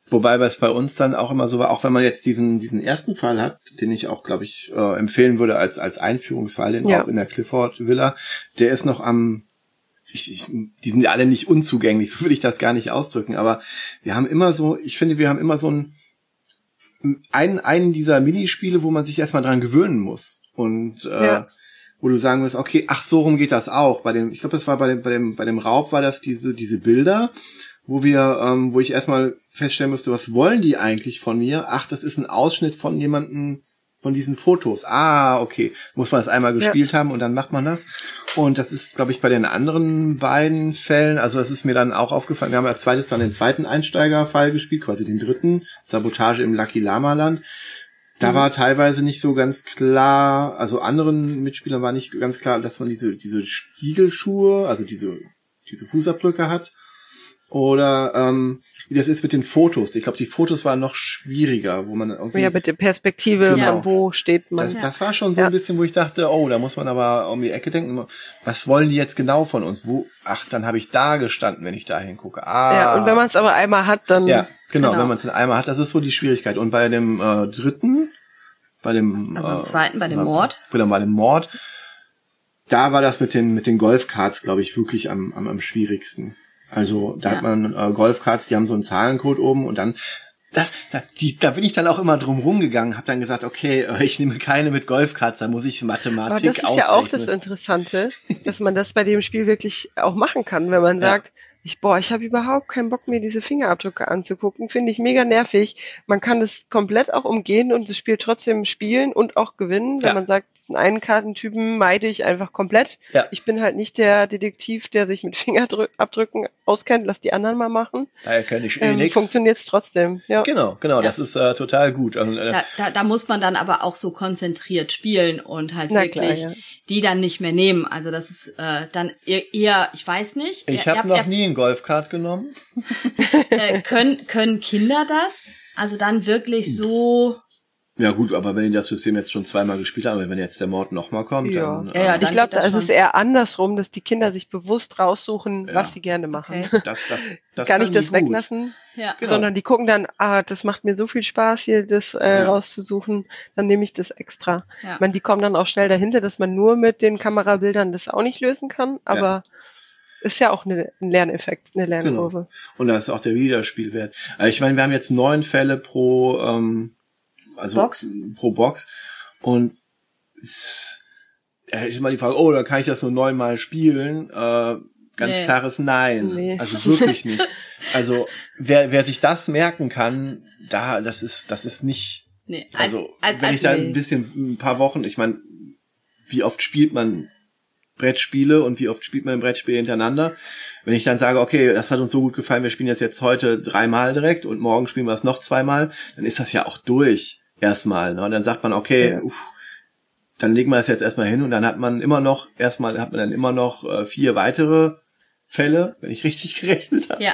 S2: Wobei es bei uns dann auch immer so war, auch wenn man jetzt diesen, diesen ersten Fall hat, den ich auch, glaube ich, äh, empfehlen würde als, als Einführungsfall, den ja. auch in der Clifford Villa, der ist noch am, ich, ich, die sind ja alle nicht unzugänglich, so will ich das gar nicht ausdrücken, aber wir haben immer so, ich finde, wir haben immer so ein, einen, einen dieser Minispiele, wo man sich erstmal dran gewöhnen muss. Und äh, ja. wo du sagen wirst, okay, ach, so rum geht das auch. Bei dem, ich glaube, das war bei dem, bei dem, bei dem Raub war das diese, diese Bilder, wo wir, ähm, wo ich erstmal feststellen musste, was wollen die eigentlich von mir? Ach, das ist ein Ausschnitt von jemanden von diesen Fotos. Ah, okay. Muss man das einmal gespielt ja. haben und dann macht man das. Und das ist, glaube ich, bei den anderen beiden Fällen, also das ist mir dann auch aufgefallen, wir haben als zweites dann den zweiten Einsteigerfall gespielt, quasi den dritten, Sabotage im Lucky Lama Land. Da war teilweise nicht so ganz klar, also anderen Mitspielern war nicht ganz klar, dass man diese, diese Stiegelschuhe, also diese, diese Fußabdrücke hat. Oder ähm, wie das ist mit den Fotos. Ich glaube, die Fotos waren noch schwieriger, wo man irgendwie.
S3: Ja, mit der Perspektive,
S2: Genau.
S3: von wo steht man.
S2: Das, das war schon so
S3: Ja.
S2: ein bisschen, wo ich dachte, oh, da muss man aber um die Ecke denken. Was wollen die jetzt genau von uns? Wo? Ach, dann habe ich da gestanden, wenn ich da hingucke. Ah.
S3: ja, und wenn man es aber einmal hat, dann
S2: Ja, genau,
S1: Genau.
S2: wenn man es in einmal hat, das ist so die Schwierigkeit. Und bei dem äh, dritten, bei dem
S1: Also beim
S2: äh,
S1: zweiten, bei dem
S2: bei-
S1: Mord.
S2: Bei dem, bei dem Mord, da war das mit den mit den Golfcards, glaube ich, wirklich am, am, am schwierigsten. Also da
S1: Ja.
S2: hat man äh, Golfcards, die haben so einen Zahlencode oben und dann das, da, die, da bin ich dann auch immer drum rumgegangen, habe dann gesagt, okay, äh, ich nehme keine mit Golfcards, da muss ich Mathematik
S3: das ist ja auch das
S2: ausrechnen.
S3: Interessante, dass man das bei dem Spiel wirklich auch machen kann, wenn man
S2: Ja.
S3: sagt, ich, boah, ich habe überhaupt keinen Bock, mir diese Fingerabdrücke anzugucken. Finde ich mega nervig. Man kann das komplett auch umgehen und das Spiel trotzdem spielen und auch gewinnen, wenn
S2: Ja.
S3: man sagt, diesen einen Kartentypen meide ich einfach komplett.
S2: Ja.
S3: Ich bin halt nicht der Detektiv, der sich mit Fingerabdrücken auskennt. Lass die anderen mal machen.
S2: Daher kenne ich eh
S3: Ähm,
S2: nix.
S3: Funktioniert trotzdem. Ja.
S2: Genau, genau, das ist äh, total gut. Und, äh,
S1: Da, da, da muss man dann aber auch so konzentriert spielen und halt
S3: Na
S1: wirklich
S3: klar, ja.
S1: die dann nicht mehr nehmen. Also das ist äh, dann eher, eher, ich weiß nicht.
S2: ich habe noch nie einen Golfcard genommen.
S1: Äh, können, können Kinder das? Also dann wirklich so.
S2: Ja gut, aber wenn die das System jetzt schon zweimal gespielt haben, wenn jetzt der Mord nochmal kommt,
S3: Ja.
S2: dann
S1: Ja, ja,
S2: äh,
S1: dann
S3: Ich glaube, da ist es eher andersrum, dass die Kinder sich bewusst raussuchen,
S2: Ja.
S3: was sie gerne machen.
S1: Okay.
S2: das, das, das
S3: Gar
S2: kann
S3: nicht das weglassen,
S1: Ja.
S2: Genau.
S3: sondern die gucken dann, ah, das macht mir so viel Spaß, hier das äh,
S2: Ja.
S3: rauszusuchen, dann nehme ich das extra.
S1: Ja.
S3: Ich meine, die kommen dann auch schnell dahinter, dass man nur mit den Kamerabildern das auch nicht lösen kann, aber ist ja auch eine, ein Lerneffekt, eine Lernkurve.
S2: Genau. Und da ist auch der Wiederspielwert. Also ich meine, wir haben jetzt neun Fälle pro ähm, also
S1: Box?
S2: pro Box und es, da hätte ich mal die Frage, oh, dann kann ich das nur neunmal spielen. Äh, ganz
S1: Nee.
S2: klares Nein.
S3: Nee.
S2: Also wirklich nicht. Also wer, wer sich das merken kann, da, das ist, das ist nicht
S1: Nee, als,
S2: Also,
S1: als,
S2: wenn
S1: als,
S2: ich da ein bisschen, ein paar Wochen, ich meine, wie oft spielt man Brettspiele und wie oft spielt man ein Brettspiel hintereinander? Wenn ich dann sage, okay, das hat uns so gut gefallen, wir spielen das jetzt heute dreimal direkt und morgen spielen wir es noch zweimal, dann ist das ja auch durch erstmal. Ne? Und dann sagt man, okay,
S3: Ja.
S2: uff, dann legen wir das jetzt erstmal hin und dann hat man immer noch, erstmal hat man dann immer noch äh, vier weitere Fälle, wenn ich richtig gerechnet habe.
S1: ja,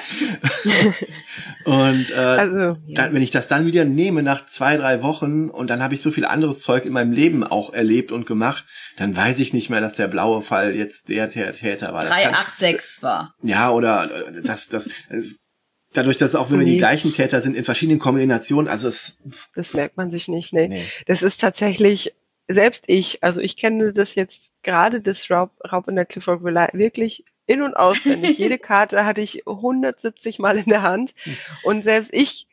S2: Und äh,
S3: Also, ja.
S2: dann, wenn ich das dann wieder nehme nach zwei, drei Wochen und dann habe ich so viel anderes Zeug in meinem Leben auch erlebt und gemacht, dann weiß ich nicht mehr, dass der blaue Fall jetzt der Tä- Täter war. Das kann-
S1: 386 war.
S2: Ja, oder äh, das, das, das dadurch, dass auch wenn wir die
S3: Nee.
S2: gleichen Täter sind in verschiedenen Kombinationen, also es
S3: das merkt man sich nicht, nee.
S2: nee.
S3: Das ist tatsächlich, selbst ich, also ich kenne das jetzt gerade, das Raub, Raub in der Clifford Villa, wirklich in- und auswendig. Jede Karte hatte ich 170 Mal in der Hand. Und selbst ich,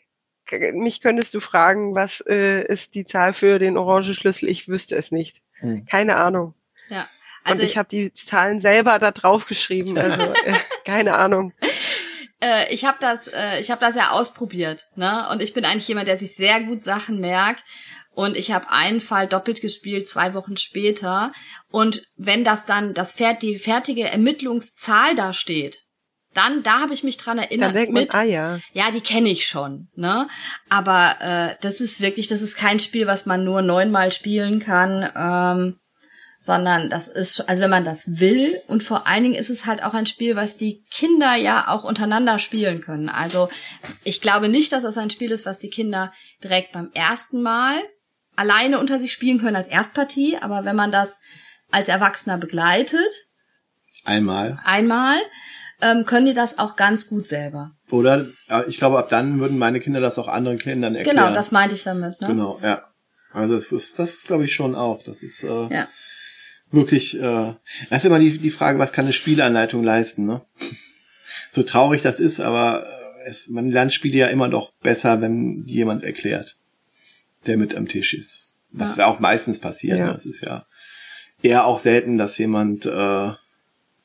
S3: mich könntest du fragen, was äh, ist die Zahl für den orangen Schlüssel? Ich wüsste es nicht.
S2: Hm.
S3: Keine Ahnung.
S1: Ja.
S3: Also
S1: Also
S3: und ich habe die Zahlen selber da drauf geschrieben. Also äh, keine Ahnung.
S1: äh, ich habe das, äh, ich habe das ja ausprobiert, ne? Und ich bin eigentlich jemand, der sich sehr gut Sachen merkt. Und ich habe einen Fall doppelt gespielt, zwei Wochen später. Und wenn das dann das Pferd, die fertige Ermittlungszahl da steht, dann da habe ich mich dran erinnert
S3: Dann denkt man,
S1: mit.
S3: ah ja.
S1: Ja, die kenne ich schon, ne? Aber äh, das ist wirklich, das ist kein Spiel, was man nur neunmal spielen kann, ähm, sondern das ist, also wenn man das will und vor allen Dingen ist es halt auch ein Spiel, was die Kinder ja auch untereinander spielen können. Also ich glaube nicht, dass das ein Spiel ist, was die Kinder direkt beim ersten Mal alleine unter sich spielen können als Erstpartie, aber wenn man das als Erwachsener begleitet,
S2: Einmal.
S1: einmal, ähm, können die das auch ganz gut selber.
S2: Oder ich glaube, ab dann würden meine Kinder das auch anderen Kindern erklären.
S1: Genau, das meinte ich damit. Ne?
S2: Genau, ja. Also das ist, das ist, glaube ich, schon auch. Das ist äh,
S1: Ja.
S2: wirklich, äh, das ist immer die, die Frage, was kann eine Spielanleitung leisten, ne? so traurig das ist, aber äh, es, man lernt Spiele ja immer noch besser, wenn die jemand erklärt, der mit am Tisch ist. Was ja, auch meistens passiert.
S3: Ja.
S2: Ne? Es ist ja eher auch selten, dass jemand, äh,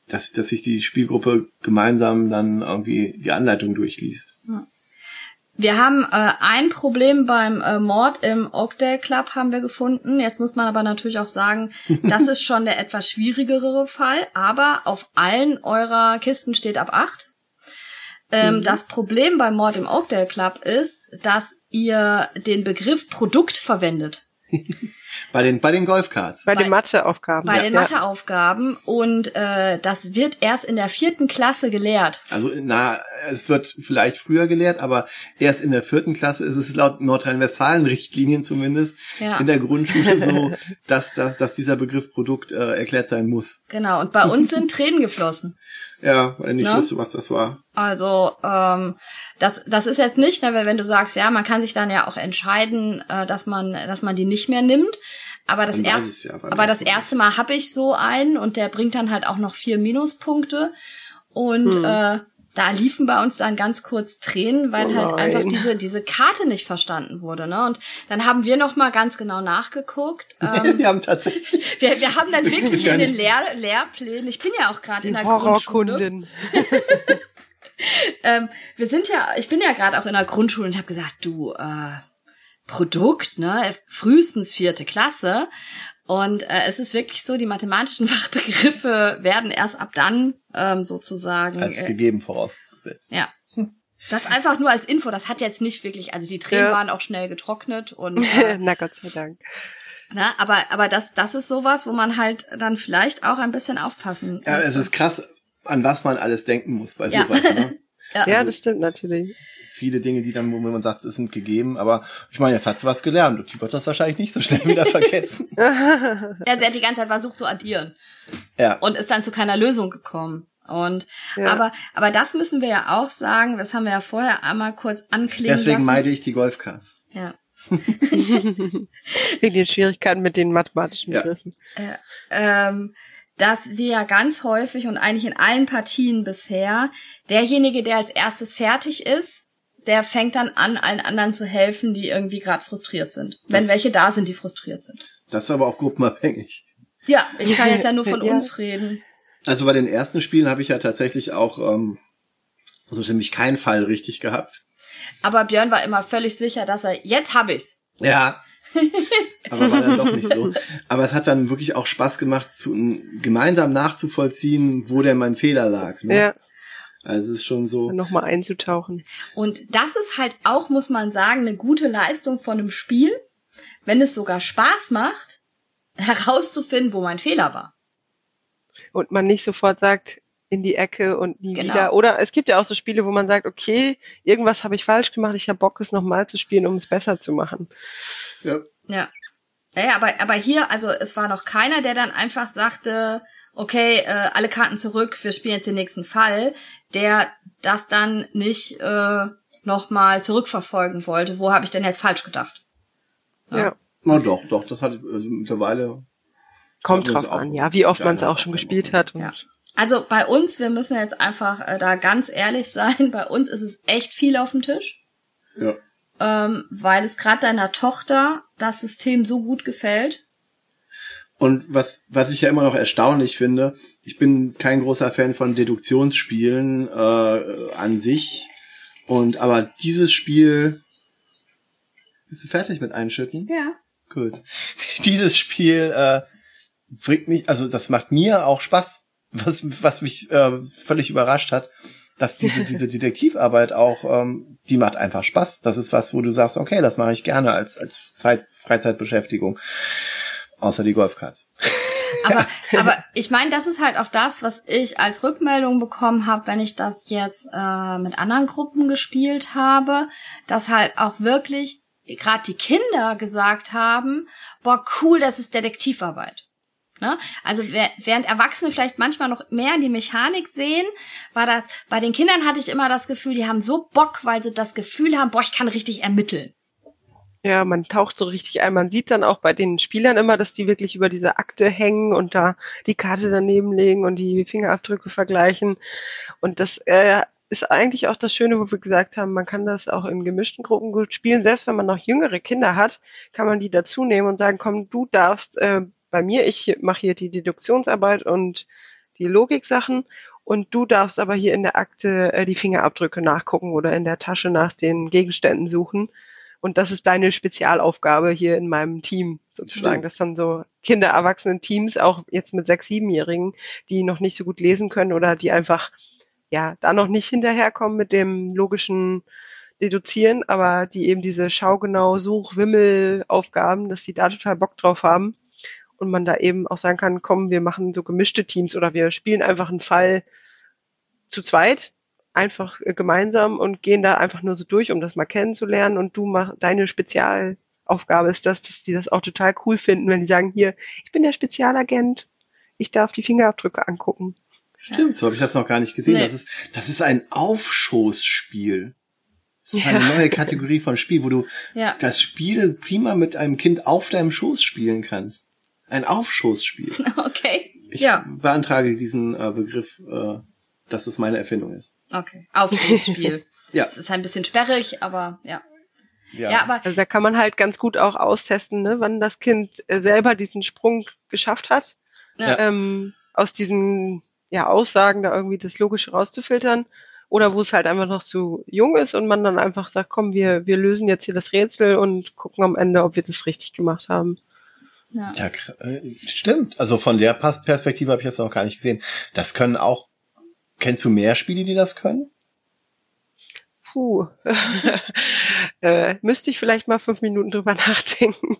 S2: dass, dass sich die Spielgruppe gemeinsam dann irgendwie die Anleitung durchliest.
S1: Wir haben äh, ein Problem beim äh, Mord im Oakdale Club haben wir gefunden. Jetzt muss man aber natürlich auch sagen, das ist schon der etwas schwierigere Fall, aber auf allen eurer Kisten steht ab acht. Ähm, Das Problem bei Mord im Oakdale Club ist, dass ihr den Begriff Produkt verwendet.
S2: Bei den, bei den Golfcards.
S3: Bei,
S1: Bei-
S3: den Matheaufgaben.
S1: Bei
S3: ja.
S1: den Matheaufgaben und äh, das wird erst in der vierten Klasse gelehrt.
S2: Also, na, es wird vielleicht früher gelehrt, aber erst in der vierten Klasse ist es laut Nordrhein-Westfalen-Richtlinien zumindest
S1: Ja.
S2: in der Grundschule so, dass, dass, dass dieser Begriff Produkt äh, erklärt sein muss.
S1: Genau, und bei uns sind Tränen geflossen.
S2: Ja, weil ich nicht
S1: Ne?
S2: wusste, was das war.
S1: Also ähm, das, das ist jetzt nicht, ne, weil wenn du sagst, ja, man kann sich dann ja auch entscheiden, äh, dass man, dass man die nicht mehr nimmt. Aber das, erst,
S2: ja
S1: aber das erste Mal habe ich so einen und der bringt dann halt auch noch vier Minuspunkte. Und äh, da liefen bei uns dann ganz kurz Tränen, weil
S3: Oh
S1: halt einfach diese, diese Karte nicht verstanden wurde. Ne? Und dann haben wir noch mal ganz genau nachgeguckt. Ähm,
S2: Wir haben tatsächlich,
S1: wir, wir haben dann wirklich in den. Lehr Lehrplänen, ich bin ja auch gerade in der Grundschule.
S3: Horrorkundin.
S1: Ähm, wir sind ja, ich bin ja gerade auch in der Grundschule und habe gesagt, du, äh, Produkt, ne, frühestens vierte Klasse. Und äh, es ist wirklich so, die mathematischen Fachbegriffe werden erst ab dann ähm, sozusagen.
S2: als
S1: äh,
S2: gegeben vorausgesetzt.
S1: ja. Das einfach nur als Info, das hat jetzt nicht wirklich, also die Tränen
S3: Ja.
S1: waren auch schnell getrocknet und äh,
S3: Na Gott sei Dank.
S1: na, aber aber das das ist sowas, wo man halt dann vielleicht auch ein bisschen aufpassen
S2: Ja,
S1: muss.
S2: es ist krass, an was man alles denken muss bei
S1: Ja.
S2: sowas. Ne?
S1: ja.
S3: Ja, das stimmt natürlich.
S2: Viele Dinge, die dann, wo man sagt, es sind gegeben, aber ich meine, jetzt hat sie was gelernt und die wird das wahrscheinlich nicht so schnell wieder vergessen.
S1: ja, sie hat die ganze Zeit versucht zu addieren.
S2: ja.
S1: und ist dann zu keiner Lösung gekommen. Und
S3: Ja.
S1: aber aber das müssen wir ja auch sagen, das haben wir ja vorher einmal kurz anklingen
S2: Deswegen
S1: lassen.
S2: meide ich die Golfcards.
S1: ja.
S3: Wegen den Schwierigkeiten mit den mathematischen
S2: Ja.
S3: Begriffen.
S1: ähm, dass wir ja ganz häufig und eigentlich in allen Partien bisher derjenige, der als erstes fertig ist, der fängt dann an, allen anderen zu helfen, die irgendwie gerade frustriert sind. Wenn
S2: Das-
S1: welche da sind, die frustriert sind.
S2: Das ist aber auch gruppenabhängig.
S1: Ja, ich kann jetzt ja nur von
S3: Ja.
S1: uns reden.
S2: Also bei den ersten Spielen habe ich ja tatsächlich auch ähm, so ziemlich keinen Fall richtig gehabt.
S1: Aber Björn war immer völlig sicher, dass er jetzt hab ich's.
S2: Ja. Aber war dann doch nicht so. Aber es hat dann wirklich auch Spaß gemacht, zu, gemeinsam nachzuvollziehen, wo denn mein Fehler lag. Ne?
S3: Ja,
S2: Also es ist schon so.
S3: nochmal einzutauchen.
S1: Und das ist halt auch, muss man sagen, eine gute Leistung von einem Spiel, wenn es sogar Spaß macht, herauszufinden, wo mein Fehler war.
S3: Und man nicht sofort sagt, in die Ecke und nie
S1: Genau.
S3: wieder. Oder es gibt ja auch so Spiele, wo man sagt, okay, irgendwas habe ich falsch gemacht, ich habe Bock, es nochmal zu spielen, um es besser zu machen.
S2: Ja.
S1: Ja. Naja, aber, aber hier, also es war noch keiner, der dann einfach sagte, okay, äh, alle Karten zurück, wir spielen jetzt den nächsten Fall, der das dann nicht äh, nochmal zurückverfolgen wollte. Wo habe ich denn jetzt falsch gedacht?
S3: Ja.
S1: Ja.
S2: Na doch, doch, das hat also mittlerweile.
S3: Kommt drauf an, ja, wie oft man es auch schon gespielt hat. Und
S1: Ja. Also bei uns, wir müssen jetzt einfach äh, da ganz ehrlich sein, bei uns ist es echt viel auf dem Tisch,
S2: Ja.
S1: ähm, weil es gerade deiner Tochter das System so gut gefällt.
S2: Und was, was ich ja immer noch erstaunlich finde, ich bin kein großer Fan von Deduktionsspielen äh, an sich. Und aber dieses Spiel. Bist du fertig mit Einschütten?
S1: Ja.
S2: Gut. Dieses Spiel äh, bringt mich, also das macht mir auch Spaß, was, was mich äh, völlig überrascht hat, dass diese, diese Detektivarbeit auch, ähm, die macht einfach Spaß. Das ist was, wo du sagst, okay, das mache ich gerne als, als Zeit, Freizeitbeschäftigung. Außer die Golfcards.
S1: Aber, aber ich meine, das ist halt auch das, was ich als Rückmeldung bekommen habe, wenn ich das jetzt äh, mit anderen Gruppen gespielt habe, dass halt auch wirklich gerade die Kinder gesagt haben, boah, cool, das ist Detektivarbeit. Ne? Also während Erwachsene vielleicht manchmal noch mehr die Mechanik sehen, war das, bei den Kindern hatte ich immer das Gefühl, die haben so Bock, weil sie das Gefühl haben, boah, ich kann richtig ermitteln.
S3: Ja, man taucht so richtig ein. Man sieht dann auch bei den Spielern immer, dass die wirklich über diese Akte hängen und da die Karte daneben legen und die Fingerabdrücke vergleichen. Und das äh, ist eigentlich auch das Schöne, wo wir gesagt haben, man kann das auch in gemischten Gruppen gut spielen. Selbst wenn man noch jüngere Kinder hat, kann man die dazu nehmen und sagen, komm, du darfst äh, bei mir, ich mache hier die Deduktionsarbeit und die Logiksachen und du darfst aber hier in der Akte äh, die Fingerabdrücke nachgucken oder in der Tasche nach den Gegenständen suchen. Und das ist deine Spezialaufgabe hier in meinem Team sozusagen.
S2: Stimmt.
S3: Das sind so Kinder, Erwachsenen Teams, auch jetzt mit sechs, siebenjährigen, die noch nicht so gut lesen können oder die einfach ja da noch nicht hinterherkommen mit dem logischen Deduzieren, aber die eben diese schaugenau Such Wimmel Aufgaben, dass die da total Bock drauf haben und man da eben auch sagen kann, komm, wir machen so gemischte Teams oder wir spielen einfach einen Fall zu zweit einfach äh, gemeinsam und gehen da einfach nur so durch, um das mal kennenzulernen und du mach deine Spezialaufgabe ist das, dass die das auch total cool finden, wenn die sagen, hier, ich bin der Spezialagent, ich darf die Fingerabdrücke angucken.
S2: Stimmt, so habe ich das noch gar nicht gesehen. Nee. Das ist das ist ein Aufschoßspiel. Das ist ja. eine neue Kategorie von Spiel, wo du ja. das Spiel prima mit einem Kind auf deinem Schoß spielen kannst. Ein Aufschoßspiel.
S1: Okay.
S2: Ich ja. beantrage diesen äh, Begriff, äh, dass es meine Erfindung ist.
S1: Okay. Aufschoßspiel. ja. Das ist ein bisschen sperrig, aber ja.
S3: Ja. ja, aber also da kann man halt ganz gut auch austesten, ne, wann das Kind äh, selber diesen Sprung geschafft hat, ja. ähm, aus diesen ja, Aussagen da irgendwie das Logische rauszufiltern oder wo es halt einfach noch zu jung ist und man dann einfach sagt, komm, wir, wir lösen jetzt hier das Rätsel und gucken am Ende, ob wir das richtig gemacht haben.
S2: Ja, ja äh, stimmt. Also von der Perspektive habe ich das noch gar nicht gesehen. Das können auch, kennst du mehr Spiele, die das können?
S3: Puh. äh, müsste ich vielleicht mal fünf Minuten drüber nachdenken.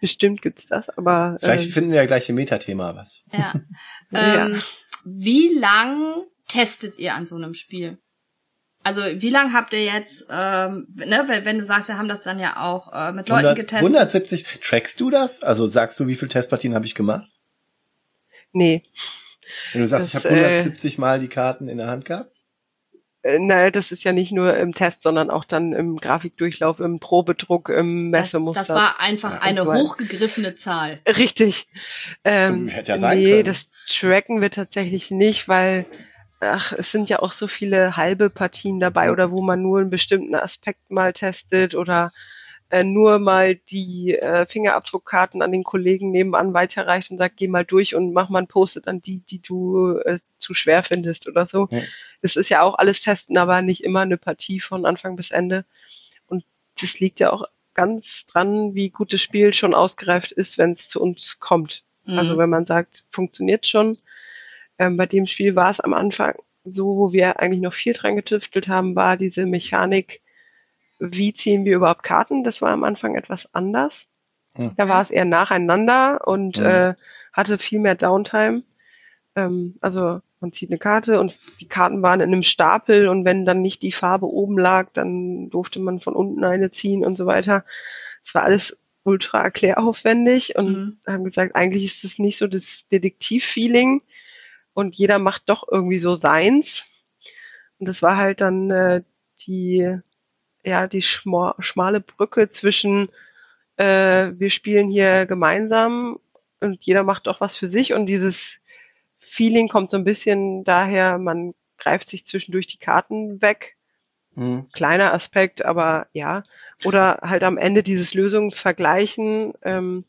S3: Bestimmt gibt's das, aber.
S2: Vielleicht äh, finden wir ja gleich im Metathema was.
S1: Ja. ähm, ja. Wie lang testet ihr an so einem Spiel? Also wie lange habt ihr jetzt, ähm, ne, wenn, wenn du sagst, wir haben das dann ja auch äh, mit Leuten 100, getestet.
S2: 170, trackst du das? Also sagst du, wie viele Testpartien habe ich gemacht?
S3: Nee.
S2: Wenn du sagst, das, ich habe 170 äh, Mal die Karten in der Hand gehabt?
S3: Äh, naja, das ist ja nicht nur im Test, sondern auch dann im Grafikdurchlauf, im Probedruck, im Messemuster.
S1: Das, das war einfach ja, eine hochgegriffene Zahl.
S3: Richtig. Ähm, Hätte ja sein nee, können. das tracken wir tatsächlich nicht, weil ach, es sind ja auch so viele halbe Partien dabei oder wo man nur einen bestimmten Aspekt mal testet oder äh, nur mal die äh, Fingerabdruckkarten an den Kollegen nebenan weiterreicht und sagt, geh mal durch und mach mal ein Post an die, die du äh, zu schwer findest oder so. Ja. Das ist ja auch alles testen, aber nicht immer eine Partie von Anfang bis Ende. Und das liegt ja auch ganz dran, wie gut das Spiel schon ausgereift ist, wenn es zu uns kommt. Also mhm. Also wenn man sagt, funktioniert schon, ähm, bei dem Spiel war es am Anfang so, wo wir eigentlich noch viel dran getüftelt haben, war diese Mechanik, wie ziehen wir überhaupt Karten? Das war am Anfang etwas anders. Mhm. Da war es eher nacheinander und mhm. äh, hatte viel mehr Downtime. Ähm, also man zieht eine Karte und die Karten waren in einem Stapel und wenn dann nicht die Farbe oben lag, dann durfte man von unten eine ziehen und so weiter. Es war alles ultra erkläraufwendig und mhm. haben gesagt, eigentlich ist das nicht so das Detektiv-Feeling, und jeder macht doch irgendwie so seins. Und das war halt dann äh, die, ja, die schma schmale Brücke zwischen äh, wir spielen hier gemeinsam und jeder macht doch was für sich und dieses Feeling kommt so ein bisschen daher, man greift sich zwischendurch die Karten weg. Mhm. Kleiner Aspekt, aber ja. Oder halt am Ende dieses Lösungsvergleichen. Ähm,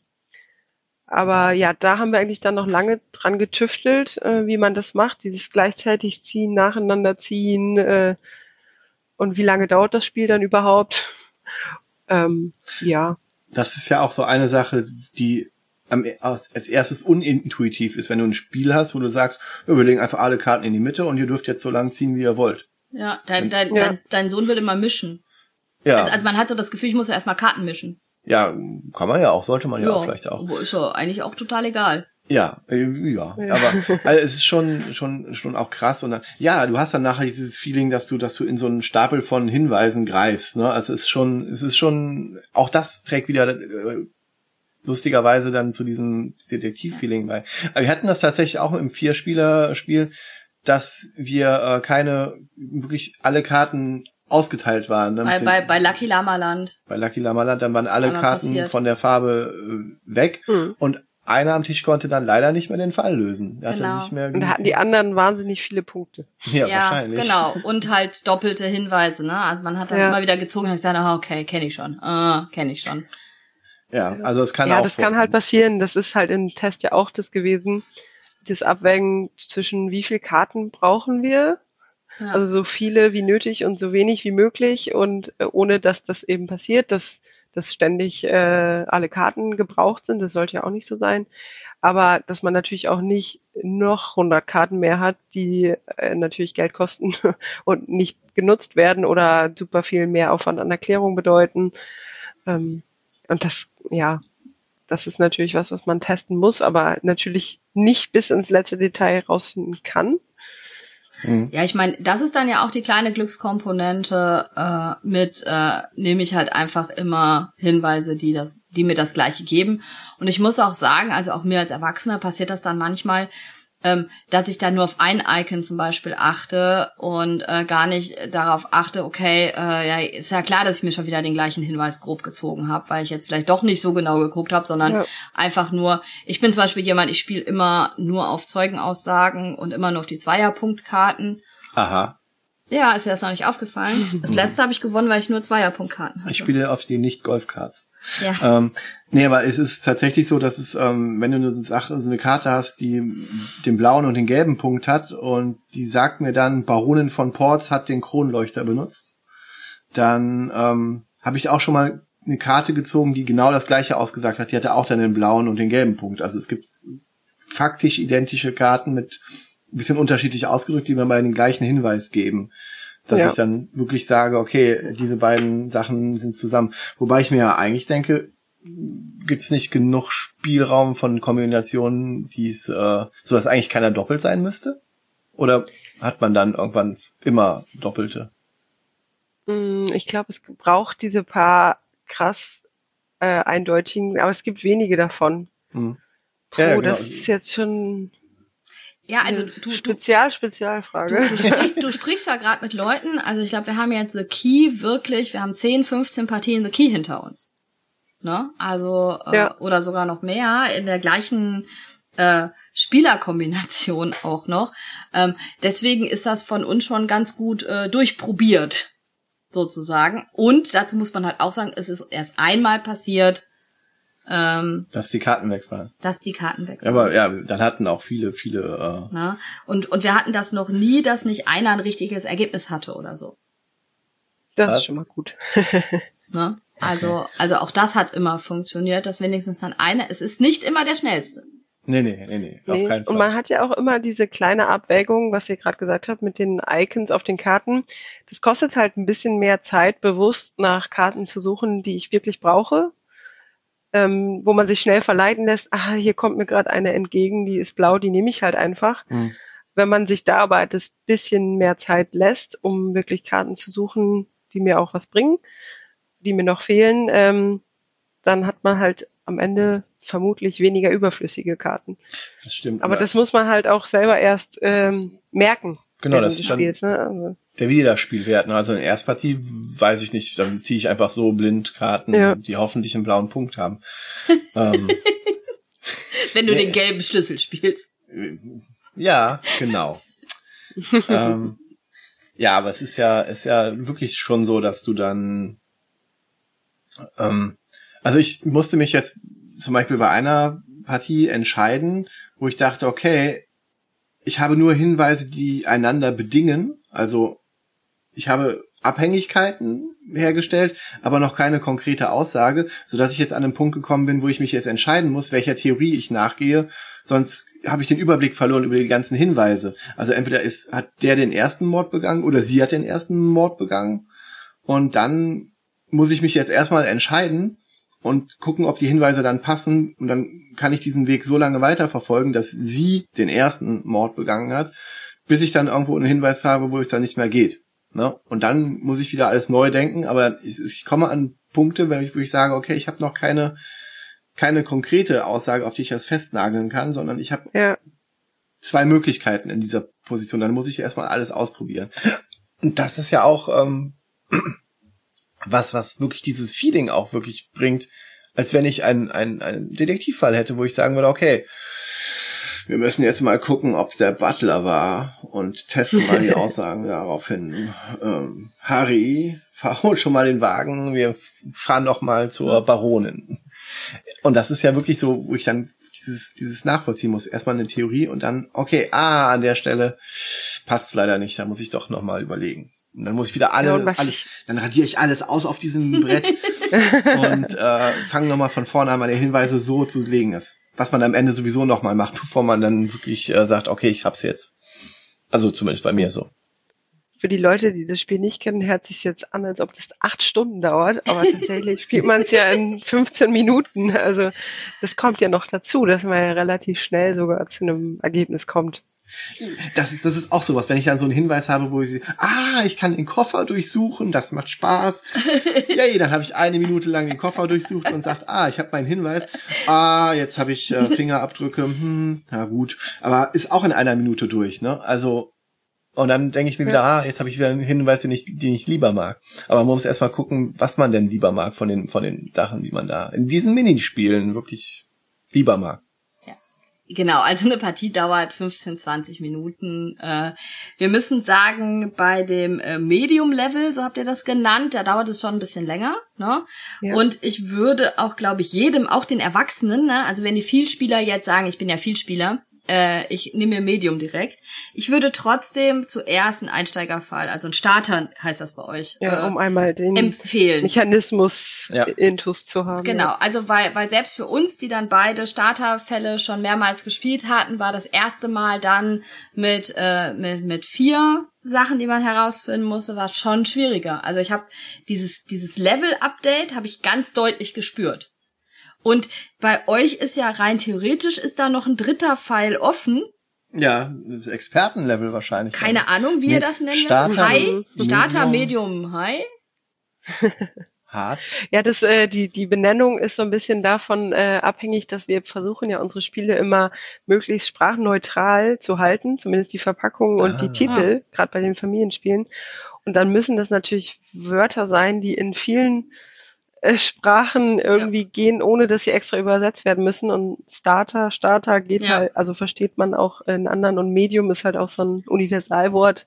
S3: aber ja, da haben wir eigentlich dann noch lange dran getüftelt, äh, wie man das macht, dieses gleichzeitig ziehen, nacheinander ziehen äh, und wie lange dauert das Spiel dann überhaupt. Ähm, ja.
S2: Das ist ja auch so eine Sache, die am, als erstes unintuitiv ist, wenn du ein Spiel hast, wo du sagst, wir legen einfach alle Karten in die Mitte und ihr dürft jetzt so lange ziehen, wie ihr wollt.
S1: Ja, dein, dein, ja. dein, dein Sohn würde immer mischen. Ja. Also, also man hat so das Gefühl, ich muss ja erstmal Karten mischen.
S2: Ja, kann man ja auch, sollte man ja, ja auch vielleicht auch.
S1: Ist ja eigentlich auch total egal.
S2: Ja, äh, ja, ja. aber also es ist schon schon schon auch krass und dann, ja, du hast dann nachher dieses Feeling, dass du dass du in so einen Stapel von Hinweisen greifst, ne? Also es ist schon es ist schon auch das trägt wieder äh, lustigerweise dann zu diesem Detektiv-Feeling bei. Aber wir hatten das tatsächlich auch im Vierspieler-Spiel, dass wir äh, keine wirklich alle Karten ausgeteilt waren.
S1: Ne, bei, bei, bei Lucky Lama Land.
S2: Bei Lucky Lama Land, dann waren alle Karten passiert. von der Farbe äh, weg mhm. und einer am Tisch konnte dann leider nicht mehr den Fall lösen.
S3: Der genau. nicht mehr und da hatten die anderen wahnsinnig viele Punkte.
S1: Ja, ja wahrscheinlich. Genau. Und halt doppelte Hinweise, ne? Also man hat dann ja. immer wieder gezogen und gesagt, ah, okay, kenne ich schon. Ah, kenne ich schon.
S2: Ja, also es kann
S3: ja,
S2: auch.
S3: Ja, das kann halt passieren. Das ist halt im Test ja auch das gewesen. Das Abwägen zwischen wie viel Karten brauchen wir Also so viele wie nötig und so wenig wie möglich und äh, ohne dass das eben passiert, dass dass ständig äh, alle Karten gebraucht sind. Das sollte ja auch nicht so sein. Aber dass man natürlich auch nicht noch 100 Karten mehr hat, die äh, natürlich Geld kosten und nicht genutzt werden oder super viel mehr Aufwand an Erklärung bedeuten. Ähm, und das, ja, das ist natürlich was, was man testen muss, aber natürlich nicht bis ins letzte Detail rausfinden kann.
S1: Mhm. Ja, ich meine, das ist dann ja auch die kleine Glückskomponente äh, mit, äh, nehme ich halt einfach immer Hinweise, die das, die mir das Gleiche geben. Und ich muss auch sagen, also auch mir als Erwachsener passiert das dann manchmal, ähm, dass ich dann nur auf ein Icon zum Beispiel achte und äh, gar nicht darauf achte, okay, äh, ja, ist ja klar, dass ich mir schon wieder den gleichen Hinweis grob gezogen habe, weil ich jetzt vielleicht doch nicht so genau geguckt habe, sondern ja. einfach nur, ich bin zum Beispiel jemand, ich spiele immer nur auf Zeugenaussagen und immer nur auf die Zweierpunktkarten.
S2: Aha.
S1: Ja, ist dir das noch nicht aufgefallen? Das letzte habe ich gewonnen, weil ich nur Zweierpunktkarten hatte.
S2: Ich spiele auf die Nicht-Golf-Cards. Ja. Ähm, nee, aber es ist tatsächlich so, dass es, ähm, wenn du eine Sache, so eine Karte hast, die den blauen und den gelben Punkt hat und die sagt mir dann, Baronin von Ports hat den Kronleuchter benutzt, dann ähm, habe ich auch schon mal eine Karte gezogen, die genau das gleiche ausgesagt hat. Die hatte auch dann den blauen und den gelben Punkt. Also es gibt faktisch identische Karten mit ein bisschen unterschiedlich ausgedrückt, die mir mal den gleichen Hinweis geben. Dass ja. ich dann wirklich sage, okay, diese beiden Sachen sind zusammen. Wobei ich mir ja eigentlich denke, gibt es nicht genug Spielraum von Kombinationen, die es, äh, so dass eigentlich keiner doppelt sein müsste? Oder hat man dann irgendwann immer Doppelte?
S3: Mm, ich glaube, es braucht diese paar krass äh, eindeutigen, aber es gibt wenige davon. Hm. Puh, ja, genau. das ist jetzt schon
S1: ja, also du.
S3: Spezial, Spezialfrage.
S1: Du, du, sprichst, du sprichst ja gerade mit Leuten, also ich glaube, wir haben jetzt The Key wirklich, wir haben 10, 15 Partien The Key hinter uns. Ne? Also, äh, ja. äh, oder sogar noch mehr in der gleichen äh, Spielerkombination auch noch. Ähm, deswegen ist das von uns schon ganz gut äh, durchprobiert, sozusagen. Und dazu muss man halt auch sagen, es ist erst einmal passiert,
S2: ähm, dass die Karten weg waren.
S1: Dass die Karten weg
S2: waren. Aber ja, dann hatten auch viele, viele. Äh
S1: Na? Und, und wir hatten das noch nie, dass nicht einer ein richtiges Ergebnis hatte oder so.
S3: Das Was? ist schon mal gut.
S1: Na? Also, okay. also auch das hat immer funktioniert, dass wenigstens dann einer, es ist nicht immer der schnellste.
S2: Nee, nee, nee, nee, auf nee. keinen
S3: Fall. Und man hat ja auch immer diese kleine Abwägung, was ihr gerade gesagt habt, mit den Icons auf den Karten. Das kostet halt ein bisschen mehr Zeit, bewusst nach Karten zu suchen, die ich wirklich brauche ähm, wo man sich schnell verleiten lässt, ah, hier kommt mir gerade eine entgegen, die ist blau, die nehme ich halt einfach. Mhm. Wenn man sich da aber das bisschen mehr Zeit lässt, um wirklich Karten zu suchen, die mir auch was bringen, die mir noch fehlen, ähm, dann hat man halt am Ende vermutlich weniger überflüssige Karten.
S2: Das stimmt.
S3: Aber, aber das muss man halt auch selber erst ähm, merken.
S2: Genau, das ist dann spielst, ne? also. der Wiederspielwert. Ne? Also in der Erstpartie weiß ich nicht, dann ziehe ich einfach so blind Karten, ja. die hoffentlich einen blauen Punkt haben. ähm,
S1: Wenn du nee. den gelben Schlüssel spielst.
S2: Ja, genau. ähm, ja, aber es ist ja, ist ja wirklich schon so, dass du dann, ähm, also ich musste mich jetzt zum Beispiel bei einer Partie entscheiden, wo ich dachte, okay, ich habe nur Hinweise, die einander bedingen. Also ich habe Abhängigkeiten hergestellt, aber noch keine konkrete Aussage, so dass ich jetzt an einen Punkt gekommen bin, wo ich mich jetzt entscheiden muss, welcher Theorie ich nachgehe. Sonst habe ich den Überblick verloren über die ganzen Hinweise. Also entweder ist, hat der den ersten Mord begangen oder sie hat den ersten Mord begangen. Und dann muss ich mich jetzt erstmal entscheiden, und gucken, ob die Hinweise dann passen. Und dann kann ich diesen Weg so lange weiterverfolgen, dass sie den ersten Mord begangen hat, bis ich dann irgendwo einen Hinweis habe, wo es dann nicht mehr geht. Ne? Und dann muss ich wieder alles neu denken, aber ich, ich komme an Punkte, wenn ich, wo ich sage, okay, ich habe noch keine, keine konkrete Aussage, auf die ich das festnageln kann, sondern ich habe ja. zwei Möglichkeiten in dieser Position. Dann muss ich erstmal alles ausprobieren. Und das ist ja auch ähm, was, was wirklich dieses Feeling auch wirklich bringt, als wenn ich einen, einen, einen Detektivfall hätte, wo ich sagen würde, okay, wir müssen jetzt mal gucken, ob es der Butler war und testen mal die Aussagen daraufhin. Ähm, Harry, fahr schon mal den Wagen, wir fahren doch mal zur Baronin. Und das ist ja wirklich so, wo ich dann dieses, dieses nachvollziehen muss. Erstmal eine Theorie und dann, okay, ah, an der Stelle passt es leider nicht, da muss ich doch nochmal überlegen. Und dann muss ich wieder alle,
S3: Ja,
S2: alles, dann radiere ich alles aus auf diesem Brett und äh, fange nochmal von vorne an, meine Hinweise so zu legen, dass, was man am Ende sowieso nochmal macht, bevor man dann wirklich äh, sagt, okay, ich hab's jetzt. Also zumindest bei mir so.
S3: Für die Leute, die das Spiel nicht kennen, hört sich jetzt an, als ob das acht Stunden dauert, aber tatsächlich spielt man es ja in 15 Minuten. Also das kommt ja noch dazu, dass man ja relativ schnell sogar zu einem Ergebnis kommt.
S2: Das ist, das ist auch sowas, wenn ich dann so einen Hinweis habe, wo ich, ah, ich kann den Koffer durchsuchen, das macht Spaß. Yay, dann habe ich eine Minute lang den Koffer durchsucht und sagt, ah, ich habe meinen Hinweis. Ah, jetzt habe ich äh, Fingerabdrücke. Hm, na gut, aber ist auch in einer Minute durch, ne? Also und dann denke ich mir wieder, ah, jetzt habe ich wieder einen Hinweis, den ich, den ich lieber mag. Aber man muss erstmal gucken, was man denn lieber mag von den, von den Sachen, die man da in diesen Minispielen wirklich lieber mag.
S1: Genau, also eine Partie dauert 15, 20 Minuten. Äh, wir müssen sagen, bei dem äh, Medium-Level, so habt ihr das genannt, da dauert es schon ein bisschen länger. Ne?
S3: Ja.
S1: Und ich würde auch, glaube ich, jedem, auch den Erwachsenen, ne? also wenn die Vielspieler jetzt sagen, ich bin ja Vielspieler, äh, ich nehme mir Medium direkt. Ich würde trotzdem zuerst einen Einsteigerfall, also einen Starter heißt das bei euch,
S3: Ja,
S1: äh,
S3: um einmal den
S1: empfehlen.
S3: Mechanismus
S2: Ja.
S3: intus zu haben.
S1: Genau, also weil, weil selbst für uns, die dann beide Starterfälle schon mehrmals gespielt hatten, war das erste Mal dann mit, äh, mit, mit vier Sachen, die man herausfinden musste, war schon schwieriger. Also ich habe dieses, dieses Level-Update habe ich ganz deutlich gespürt. Und bei euch ist ja rein theoretisch ist da noch ein dritter Pfeil offen.
S2: Ja, das Expertenlevel wahrscheinlich.
S1: Keine Ahnung, wie ihr
S2: Nee,
S1: das nennt.
S2: Starter,
S1: High, Starter,
S2: Medium.
S1: Medium, High.
S2: Hart.
S3: Ja, das, äh, die, die Benennung ist so ein bisschen davon äh, abhängig, dass wir versuchen ja unsere Spiele immer möglichst sprachneutral zu halten, zumindest die Verpackung und
S2: Ah.
S3: die Titel, gerade bei den Familienspielen. Und dann müssen das natürlich Wörter sein, die in vielen äh, Sprachen irgendwie gehen, ohne dass sie extra übersetzt werden müssen. Und Starter, Starter geht
S1: Ja.
S3: halt, also versteht man auch in anderen und Medium ist halt auch so ein Universalwort.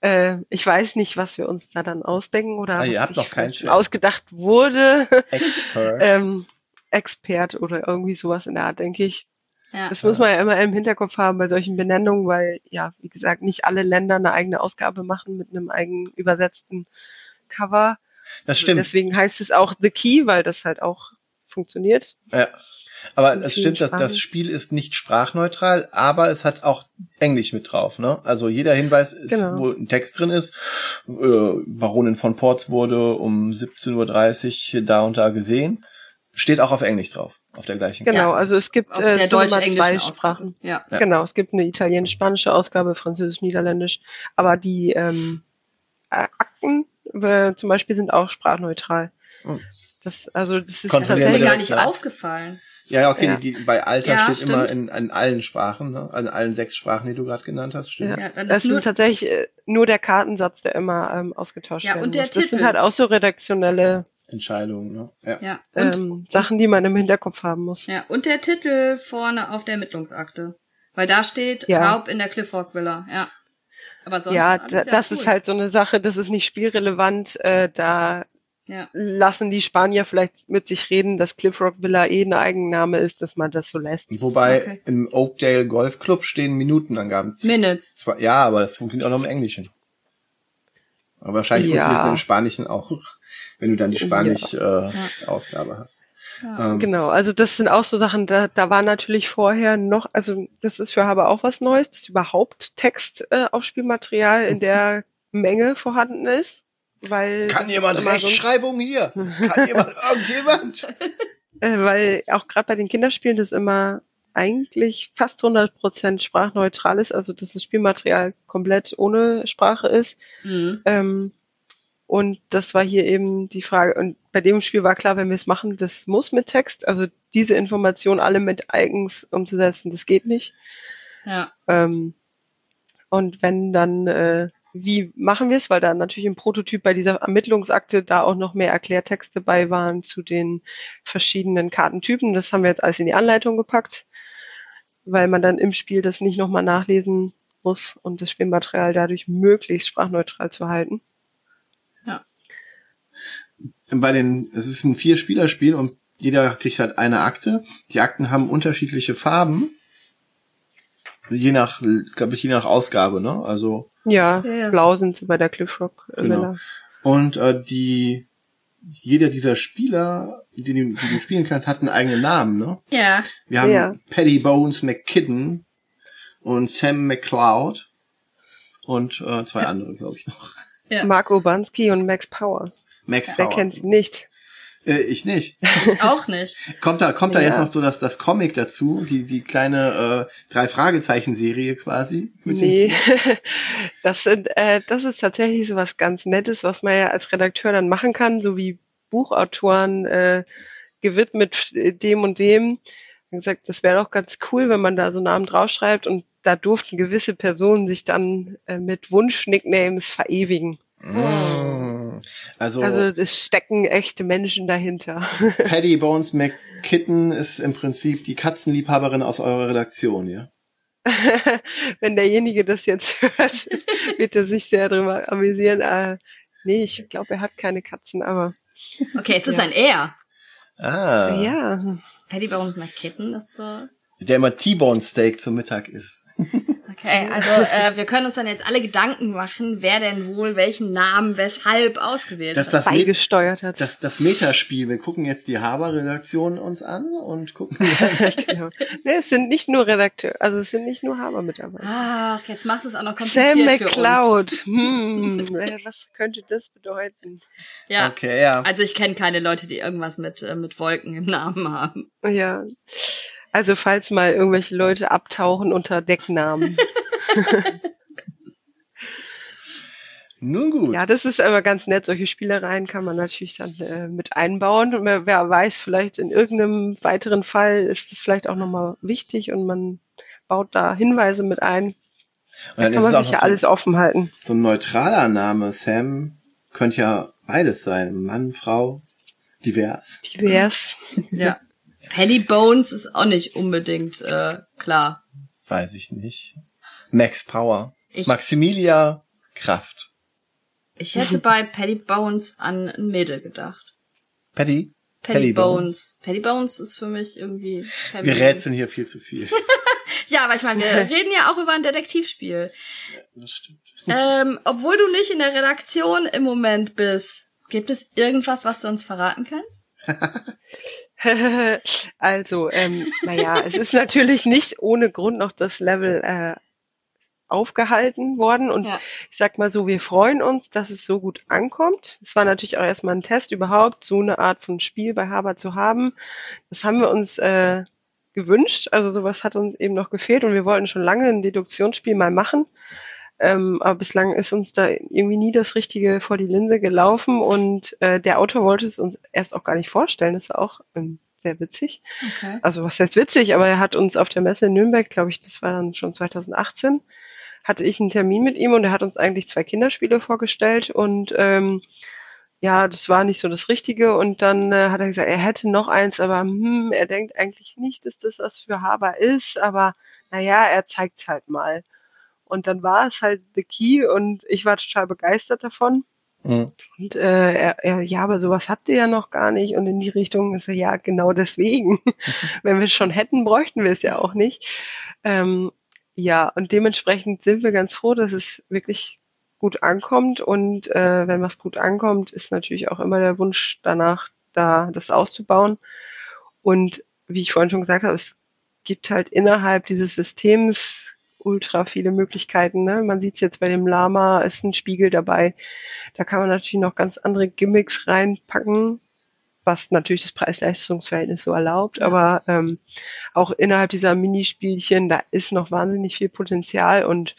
S3: Äh, ich weiß nicht, was wir uns da dann ausdenken oder
S2: Ah,
S3: was sich ausgedacht wurde.
S2: Expert.
S3: ähm, Expert oder irgendwie sowas in der Art, denke ich.
S1: Ja.
S3: Das muss man ja immer im Hinterkopf haben bei solchen Benennungen, weil, ja, wie gesagt, nicht alle Länder eine eigene Ausgabe machen mit einem eigenen übersetzten Cover.
S2: Das stimmt.
S3: Deswegen heißt es auch The Key, weil das halt auch funktioniert.
S2: Ja. Aber es stimmt, dass das Spiel ist nicht sprachneutral, aber es hat auch Englisch mit drauf. Ne? Also jeder Hinweis ist,
S3: Genau.
S2: wo ein Text drin ist. Äh, Baronin von Ports wurde um 17.30 Uhr da und da gesehen. Steht auch auf Englisch drauf, auf der gleichen
S3: Genau,
S1: Ja.
S3: also es gibt
S1: Auf
S3: äh,
S1: der
S3: immer zwei Sprachen.
S1: Ja.
S3: Genau, es gibt eine italienisch-spanische Ausgabe, französisch-niederländisch, aber die ähm, Akten äh, zum Beispiel sind auch sprachneutral.
S2: Hm.
S3: Das, also das ist
S1: Das mir gar
S2: direkt
S1: nicht
S2: nach.
S1: aufgefallen.
S2: Ja, ja, okay,
S3: Ja.
S2: Die, bei Alter
S1: Ja,
S2: steht immer
S1: stimmt.
S2: in, in allen Sprachen, ne? an allen sechs Sprachen, die du gerade genannt hast, stimmt.
S3: Ja,
S1: Ja, dann
S3: das
S1: ist nur-
S3: tatsächlich äh, nur der Kartensatz, der immer ähm, ausgetauscht
S1: Ja,
S3: werden
S1: und der
S3: muss. Das
S1: Titel.
S3: sind halt auch so redaktionelle
S2: Entscheidungen. Ne? Ja.
S1: Ja. Und,
S3: ähm, Sachen, die man im Hinterkopf haben muss.
S1: ja. und der Titel vorne auf der Ermittlungsakte. Weil da steht
S3: Ja.
S1: Raub in der Clifford Villa. Ja. Aber sonst
S3: ja,
S1: ist alles
S3: da, das
S1: cool.
S3: ist halt so eine Sache, das ist nicht spielrelevant. Äh, da
S1: Ja.
S3: lassen die Spanier vielleicht mit sich reden, dass Cliff Rock Villa eh ein Eigenname ist, dass man das so lässt.
S2: Wobei
S1: Okay.
S2: im Oakdale Golf Club stehen Minutenangaben.
S1: Minutes.
S2: Zwar, ja, aber das funktioniert auch noch im Englischen. Aber wahrscheinlich
S3: Ja.
S2: funktioniert es im Spanischen auch, wenn du dann die Spanisch-Ausgabe hast. Ähm,
S3: Genau, also das sind auch so Sachen, da, da war natürlich vorher noch, also das ist für Haber auch was Neues, dass überhaupt Text äh, auf Spielmaterial in der Menge vorhanden ist. Weil
S2: Kann jemand Rechtschreibung hier? Kann jemand irgendjemand?
S3: äh, weil auch gerade bei den Kinderspielen das immer eigentlich fast 100% sprachneutral ist, also dass das Spielmaterial komplett ohne Sprache ist.
S1: Mhm.
S3: Ähm, und das war hier eben die Frage. Und bei dem Spiel war klar, wenn wir es machen, das muss mit Text. Also diese Informationen alle mit eigens umzusetzen, das geht nicht.
S1: Ja.
S3: Ähm, und wenn dann, äh, wie machen wir es? Weil da natürlich im Prototyp bei dieser Ermittlungsakte da auch noch mehr Erklärtexte bei waren zu den verschiedenen Kartentypen. Das haben wir jetzt alles in die Anleitung gepackt, weil man dann im Spiel das nicht nochmal nachlesen muss und das Spielmaterial dadurch möglichst sprachneutral zu halten.
S2: Bei den, es ist ein Vier-Spieler-Spiel und jeder kriegt halt eine Akte. Die Akten haben unterschiedliche Farben. Je nach, glaube ich, je nach Ausgabe, ne? Also,
S3: Ja,
S1: Ja, ja.
S3: blau sind sie bei der Cliff Rock
S2: Genau. Und äh, die jeder dieser Spieler, die, du- die du spielen kannst, hat einen eigenen Namen, ne?
S1: Ja.
S2: Wir haben
S3: Ja.
S2: Paddy Bones McKidden und Sam McCloud und äh, zwei andere, glaube ich, noch.
S1: Ja.
S3: Mark Urbanski und Max Power.
S2: Max
S3: Wer
S2: Power.
S3: kennt sie nicht?
S2: Äh, ich nicht.
S1: Ich auch nicht.
S2: Kommt da, kommt da
S3: Ja.
S2: jetzt noch so das, das Comic dazu, die, die kleine äh, drei Fragezeichen Serie quasi? Mit den-
S3: Nee, das sind, äh, das ist tatsächlich so was ganz Nettes, was man ja als Redakteur dann machen kann, so wie Buchautoren äh, gewidmet dem und dem. Und gesagt, das wäre doch ganz cool, wenn man da so Namen draufschreibt und da durften gewisse Personen sich dann äh, mit Wunsch-Nicknames verewigen.
S2: Mm. Also,
S3: Also es stecken echte Menschen dahinter.
S2: Paddy Bones McKitten ist im Prinzip die Katzenliebhaberin aus eurer Redaktion, ja?
S3: wenn derjenige das jetzt hört, wird er sich sehr drüber amüsieren. Äh, nee, ich glaube, er hat keine Katzen, aber
S1: Okay, jetzt ist
S3: Ja.
S1: ein Er.
S2: Ah.
S3: ja.
S1: Paddy Bones McKitten ist so.
S2: Der immer T-Bone Steak zum Mittag isst.
S1: Okay, also äh, wir können uns dann jetzt alle Gedanken machen, wer denn wohl welchen Namen weshalb ausgewählt
S2: Das,
S1: hat.
S2: das, Met
S3: beigesteuert hat.
S2: das, das Metaspiel. Wir gucken jetzt die Haber-Redaktion uns an und gucken.
S3: genau. nee, es sind nicht nur Redakteure, also es sind nicht nur Haber-Mitarbeiter.
S1: Ach, jetzt macht es auch noch
S3: Sam
S1: kompliziert für uns.
S3: McCloud. Hm, äh, was könnte das bedeuten?
S1: Ja.
S2: Okay, ja.
S1: Also ich kenne keine Leute, die irgendwas mit, äh, mit Wolken im Namen haben.
S3: Ja. Also falls mal irgendwelche Leute abtauchen unter Decknamen.
S2: Nun gut.
S3: Ja, das ist aber ganz nett. Solche Spielereien kann man natürlich dann äh, mit einbauen. Und wer, weiß, vielleicht in irgendeinem weiteren Fall ist das vielleicht auch nochmal wichtig und man baut da Hinweise mit ein.
S2: und
S3: Da
S2: dann
S3: kann man sich ja alles
S2: so,
S3: offen halten.
S2: so ein neutraler Name. Sam könnte ja beides sein. Mann, Frau, divers.
S3: Divers.
S1: Ja. Paddy Bones ist auch nicht unbedingt äh, klar.
S2: Weiß ich nicht. Max Power.
S1: Ich-
S2: Maximilia Kraft.
S1: Ich hätte bei Paddy Bones an ein Mädel gedacht.
S2: Paddy?
S1: Paddy,
S2: Paddy
S1: Bones.
S2: Bones.
S1: Paddy Bones ist für mich irgendwie.
S2: Wir
S1: feminin.
S2: rätseln hier viel zu viel.
S1: Ja, aber ich meine, wir reden ja auch über ein Detektivspiel.
S2: Das stimmt.
S1: Ähm, obwohl du nicht in der Redaktion im Moment bist, gibt es irgendwas, was du uns verraten kannst?
S3: also, ähm, naja, es ist natürlich nicht ohne Grund noch das Level äh, aufgehalten worden. Und
S1: Ja.
S3: ich sag mal so, wir freuen uns, dass es so gut ankommt. Es war natürlich auch erstmal ein Test überhaupt, so eine Art von Spiel bei Haber zu haben. Das haben wir uns äh, gewünscht. Also sowas hat uns eben noch gefehlt und wir wollten schon lange ein Deduktionsspiel mal machen. Ähm, aber bislang ist uns da irgendwie nie das Richtige vor die Linse gelaufen und äh, der Autor wollte es uns erst auch gar nicht vorstellen. Das war auch ähm, sehr witzig.
S1: Okay.
S3: Also was heißt witzig, aber er hat uns auf der Messe in Nürnberg, glaube ich, das war dann schon 2018, hatte ich einen Termin mit ihm und er hat uns eigentlich zwei Kinderspiele vorgestellt und ähm, ja, das war nicht so das Richtige und dann äh, hat er gesagt, er hätte noch eins, aber hm, er denkt eigentlich nicht, dass das was für Haber ist, aber naja, er zeigt's halt mal. Und dann war es halt The Key und ich war total begeistert davon.
S2: Mhm.
S3: Und äh, er, er, ja, aber sowas habt ihr ja noch gar nicht. Und in die Richtung ist er, ja, genau deswegen. Wenn wir es schon hätten, bräuchten wir es ja auch nicht. Ähm, ja, und dementsprechend sind wir ganz froh, dass es wirklich gut ankommt. Und äh, wenn was gut ankommt, ist natürlich auch immer der Wunsch danach, da das auszubauen. Und wie ich vorhin schon gesagt habe, es gibt halt innerhalb dieses Systems ultra viele Möglichkeiten. Ne? Man sieht es jetzt bei dem Lama, ist ein Spiegel dabei. Da kann man natürlich noch ganz andere Gimmicks reinpacken, was natürlich das Preis-Leistungs-Verhältnis so erlaubt.
S1: Ja.
S3: Aber ähm, auch innerhalb dieser Minispielchen, da ist noch wahnsinnig viel Potenzial. Und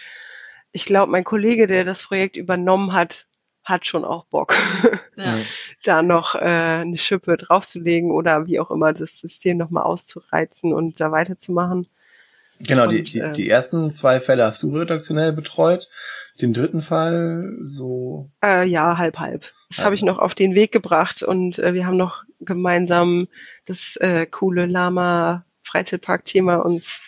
S3: ich glaube, mein Kollege, der das Projekt übernommen hat, hat schon auch Bock,
S1: Ja.
S3: da noch äh, eine Schippe draufzulegen oder wie auch immer das System nochmal auszureizen und da weiterzumachen.
S2: Genau, die,
S3: Und,
S2: die,
S3: äh,
S2: die ersten zwei Fälle hast du redaktionell betreut. Den dritten Fall so.
S3: Äh, ja, halb, halb. Das habe ich noch auf den Weg gebracht und äh, wir haben noch gemeinsam das äh, coole Lama-Freizeitpark-Thema uns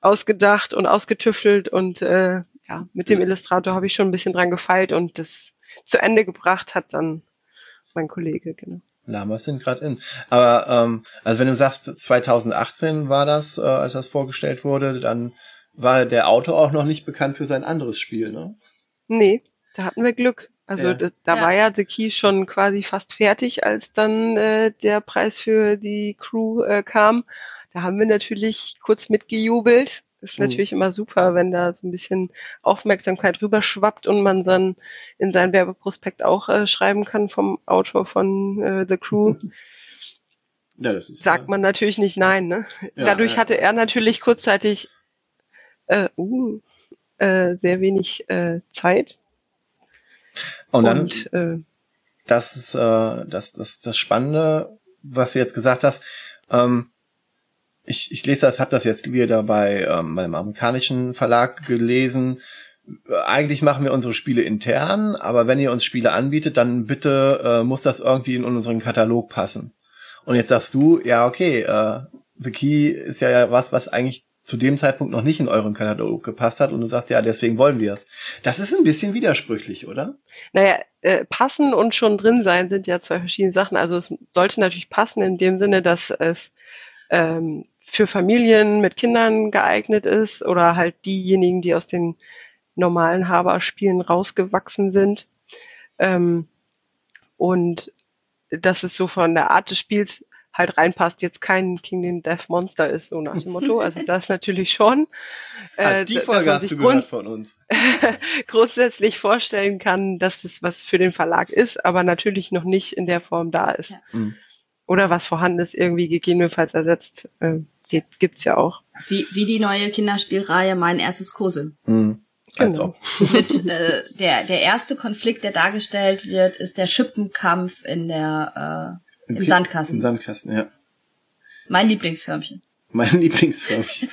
S3: ausgedacht und ausgetüftelt und äh, ja, mit dem Illustrator habe ich schon ein bisschen dran gefeilt und das zu Ende gebracht hat dann mein Kollege, genau.
S2: Lamas sind gerade in. Aber ähm, also wenn du sagst, 2018 war das, äh, als das vorgestellt wurde, dann war der Autor auch noch nicht bekannt für sein anderes Spiel, ne?
S3: Nee, da hatten wir Glück. Also
S2: Ja.
S3: da, da
S1: Ja.
S3: war ja The Key schon quasi fast fertig, als dann äh, der Preis für die Crew äh, kam. Da haben wir natürlich kurz mitgejubelt. Ist
S2: Mhm.
S3: natürlich immer super, wenn da so ein bisschen Aufmerksamkeit rüberschwappt und man dann in sein Werbeprospekt auch äh, schreiben kann vom Autor von äh, The Crew.
S2: Ja, das ist.
S3: Sagt man natürlich nicht nein. Ne?
S2: Ja,
S3: Dadurch
S2: ja.
S3: hatte er natürlich kurzzeitig äh, uh, äh, sehr wenig äh, Zeit.
S2: Und dann,
S3: und äh,
S2: das ist äh, das, das, das Spannende, was du jetzt gesagt hast. Ähm, ich, ich lese das, habe das jetzt wieder bei ähm, meinem amerikanischen Verlag gelesen. Eigentlich machen wir unsere Spiele intern, aber wenn ihr uns Spiele anbietet, dann bitte äh, muss das irgendwie in unseren Katalog passen. Und jetzt sagst du, ja okay, äh, The Key ist ja was, was eigentlich zu dem Zeitpunkt noch nicht in euren Katalog gepasst hat und du sagst, ja, deswegen wollen wir es. Das ist ein bisschen widersprüchlich, oder?
S3: Naja, äh, passen und schon drin sein sind ja zwei verschiedene Sachen. Also es sollte natürlich passen in dem Sinne, dass es ähm, für Familien mit Kindern geeignet ist oder halt diejenigen, die aus den normalen Haberspielen rausgewachsen sind. Ähm, und dass es so von der Art des Spiels halt reinpasst, jetzt kein King den Death Monster ist, so nach dem Motto. Also das natürlich schon.
S2: Ah, die Folge hast du gehört von uns.
S3: grundsätzlich vorstellen kann, dass das was für den Verlag ist, aber natürlich noch nicht in der Form da ist.
S1: Ja.
S2: Mhm.
S3: Oder was vorhanden ist, irgendwie gegebenenfalls ersetzt. Äh, die gibt's ja auch.
S1: Wie, wie die neue Kinderspielreihe Mein erstes Cousin.
S2: Mhm. Also,
S1: Mit äh, der, der erste Konflikt, der dargestellt wird, ist der Schippenkampf in der äh, im
S2: Ki-
S1: Sandkasten.
S2: Im Sandkasten, ja.
S1: mein Lieblingsförmchen.
S2: Mein Lieblingsförmchen.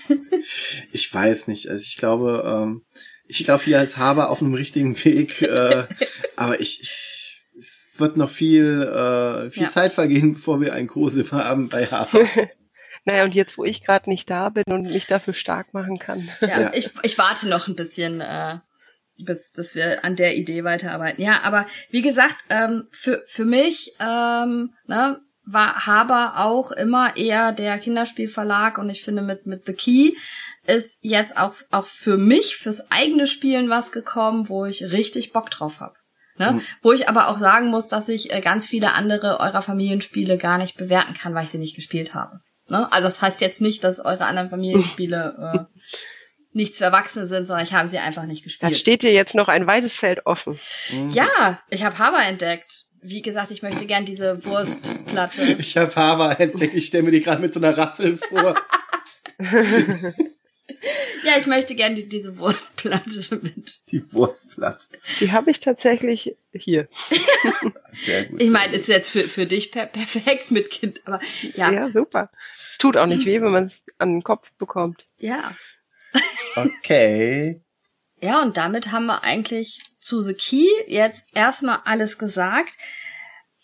S2: ich weiß nicht. Also ich glaube, ähm, ich glaube hier als Haber auf einem richtigen Weg. Äh, aber ich, ich, es wird noch viel, äh, viel
S1: Ja.
S2: Zeit vergehen, bevor wir einen Kurse haben bei Haber.
S3: Naja, und jetzt, wo ich gerade nicht da bin und mich dafür stark machen kann.
S1: Ja,
S2: Ja.
S1: Ich, ich warte noch ein bisschen, äh, bis, bis wir an der Idee weiterarbeiten. Ja, aber wie gesagt, ähm, für, für mich ähm, ne, war Haber auch immer eher der Kinderspielverlag und ich finde mit, mit The Key ist jetzt auch, auch für mich, fürs eigene Spielen was gekommen, wo ich richtig Bock drauf habe. Ne?
S2: Mhm.
S1: Wo ich aber auch sagen muss, dass ich äh, ganz viele andere eurer Familienspiele gar nicht bewerten kann, weil ich sie nicht gespielt habe. Ne? Also das heißt jetzt nicht, dass eure anderen Familienspiele äh, nichts für Erwachsene sind, sondern ich habe sie einfach nicht
S3: Da
S1: gespielt.
S3: steht dir jetzt noch ein weites Feld offen.
S1: Ja, ich habe Haber entdeckt. Wie gesagt, ich möchte gern diese Wurstplatte.
S2: Ich habe Haber entdeckt. Ich stelle mir die gerade mit so einer Rassel vor.
S1: Ja, ich möchte gern die, diese Wurstplatte mit.
S2: Die Wurstplatte.
S3: Die habe ich tatsächlich hier.
S2: Sehr gut.
S1: Ich meine, ist jetzt für, für dich per perfekt mit Kind, aber ja,
S3: Ja, super. Es tut auch nicht weh, wenn man es an den Kopf bekommt.
S1: ja.
S2: Okay.
S1: Ja, und damit haben wir eigentlich zu The Key jetzt erstmal alles gesagt.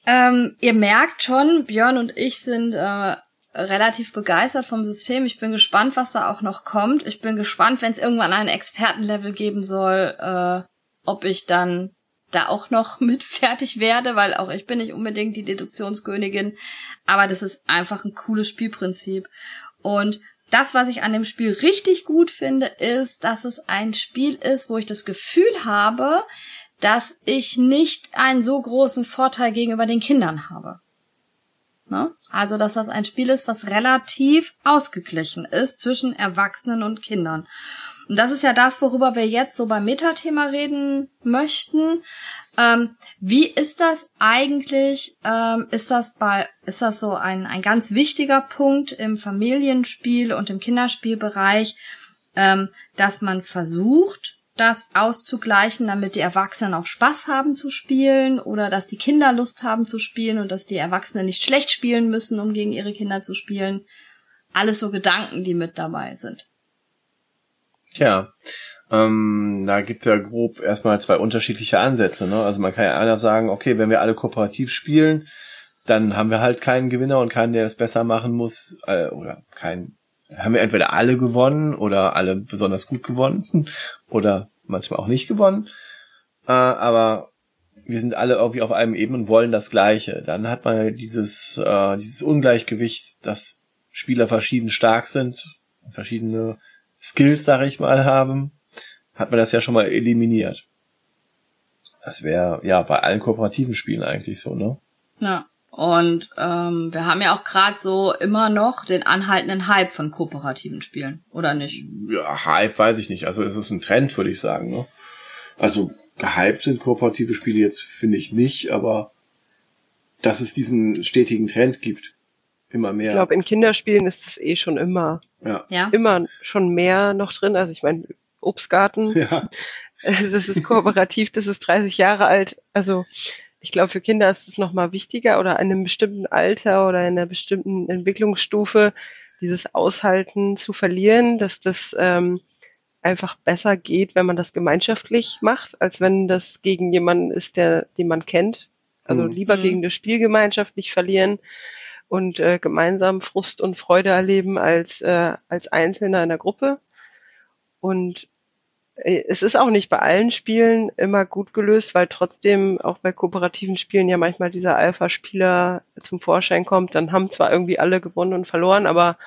S1: Ähm, ihr merkt schon, Björn und ich sind äh, relativ begeistert vom System. Ich bin gespannt, was da auch noch kommt. Ich bin gespannt, wenn es irgendwann ein Expertenlevel geben soll, äh, ob ich dann da auch noch mit fertig werde, weil auch ich bin nicht unbedingt die Deduktionskönigin. Aber das ist einfach ein cooles Spielprinzip. Und das, was ich an dem Spiel richtig gut finde, ist, dass es ein Spiel ist, wo ich das Gefühl habe, dass ich nicht einen so großen Vorteil gegenüber den Kindern habe. Ne? Also, dass das ein Spiel ist, was relativ ausgeglichen ist zwischen Erwachsenen und Kindern. Und das ist ja das, worüber wir jetzt so beim Metathema reden möchten. Ähm, wie ist das eigentlich? Ähm, ist das bei, ist das so ein, ein ganz wichtiger Punkt im Familienspiel und im Kinderspielbereich, ähm, dass man versucht, das auszugleichen, damit die Erwachsenen auch Spaß haben zu spielen oder dass die Kinder Lust haben zu spielen und dass die Erwachsenen nicht schlecht spielen müssen, um gegen ihre Kinder zu spielen. Alles so Gedanken, die mit dabei sind.
S2: Ja, ähm, da gibt's ja grob erstmal zwei unterschiedliche Ansätze. Ne? Also man kann ja einer sagen, okay, wenn wir alle kooperativ spielen, dann haben wir halt keinen Gewinner und keinen, der es besser machen muss, äh, oder keinen, haben wir entweder alle gewonnen oder alle besonders gut gewonnen oder manchmal auch nicht gewonnen. Äh, aber wir sind alle irgendwie auf einem Ebene und wollen das Gleiche. Dann hat man dieses, äh, dieses Ungleichgewicht, dass Spieler verschieden stark sind, verschiedene Skills, sag ich mal, haben, hat man das ja schon mal eliminiert. Das wäre ja bei allen kooperativen Spielen eigentlich so, ne?
S1: Ja. Und ähm, wir haben ja auch gerade so immer noch den anhaltenden Hype von kooperativen Spielen, oder nicht?
S2: Ja, Hype weiß ich nicht. Also es ist ein Trend, würde ich sagen. Ne? Also gehypt sind kooperative Spiele jetzt, finde ich nicht, aber dass es diesen stetigen Trend gibt. Immer mehr.
S3: Ich glaube, in Kinderspielen ist es eh schon immer.
S2: Ja.
S1: Ja.
S3: Immer schon mehr noch drin. Also ich meine, Obstgarten,
S2: Ja.
S3: das ist kooperativ, das ist 30 Jahre alt. Also ich glaube, für Kinder ist es nochmal wichtiger oder in einem bestimmten Alter oder in einer bestimmten Entwicklungsstufe dieses Aushalten zu verlieren, dass das ähm, einfach besser geht, wenn man das gemeinschaftlich macht, als wenn das gegen jemanden ist, der, den man kennt. Also
S2: Mhm.
S3: lieber
S1: Mhm.
S3: gegen das Spiel gemeinschaftlich verlieren und äh, gemeinsam Frust und Freude erleben als, äh, als Einzelner in der Gruppe. Und es ist auch nicht bei allen Spielen immer gut gelöst, weil trotzdem auch bei kooperativen Spielen ja manchmal dieser Alpha-Spieler zum Vorschein kommt. Dann haben zwar irgendwie alle gewonnen und verloren, aber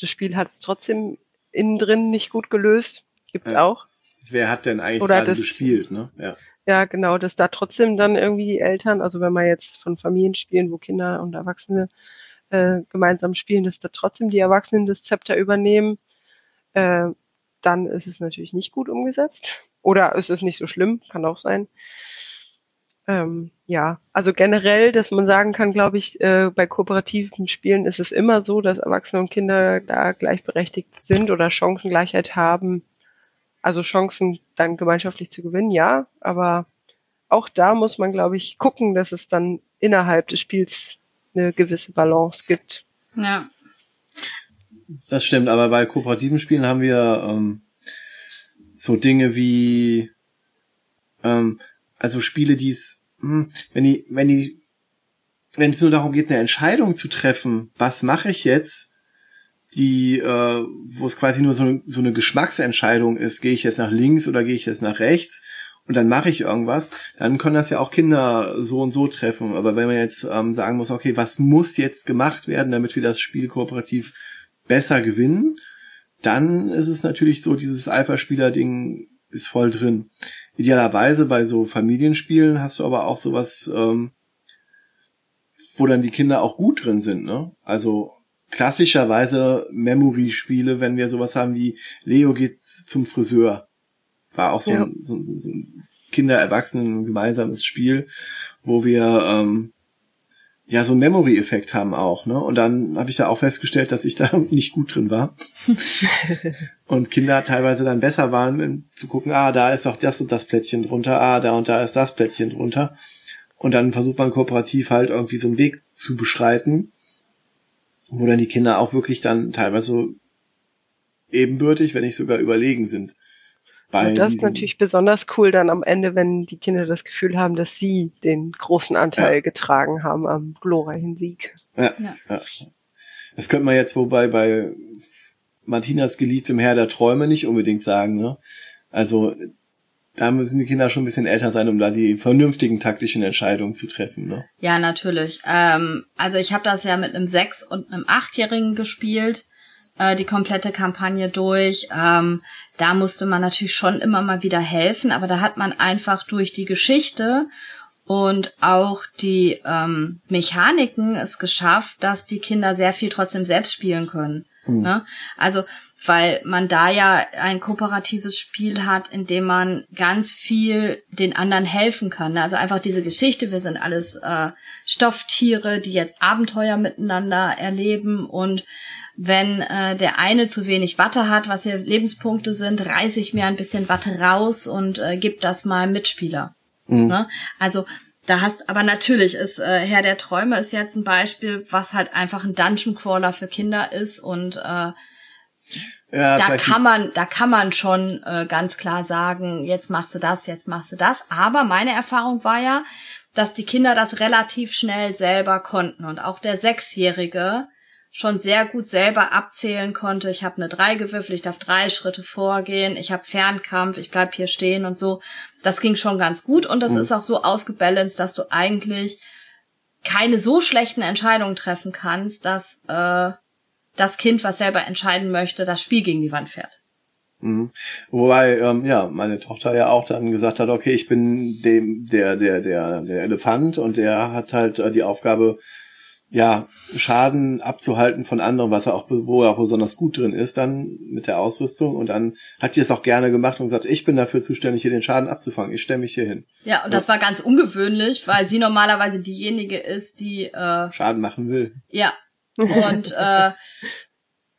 S3: das Spiel hat es trotzdem innen drin nicht gut gelöst. Gibt's
S2: Ja.
S3: auch.
S2: Wer hat denn eigentlich
S3: Oder
S2: gerade
S3: das-
S2: gespielt, ne? Ja.
S3: Ja, genau, dass da trotzdem dann irgendwie die Eltern, also wenn man jetzt von Familien spielen, wo Kinder und Erwachsene äh, gemeinsam spielen, dass da trotzdem die Erwachsenen das Zepter übernehmen, äh, dann ist es natürlich nicht gut umgesetzt. Oder ist es nicht so schlimm, kann auch sein. Ähm, ja, also generell, dass man sagen kann, glaube ich, äh, bei kooperativen Spielen ist es immer so, dass Erwachsene und Kinder da gleichberechtigt sind oder Chancengleichheit haben. Also Chancen dann gemeinschaftlich zu gewinnen, ja, aber auch da muss man, glaube ich, gucken, dass es dann innerhalb des Spiels eine gewisse Balance gibt.
S1: Ja.
S2: Das stimmt, aber bei kooperativen Spielen haben wir ähm, so Dinge wie ähm, also Spiele, die es, hm, wenn die, wenn die, wenn es nur darum geht, eine Entscheidung zu treffen, was mache ich jetzt, die, äh, wo es quasi nur so, eine- so eine Geschmacksentscheidung ist, gehe ich jetzt nach links oder gehe ich jetzt nach rechts und dann mache ich irgendwas, dann können das ja auch Kinder so und so treffen. Aber wenn man jetzt ähm, sagen muss, okay, was muss jetzt gemacht werden, damit wir das Spiel kooperativ besser gewinnen, dann ist es natürlich so, dieses Alpha-Spieler-Ding ist voll drin. Idealerweise bei so Familienspielen hast du aber auch sowas, ähm, wo dann die Kinder auch gut drin sind, ne? Also klassischerweise Memory-Spiele, wenn wir sowas haben wie Leo geht zum Friseur. War auch so,
S3: Ja.
S2: ein, so, so, so ein Kinder-Erwachsenen gemeinsames Spiel, wo wir ähm, ja so einen Memory-Effekt haben auch, ne? Und dann habe ich da auch festgestellt, dass ich da nicht gut drin war. und Kinder teilweise dann besser waren, zu gucken, ah, da ist doch das und das Plättchen drunter, ah, da und da ist das Plättchen drunter. Und dann versucht man kooperativ halt irgendwie so einen Weg zu beschreiten, wo dann die Kinder auch wirklich dann teilweise ebenbürtig, wenn nicht sogar überlegen sind. Bei
S3: Und das ist natürlich besonders cool dann am Ende, wenn die Kinder das Gefühl haben, dass sie den großen Anteil
S2: Ja.
S3: getragen haben am glorreichen Sieg.
S2: Ja,
S1: Ja.
S2: ja. Das könnte man jetzt wobei bei Martinas geliebtem Herr der Träume nicht unbedingt sagen, ne? Also da müssen die Kinder schon ein bisschen älter sein, um da die vernünftigen taktischen Entscheidungen zu treffen, ne?
S1: Ja, natürlich. Ähm, also ich habe das ja mit einem Sechs- und einem Achtjährigen gespielt, äh, die komplette Kampagne durch. Ähm, da musste man natürlich schon immer mal wieder helfen, aber da hat man einfach durch die Geschichte und auch die ähm, Mechaniken es geschafft, dass die Kinder sehr viel trotzdem selbst spielen können. Ne? Also, weil man da ja ein kooperatives Spiel hat, in dem man ganz viel den anderen helfen kann. ne? Also einfach diese Geschichte, wir sind alles äh, Stofftiere, die jetzt Abenteuer miteinander erleben und wenn äh, der eine zu wenig Watte hat, was hier Lebenspunkte sind, reiße ich mir ein bisschen Watte raus und äh, gebe das mal Mitspieler. Ne? Also da hast, aber natürlich ist äh, Herr der Träume ist jetzt ein Beispiel, was halt einfach ein Dungeon Crawler für Kinder ist und äh,
S2: Ja,
S1: da kann man, da kann man schon äh, ganz klar sagen, jetzt machst du das, jetzt machst du das. Aber meine Erfahrung war ja, dass die Kinder das relativ schnell selber konnten und auch der Sechsjährige schon sehr gut selber abzählen konnte. Ich habe eine drei gewürfelt, ich darf drei Schritte vorgehen, ich habe Fernkampf, ich bleib hier stehen und so. Das ging schon ganz gut und das ist auch so ausgebalanced, dass du eigentlich keine so schlechten Entscheidungen treffen kannst, dass äh, das Kind, was selber entscheiden möchte, das Spiel gegen die Wand fährt.
S2: Mhm. Wobei, ähm, ja, meine Tochter ja auch dann gesagt hat, okay, ich bin dem, der, der, der, der Elefant und der hat halt äh, die Aufgabe, ja, Schaden abzuhalten von anderen, was er auch, wo er auch besonders gut drin ist, dann mit der Ausrüstung. Und dann hat die es auch gerne gemacht und gesagt, ich bin dafür zuständig, hier den Schaden abzufangen. Ich stelle mich hier hin.
S1: Ja, und das war ganz ungewöhnlich, weil sie normalerweise diejenige ist, die äh,
S2: Schaden machen will.
S1: Ja. Und äh,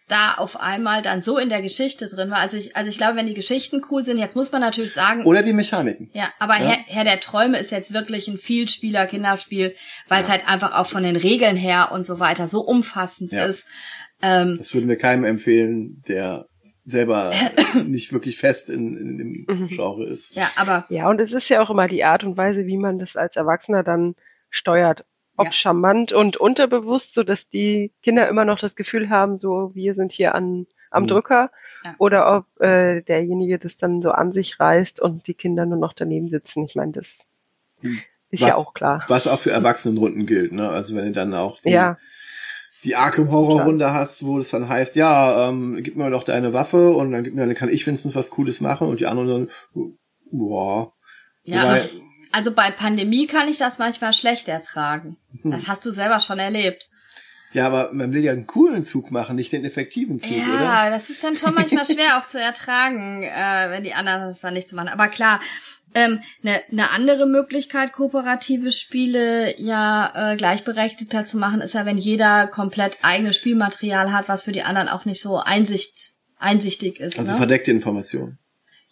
S1: da auf einmal dann so in der Geschichte drin war. Also ich, also ich glaube, wenn die Geschichten cool sind, jetzt muss man natürlich sagen.
S2: Oder die Mechaniken.
S1: Ja, aber ja. Herr, Herr der Träume ist jetzt wirklich ein Vielspieler-Kinderspiel, weil ja. es halt einfach auch von den Regeln her und so weiter so umfassend ja. ist.
S2: Ähm, das würden wir keinem empfehlen, der selber nicht wirklich fest in, in dem mhm. Genre ist.
S1: Ja, aber.
S3: Ja, und es ist ja auch immer die Art und Weise, wie man das als Erwachsener dann steuert ob ja. charmant und unterbewusst, so dass die Kinder immer noch das Gefühl haben, so wir sind hier an, am mhm. Drücker, ja. oder ob äh, derjenige das dann so an sich reißt und die Kinder nur noch daneben sitzen. Ich meine, das mhm. ist was, ja auch klar.
S2: Was auch für Erwachsenenrunden gilt, ne? Also wenn du dann auch die, ja. die Arkham Horror Runde hast, wo es dann heißt, ja, ähm, gib mir doch deine Waffe und dann gib mir, dann kann ich wenigstens was Cooles machen und die anderen dann, boah.
S1: Ja, Wobei, also bei Pandemie kann ich das manchmal schlecht ertragen. Hm. Das hast du selber schon erlebt.
S2: Ja, aber man will ja einen coolen Zug machen, nicht den effektiven Zug,
S1: ja,
S2: oder?
S1: Ja, das ist dann schon manchmal schwer auch zu ertragen, äh, wenn die anderen das dann nicht zu machen. Aber klar, ähm, eine, ne andere Möglichkeit, kooperative Spiele ja äh, gleichberechtigter zu machen, ist ja, wenn jeder komplett eigenes Spielmaterial hat, was für die anderen auch nicht so einsicht, einsichtig ist.
S2: Also
S1: ne?
S2: verdeckte Informationen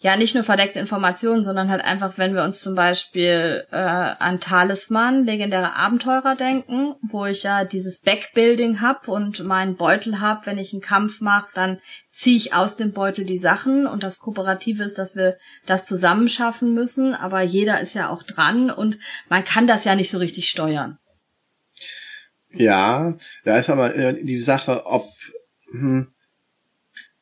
S1: ja nicht nur verdeckte Informationen, sondern halt einfach, wenn wir uns zum Beispiel äh, an Talisman, legendäre Abenteurer denken, wo ich ja dieses Backbuilding hab und meinen Beutel hab, wenn ich einen Kampf mache, dann ziehe ich aus dem Beutel die Sachen und das Kooperative ist, dass wir das zusammen schaffen müssen, aber jeder ist ja auch dran und man kann das ja nicht so richtig steuern.
S2: Ja, da ist aber äh, die Sache, ob hm,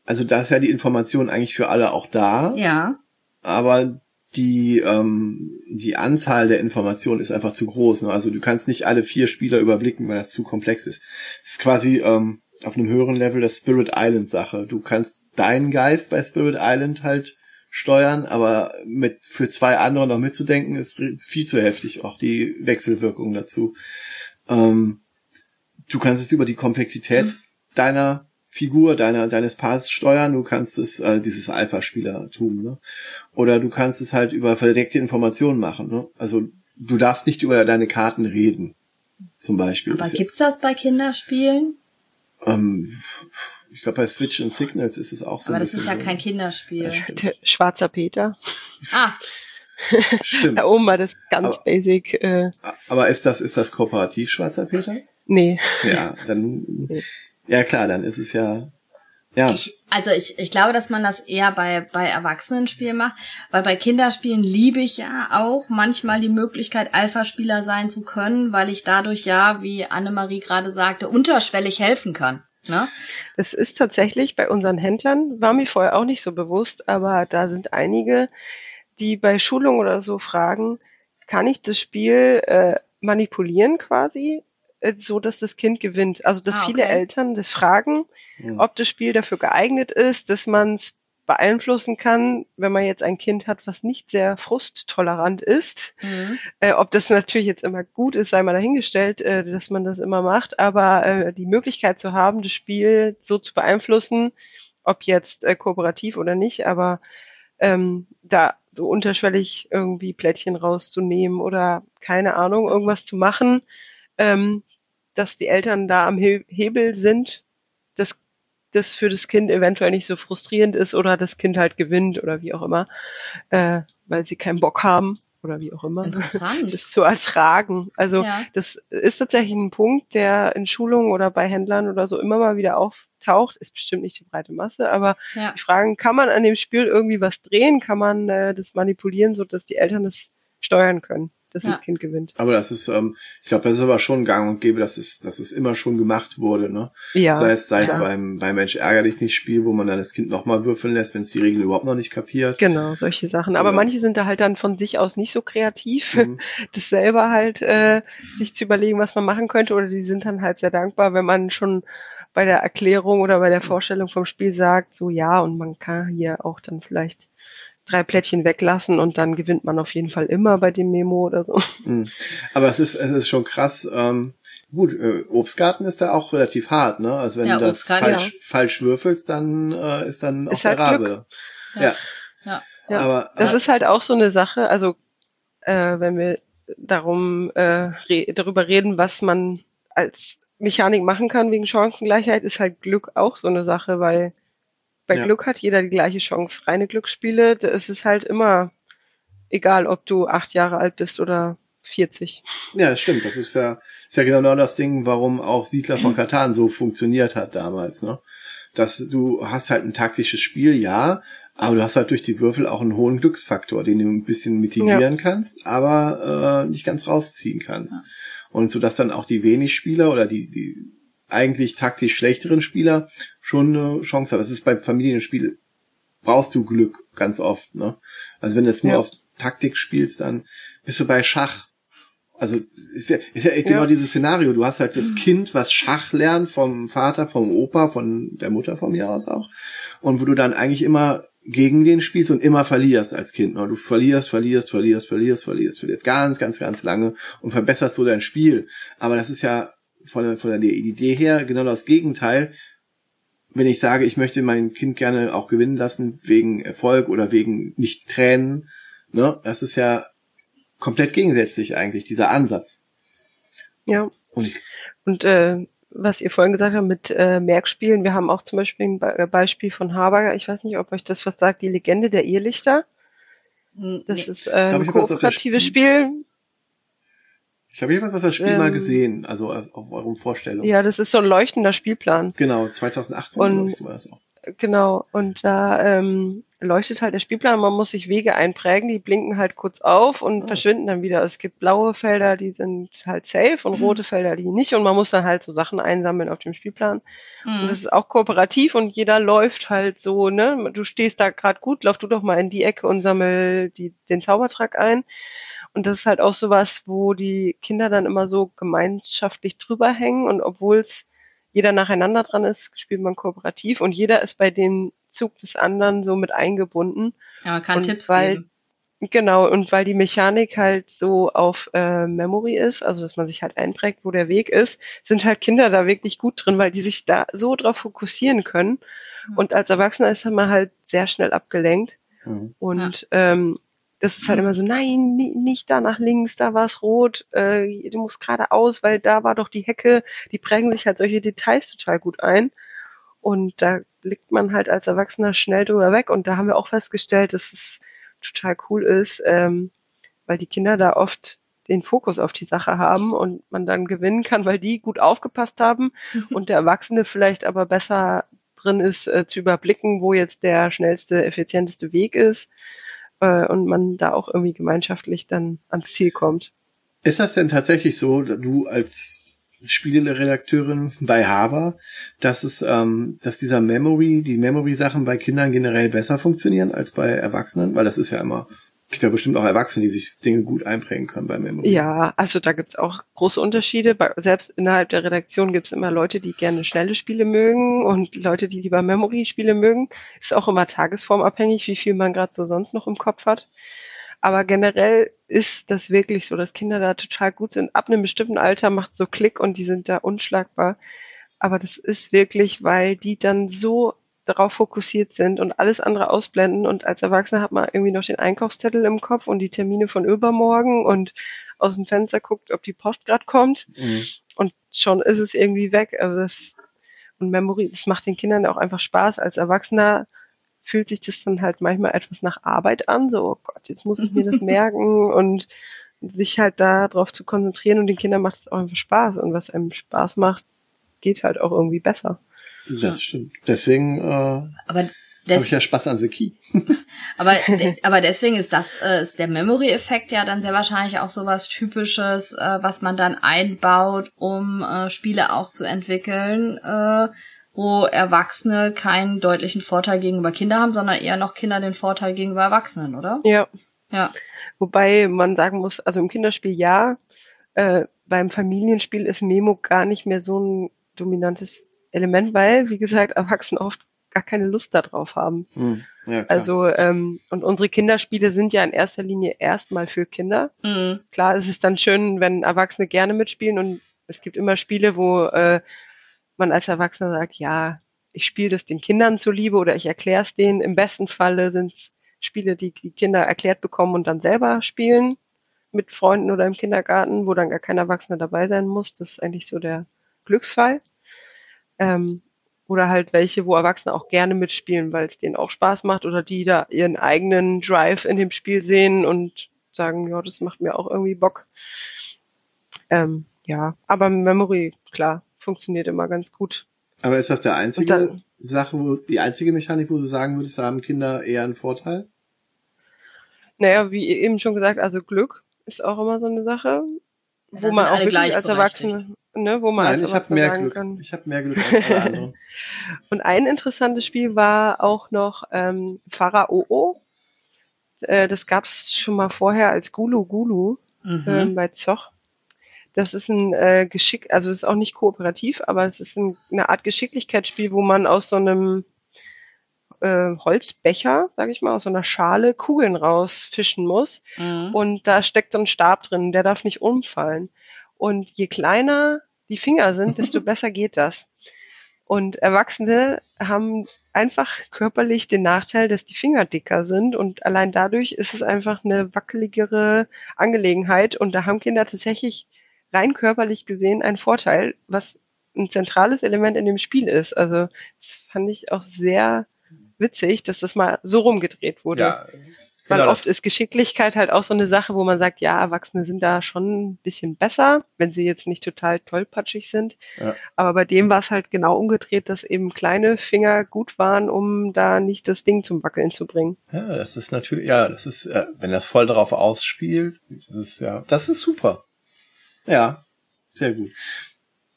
S2: also da ist ja die Information eigentlich für alle auch da.
S1: Ja.
S2: Aber die, ähm, die Anzahl der Informationen ist einfach zu groß. Ne? Also du kannst nicht alle vier Spieler überblicken, weil das zu komplex ist. Es ist quasi ähm, auf einem höheren Level das Spirit Island Sache. Du kannst deinen Geist bei Spirit Island halt steuern, aber mit für zwei andere noch mitzudenken ist viel zu heftig. Auch die Wechselwirkung dazu. Ähm, du kannst es über die Komplexität mhm. deiner Figur deiner, deines Paares steuern, du kannst es, äh, dieses Alpha-Spielertum, ne? Oder du kannst es halt über verdeckte Informationen machen, ne? Also du darfst nicht über deine Karten reden, zum Beispiel.
S1: Aber gibt's das bei Kinderspielen?
S2: Ähm, ich glaube, bei Switch und Signals ist es auch so.
S1: Aber das ist ja so. kein Kinderspiel.
S3: Schwarzer Peter.
S1: Ah.
S2: Stimmt.
S3: da oben war das ganz
S2: aber,
S3: basic. Äh,
S2: aber ist das, ist das kooperativ Schwarzer Peter?
S3: Nee.
S2: Ja, dann, nee. Ja, klar, dann ist es ja. Ja.
S1: Ich, also ich, ich glaube, dass man das eher bei, bei Erwachsenenspielen macht, weil bei Kinderspielen liebe ich ja auch manchmal die Möglichkeit, Alpha-Spieler sein zu können, weil ich dadurch ja, wie Annemarie gerade sagte, unterschwellig helfen kann. Ne?
S3: Das ist tatsächlich bei unseren Händlern, war mir vorher auch nicht so bewusst, aber da sind einige, die bei Schulung oder so fragen, kann ich das Spiel äh, manipulieren quasi? So, dass das Kind gewinnt. Also dass ah, okay. viele Eltern das fragen, mhm. ob das Spiel dafür geeignet ist, dass man es beeinflussen kann, wenn man jetzt ein Kind hat, was nicht sehr frusttolerant ist. Mhm. Äh, ob das natürlich jetzt immer gut ist, sei mal dahingestellt, äh, dass man das immer macht, aber äh, die Möglichkeit zu haben, das Spiel so zu beeinflussen, ob jetzt äh, kooperativ oder nicht, aber ähm, da so unterschwellig irgendwie Plättchen rauszunehmen oder keine Ahnung, irgendwas zu machen, ähm, dass die Eltern da am Hebel sind, dass das für das Kind eventuell nicht so frustrierend ist oder das Kind halt gewinnt oder wie auch immer, äh, weil sie keinen Bock haben oder wie auch immer.
S1: Interessant.
S3: Das zu ertragen. Also ja. das ist tatsächlich ein Punkt, der in Schulungen oder bei Händlern oder so immer mal wieder auftaucht. Ist bestimmt nicht die breite Masse, aber ja. die Fragen, kann man an dem Spiel irgendwie was drehen? Kann man äh, das manipulieren, so dass die Eltern es steuern können? Dass ja. das Kind gewinnt.
S2: Aber das ist, ähm, ich glaube, das ist aber schon gang und gäbe, dass es, dass es immer schon gemacht wurde, ne?
S3: Ja.
S2: Sei es, sei es beim, beim Mensch ärger dich nicht Spiel, wo man dann das Kind nochmal würfeln lässt, wenn es die Regel überhaupt noch nicht kapiert.
S3: Genau, solche Sachen. Aber Oder manche sind da halt dann von sich aus nicht so kreativ, mhm. das selber halt äh, sich zu überlegen, was man machen könnte. Oder die sind dann halt sehr dankbar, wenn man schon bei der Erklärung oder bei der Vorstellung vom Spiel sagt, so ja, und man kann hier auch dann vielleicht drei Plättchen weglassen und dann gewinnt man auf jeden Fall immer bei dem Memo oder so.
S2: Mhm. Aber es ist, es ist schon krass. Ähm, gut, äh, Obstgarten ist da auch relativ hart, ne? Also wenn
S1: Ja,
S2: du da falsch, falsch würfelst, dann äh, ist dann auch
S3: Ist
S2: der
S3: halt
S2: Rabe.
S3: Glück.
S2: Ja.
S1: Ja.
S3: Ja,
S2: aber
S3: Das ist halt auch so eine Sache, also äh, wenn wir darum äh, re darüber reden, was man als Mechanik machen kann wegen Chancengleichheit, ist halt Glück auch so eine Sache, weil bei
S2: Ja.
S3: Glück hat jeder die gleiche Chance. Reine Glücksspiele, da ist es halt immer egal, ob du acht Jahre alt bist oder 40.
S2: Ja, stimmt. Das ist ja, ist ja genau das Ding, warum auch Siedler von Katan so funktioniert hat damals, ne? Dass du hast halt ein taktisches Spiel, ja, aber du hast halt durch die Würfel auch einen hohen Glücksfaktor, den du ein bisschen mitigieren kannst, aber äh, nicht ganz rausziehen kannst. Und so dass dann auch die wenig Spieler oder die, die eigentlich taktisch schlechteren Spieler schon eine Chance haben. Das ist beim Familienspiel brauchst du Glück ganz oft, ne? Also wenn du jetzt nur
S3: Ja.
S2: auf Taktik spielst, dann bist du bei Schach also ist ja, ist ja echt genau
S3: Ja.
S2: dieses Szenario. Du hast halt das Kind, was Schach lernt vom Vater, vom Opa, von der Mutter von mir aus auch. Und wo du dann eigentlich immer gegen den spielst und immer verlierst als Kind. ne? Du verlierst, verlierst, verlierst, verlierst, verlierst, verlierst ganz, ganz, ganz lange und verbesserst so dein Spiel. Aber das ist ja von der, von der Idee her genau das Gegenteil. Wenn ich sage, ich möchte mein Kind gerne auch gewinnen lassen wegen Erfolg oder wegen nicht Tränen, ne, das ist ja komplett gegensätzlich eigentlich, dieser Ansatz.
S3: Ja.
S2: Und ich,
S3: Und äh, was ihr vorhin gesagt habt mit äh, Merkspielen, wir haben auch zum Beispiel ein Be Beispiel von Haber, ich weiß nicht, ob euch das was sagt, die Legende der Irrlichter.
S1: Hm,
S3: Das
S1: nee.
S3: ist äh, ein kooperatives
S2: Spiel-
S3: Spiel.
S2: Ich habe jedenfalls das Spiel mal
S3: Ähm,
S2: gesehen, also auf, euren Vorstellungen.
S3: Ja, das ist so ein leuchtender Spielplan.
S2: genau, 2018
S3: Und-
S2: ich, war das auch.
S3: Genau. Und da ähm, leuchtet halt der Spielplan. Man muss sich Wege einprägen, die blinken halt kurz auf und
S2: Oh.
S3: verschwinden dann wieder. Es gibt blaue Felder, die sind halt safe und
S2: Mhm.
S3: rote Felder, die nicht. Und man muss dann halt so Sachen einsammeln auf dem Spielplan.
S1: Hm.
S3: Und das ist auch kooperativ und jeder läuft halt so, ne? Du stehst da gerade gut, lauf du doch mal in die Ecke und sammel die, den Zaubertrag ein. Und das ist halt auch sowas, wo die Kinder dann immer so gemeinschaftlich drüber hängen und obwohl es jeder nacheinander dran ist, spielt man kooperativ und jeder ist bei dem Zug des anderen so mit eingebunden.
S1: ja, man kann
S3: und
S1: Tipps
S3: weil-
S1: geben.
S3: Genau, und weil die Mechanik halt so auf äh, Memory ist, also dass man sich halt einprägt, wo der Weg ist, sind halt Kinder da wirklich gut drin, weil die sich da so drauf fokussieren können. Und als Erwachsener ist man halt sehr schnell abgelenkt.
S2: Mhm.
S3: Und ähm, das ist halt immer so, nein, ni- nicht da nach links, da war es rot, äh, du musst geradeaus, weil da war doch die Hecke. Die prägen sich halt solche Details total gut ein. Und da blickt man halt als Erwachsener schnell drüber weg. Und da haben wir auch festgestellt, dass es total cool ist, ähm, weil die Kinder da oft den Fokus auf die Sache haben und man dann gewinnen kann, weil die gut aufgepasst haben und der Erwachsene vielleicht aber besser drin ist, äh, zu überblicken, wo jetzt der schnellste, effizienteste Weg ist äh, und man da auch irgendwie gemeinschaftlich dann ans Ziel kommt.
S2: Ist das denn tatsächlich so, du als Spieleredakteurin bei Haber, dass es, ähm, dass dieser Memory, die Memory-Sachen bei Kindern generell besser funktionieren als bei Erwachsenen? Weil das ist ja immer, gibt ja bestimmt auch Erwachsene, die sich Dinge gut einprägen können bei Memory.
S3: Ja, also da gibt's auch große Unterschiede. Bei, selbst innerhalb der Redaktion gibt's immer Leute, die gerne schnelle Spiele mögen und Leute, die lieber Memory-Spiele mögen. Ist auch immer tagesformabhängig, wie viel man gerade so sonst noch im Kopf hat. Aber generell ist das wirklich so, dass Kinder da total gut sind. Ab einem bestimmten Alter macht so Klick und die sind da unschlagbar. Aber das ist wirklich, weil die dann so darauf fokussiert sind und alles andere ausblenden. Und als Erwachsener hat man irgendwie noch den Einkaufszettel im Kopf und die Termine von übermorgen und aus dem Fenster guckt, ob die Post gerade kommt.
S2: Mhm.
S3: Und schon ist es irgendwie weg. Also das und Memory, das macht den Kindern auch einfach Spaß. Als Erwachsener fühlt sich das dann halt manchmal etwas nach Arbeit an. So, oh Gott, jetzt muss ich mir das merken und sich halt da drauf zu konzentrieren und den Kindern macht es auch einfach Spaß. Und was einem Spaß macht, geht halt auch irgendwie besser.
S2: Das stimmt. Deswegen äh, habe
S1: Aber, des
S2: ich ja Spaß an The Key.
S1: aber, de aber deswegen ist das, äh, ist der Memory-Effekt ja dann sehr wahrscheinlich auch sowas Typisches, äh, was man dann einbaut, um äh, Spiele auch zu entwickeln, äh, wo Erwachsene keinen deutlichen Vorteil gegenüber Kinder haben, sondern eher noch Kinder den Vorteil gegenüber Erwachsenen, oder?
S3: Ja,
S1: Ja.
S3: Wobei man sagen muss, also im Kinderspiel ja, äh, beim Familienspiel ist Memo gar nicht mehr so ein dominantes Element, weil, wie gesagt, Erwachsene oft gar keine Lust darauf haben. Hm. Ja, also ähm, und unsere Kinderspiele sind ja in erster Linie erstmal für Kinder. Mhm. Klar, es ist dann schön, wenn Erwachsene gerne mitspielen und es gibt immer Spiele, wo äh, man als Erwachsener sagt, ja, ich spiele das den Kindern zuliebe oder ich erkläre es denen. Im besten Falle sind es Spiele, die die Kinder erklärt bekommen und dann selber spielen mit Freunden oder im Kindergarten, wo dann gar kein Erwachsener dabei sein muss. Das ist eigentlich so der Glücksfall. Ähm, oder halt welche, wo Erwachsene auch gerne mitspielen, weil es denen auch Spaß macht oder die da ihren eigenen Drive in dem Spiel sehen und sagen, ja, das macht mir auch irgendwie Bock. Ähm, ja, aber Memory, klar, funktioniert immer ganz gut.
S2: Aber ist das der einzige dann, Sache, wo, die einzige Mechanik, wo du sagen würdest, da haben Kinder eher einen Vorteil?
S3: Naja, wie eben schon gesagt, also Glück ist auch immer so eine Sache, wo man auch wirklich als Erwachsene, ne, wo man
S2: Nein,
S3: als
S2: ich habe mehr Glück. Kann. Ich habe mehr Glück als alle anderen.
S3: Und ein interessantes Spiel war auch noch ähm, Pharao. Äh, das gab's schon mal vorher als Gulu Gulu mhm. ähm, bei Zoch. Das ist ein äh, Geschick, also es ist auch nicht kooperativ, aber es ist ein, eine Art Geschicklichkeitsspiel, wo man aus so einem äh, Holzbecher, sag ich mal, aus so einer Schale Kugeln rausfischen muss. Mhm. Und da steckt so ein Stab drin, der darf nicht umfallen. Und je kleiner die Finger sind, desto besser geht das. Und Erwachsene haben einfach körperlich den Nachteil, dass die Finger dicker sind und allein dadurch ist es einfach eine wackeligere Angelegenheit und da haben Kinder tatsächlich rein körperlich gesehen einen Vorteil, was ein zentrales Element in dem Spiel ist. Also das fand ich auch sehr witzig, dass das mal so rumgedreht wurde. Ja, Weil genau oft ist Geschicklichkeit halt auch so eine Sache, wo man sagt, ja, Erwachsene sind da schon ein bisschen besser, wenn sie jetzt nicht total tollpatschig sind. Ja. Aber bei dem war es halt genau umgedreht, dass eben kleine Finger gut waren, um da nicht das Ding zum Wackeln zu bringen.
S2: Ja, das ist natürlich, ja, das ist, wenn das voll darauf ausspielt, das ist ja, das ist super. Ja, sehr gut.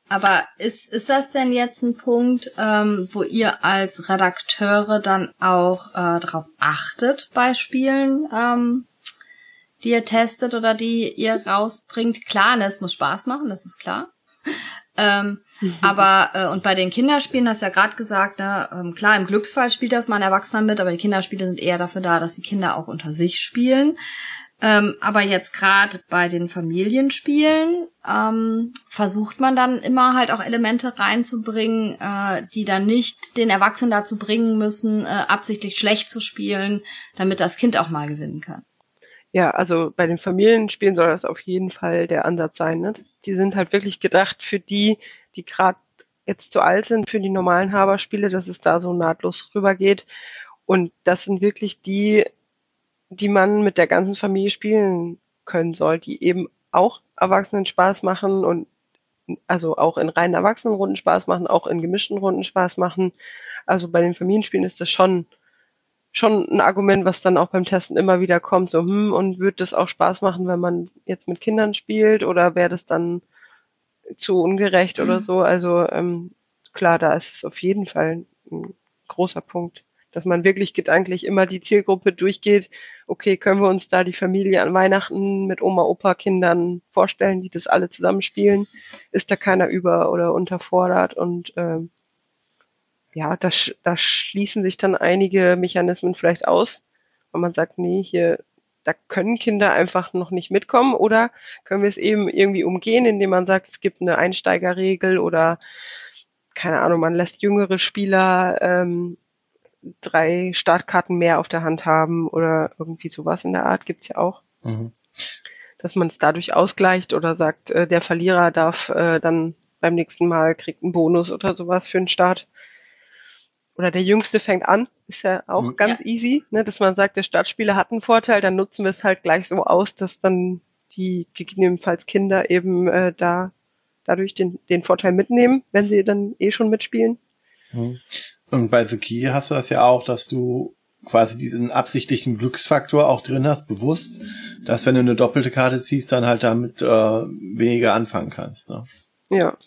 S1: Aber ist, ist das denn jetzt ein Punkt, ähm, wo ihr als Redakteure dann auch äh, darauf achtet bei Spielen, ähm, die ihr testet oder die ihr rausbringt? Klar, ne, es muss Spaß machen, das ist klar. Ähm, mhm. Aber äh, und bei den Kinderspielen, hast du ja gerade gesagt, ne, ähm, klar, im Glücksfall spielt das mal ein Erwachsener mit, aber die Kinderspiele sind eher dafür da, dass die Kinder auch unter sich spielen. Ähm, aber jetzt gerade bei den Familienspielen ähm, versucht man dann immer halt auch Elemente reinzubringen, äh, die dann nicht den Erwachsenen dazu bringen müssen, äh, absichtlich schlecht zu spielen, damit das Kind auch mal gewinnen kann.
S3: Ja, also bei den Familienspielen soll das auf jeden Fall der Ansatz sein. Ne? Die sind halt wirklich gedacht für die, die gerade jetzt zu alt sind, für die normalen Haberspiele, dass es da so nahtlos rübergeht. Und das sind wirklich die die man mit der ganzen Familie spielen können soll, die eben auch Erwachsenen Spaß machen und also auch in reinen Erwachsenenrunden Spaß machen, auch in gemischten Runden Spaß machen. Also bei den Familienspielen ist das schon schon ein Argument, was dann auch beim Testen immer wieder kommt, so, hm, und wird das auch Spaß machen, wenn man jetzt mit Kindern spielt oder wäre das dann zu ungerecht mhm. oder so? Also ähm, klar, da ist es auf jeden Fall ein großer Punkt dass man wirklich gedanklich immer die Zielgruppe durchgeht. Okay, können wir uns da die Familie an Weihnachten mit Oma, Opa, Kindern vorstellen, die das alle zusammenspielen? Ist da keiner über oder unterfordert? Und ähm, ja, da, da schließen sich dann einige Mechanismen vielleicht aus, wenn man sagt, nee, hier da können Kinder einfach noch nicht mitkommen oder können wir es eben irgendwie umgehen, indem man sagt, es gibt eine Einsteigerregel oder keine Ahnung, man lässt jüngere Spieler ähm, drei Startkarten mehr auf der Hand haben oder irgendwie sowas in der Art gibt's ja auch. Mhm. Dass man es dadurch ausgleicht oder sagt, äh, der Verlierer darf äh, dann beim nächsten Mal kriegt einen Bonus oder sowas für den Start. Oder der Jüngste fängt an, ist ja auch mhm. ganz ja. easy, ne, dass man sagt, der Startspieler hat einen Vorteil, dann nutzen wir es halt gleich so aus, dass dann die gegebenenfalls Kinder eben äh, da dadurch den, den Vorteil mitnehmen, wenn sie dann eh schon mitspielen.
S2: Mhm. Und bei The Key hast du das ja auch, dass du quasi diesen absichtlichen Glücksfaktor auch drin hast, bewusst, dass wenn du eine doppelte Karte ziehst, dann halt damit äh, weniger anfangen kannst. Ne?
S3: Ja.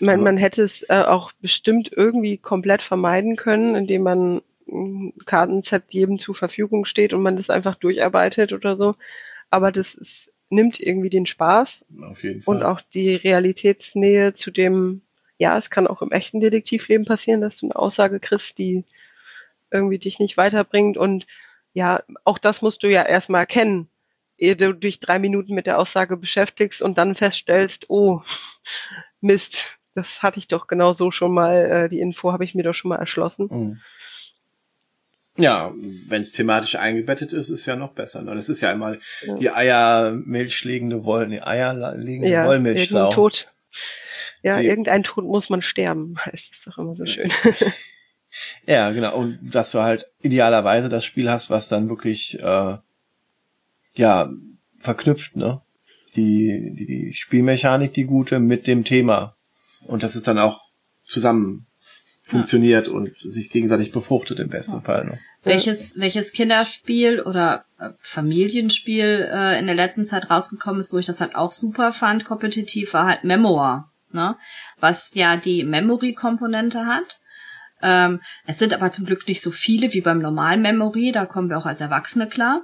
S3: Man, man hätte es äh, auch bestimmt irgendwie komplett vermeiden können, indem man ein Kartenset jedem zur Verfügung steht und man das einfach durcharbeitet oder so. Aber das ist, nimmt irgendwie den Spaß
S2: Auf jeden Fall.
S3: und auch die Realitätsnähe zu dem ja, es kann auch im echten Detektivleben passieren, dass du eine Aussage kriegst, die irgendwie dich nicht weiterbringt. Und ja, auch das musst du ja erstmal erkennen, ehe du dich drei Minuten mit der Aussage beschäftigst und dann feststellst, oh, Mist, das hatte ich doch genau so schon mal, äh, die Info habe ich mir doch schon mal erschlossen. Mhm.
S2: Ja, wenn es thematisch eingebettet ist, ist ja noch besser. Ne? Das ist ja einmal ja. die Eiermilch legende Woll, die eierlegende ja, Wollmilchsau.
S3: Tod. Ja, die, irgendein Tod muss man sterben, heißt es doch immer so schön.
S2: ja, genau. Und dass du halt idealerweise das Spiel hast, was dann wirklich äh, ja verknüpft, ne? Die, die, die Spielmechanik, die gute, mit dem Thema. Und das ist dann auch zusammen funktioniert ja. und sich gegenseitig befruchtet im besten ja. Fall. Ne?
S1: Welches, welches Kinderspiel oder äh, Familienspiel äh, in der letzten Zeit rausgekommen ist, wo ich das halt auch super fand, kompetitiv, war halt Memoir, ne? was ja die Memory-Komponente hat. Ähm, es sind aber zum Glück nicht so viele wie beim normalen Memory, da kommen wir auch als Erwachsene klar.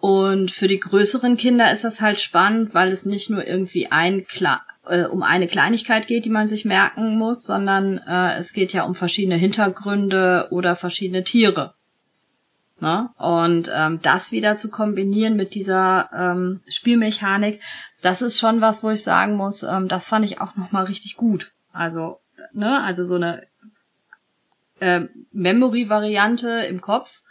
S1: Und für die größeren Kinder ist das halt spannend, weil es nicht nur irgendwie ein klar äh, um eine Kleinigkeit geht, die man sich merken muss, sondern äh, es geht ja um verschiedene Hintergründe oder verschiedene Tiere. Ne? Und ähm, das wieder zu kombinieren mit dieser ähm, Spielmechanik, das ist schon was, wo ich sagen muss, ähm, das fand ich auch nochmal richtig gut. Also, ne, also so eine äh, Memory-Variante im Kopf,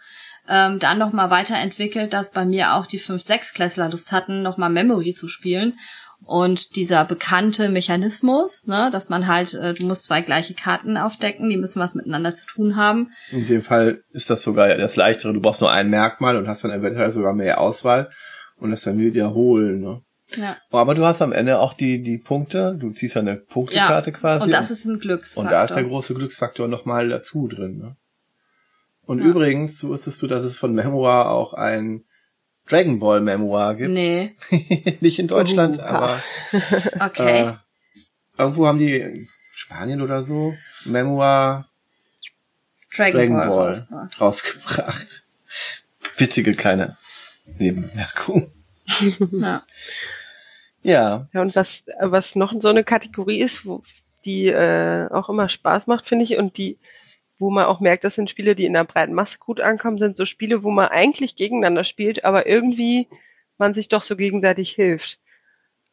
S1: ähm, dann nochmal weiterentwickelt, dass bei mir auch die 5-6-Klässler Lust hatten, nochmal Memory zu spielen. Und dieser bekannte Mechanismus, ne, dass man halt, äh, du musst zwei gleiche Karten aufdecken, die müssen was miteinander zu tun haben.
S2: In dem Fall ist das sogar das Leichtere. Du brauchst nur ein Merkmal und hast dann eventuell sogar mehr Auswahl und das dann wiederholen. Ne? Ja. Aber du hast am Ende auch die, die Punkte, du ziehst ja eine Punktekarte ja, quasi.
S1: Und das ist ein Glücksfaktor.
S2: Und da ist der große Glücksfaktor nochmal dazu drin. Ne? Und ja. übrigens wusstest du, dass es von Memoir auch ein Dragon Ball Memoir gibt.
S1: Nee.
S2: Nicht in Deutschland, uh, aber
S1: okay.
S2: Äh, irgendwo haben die Spanien oder so Memoir
S1: Dragon, Dragon Ball, Ball rausgebracht.
S2: rausgebracht. Witzige kleine Nebenmerkung.
S1: ja.
S3: Ja. Ja, und was, was noch so eine Kategorie ist, wo, die äh, auch immer Spaß macht, finde ich, und die wo man auch merkt, das sind Spiele, die in der breiten Masse gut ankommen, sind so Spiele, wo man eigentlich gegeneinander spielt, aber irgendwie man sich doch so gegenseitig hilft.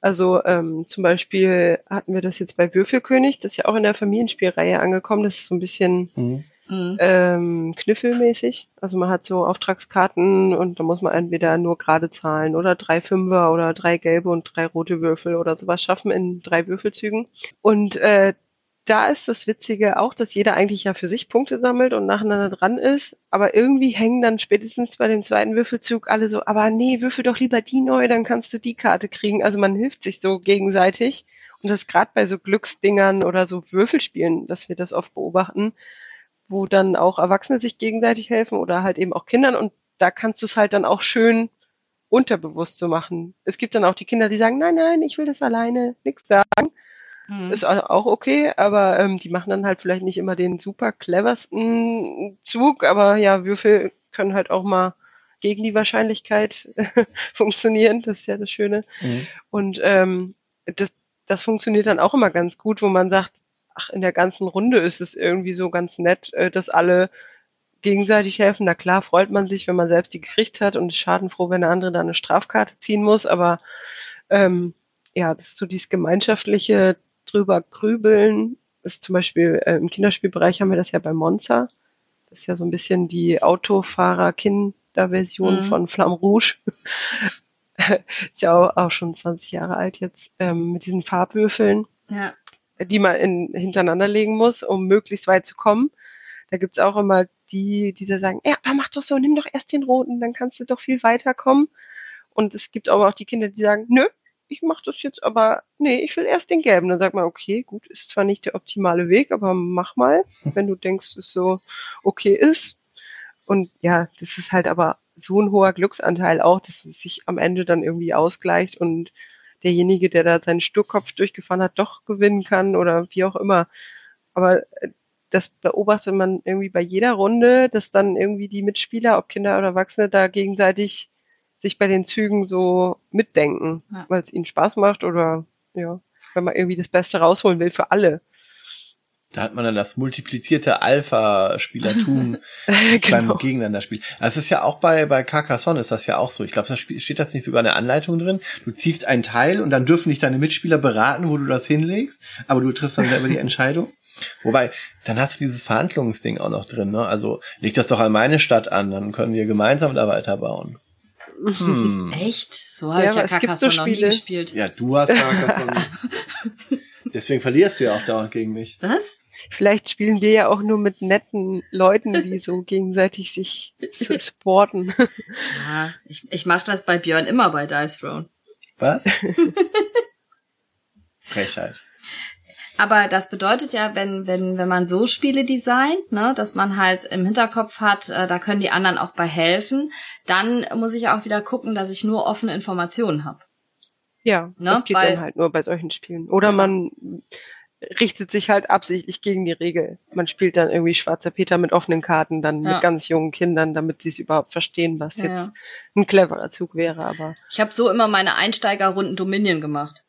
S3: Also ähm, zum Beispiel hatten wir das jetzt bei Würfelkönig, das ist ja auch in der Familienspielreihe angekommen, das ist so ein bisschen mhm. Mhm. ähm, knüffelmäßig. Also man hat so Auftragskarten und da muss man entweder nur gerade Zahlen oder drei Fünfer oder drei gelbe und drei rote Würfel oder sowas schaffen in drei Würfelzügen. Und äh, da ist das Witzige auch, dass jeder eigentlich ja für sich Punkte sammelt und nacheinander dran ist, aber irgendwie hängen dann spätestens bei dem zweiten Würfelzug alle so, aber nee, würfel doch lieber die neu, dann kannst du die Karte kriegen. Also man hilft sich so gegenseitig und das gerade bei so Glücksdingern oder so Würfelspielen, dass wir das oft beobachten, wo dann auch Erwachsene sich gegenseitig helfen oder halt eben auch Kindern und da kannst du es halt dann auch schön unterbewusst so machen. Es gibt dann auch die Kinder, die sagen, nein, nein, ich will das alleine, nix sagen. Mhm. Ist auch okay, aber ähm, die machen dann halt vielleicht nicht immer den super cleversten Zug, aber ja, Würfel können halt auch mal gegen die Wahrscheinlichkeit funktionieren, das ist ja das Schöne. Mhm. Und ähm, das, das funktioniert dann auch immer ganz gut, wo man sagt, ach, in der ganzen Runde ist es irgendwie so ganz nett, äh, dass alle gegenseitig helfen. Na klar freut man sich, wenn man selbst die gekriegt hat und ist schadenfroh, wenn der andere da eine Strafkarte ziehen muss, aber ähm, ja, das ist so dieses gemeinschaftliche, drüber grübeln. Ist zum Beispiel äh, im Kinderspielbereich haben wir das ja bei Monza. Das ist ja so ein bisschen die Autofahrer-Kinderversion mhm. von Flamme Rouge. ist ja auch, auch, schon 20 Jahre alt jetzt, ähm, mit diesen Farbwürfeln,
S1: ja.
S3: Die man in, hintereinander legen muss, um möglichst weit zu kommen. Da gibt's auch immer die, die da sagen, ja, aber mach doch so, nimm doch erst den roten, dann kannst du doch viel weiter kommen. Und es gibt aber auch die Kinder, die sagen, nö, ich mache das jetzt aber, nee, ich will erst den gelben. Dann sagt man, okay, gut, ist zwar nicht der optimale Weg, aber mach mal, wenn du denkst, es so okay ist. Und ja, das ist halt aber so ein hoher Glücksanteil auch, dass es sich am Ende dann irgendwie ausgleicht und derjenige, der da seinen Sturkopf durchgefahren hat, doch gewinnen kann oder wie auch immer. Aber äh, das beobachtet man irgendwie bei jeder Runde, dass dann irgendwie die Mitspieler, ob Kinder oder Erwachsene, da gegenseitig sich bei den Zügen so mitdenken, ja. weil es ihnen Spaß macht oder ja, wenn man irgendwie das Beste rausholen will für alle.
S2: Da hat man dann das multiplizierte Alpha-Spielertum
S3: genau.
S2: beim Gegeneinanderspiel. Das ist ja auch bei, bei Carcassonne ist das ja auch so. Ich glaube, da steht das nicht sogar in der Anleitung drin. Du ziehst ein Teil und dann dürfen dich deine Mitspieler beraten, wo du das hinlegst, aber du triffst dann selber die Entscheidung. Wobei, dann hast du dieses Verhandlungsding auch noch drin, ne? Also leg das doch an meine Stadt an, dann können wir gemeinsam da weiterbauen.
S1: Hm. Echt? So habe
S3: Ja,
S1: ich ja Carcassonne
S3: so
S1: noch nie gespielt.
S2: Ja, du hast Carcassonne. Deswegen verlierst du ja auch dauernd gegen mich.
S1: Was?
S3: Vielleicht spielen wir ja auch nur mit netten Leuten, die so gegenseitig sich su- supporten.
S1: Ja, ich, ich mache das bei Björn immer bei Dice Throne.
S2: Was? Frechheit.
S1: Aber das bedeutet ja, wenn, wenn, wenn man so Spiele designt, ne, dass man halt im Hinterkopf hat, äh, da können die anderen auch bei helfen, dann muss ich auch wieder gucken, dass ich nur offene Informationen habe.
S3: Ja,
S1: Ne,
S3: das geht
S1: weil-
S3: dann halt nur bei solchen Spielen. Oder
S1: Genau.
S3: man richtet sich halt absichtlich gegen die Regel. Man spielt dann irgendwie Schwarzer Peter mit offenen Karten, dann
S1: Ja.
S3: mit ganz jungen Kindern, damit sie es überhaupt verstehen, was
S1: Ja,
S3: jetzt
S1: ja.
S3: ein cleverer Zug wäre. Aber
S1: Ich habe so immer meine Einsteigerrunden Dominion gemacht.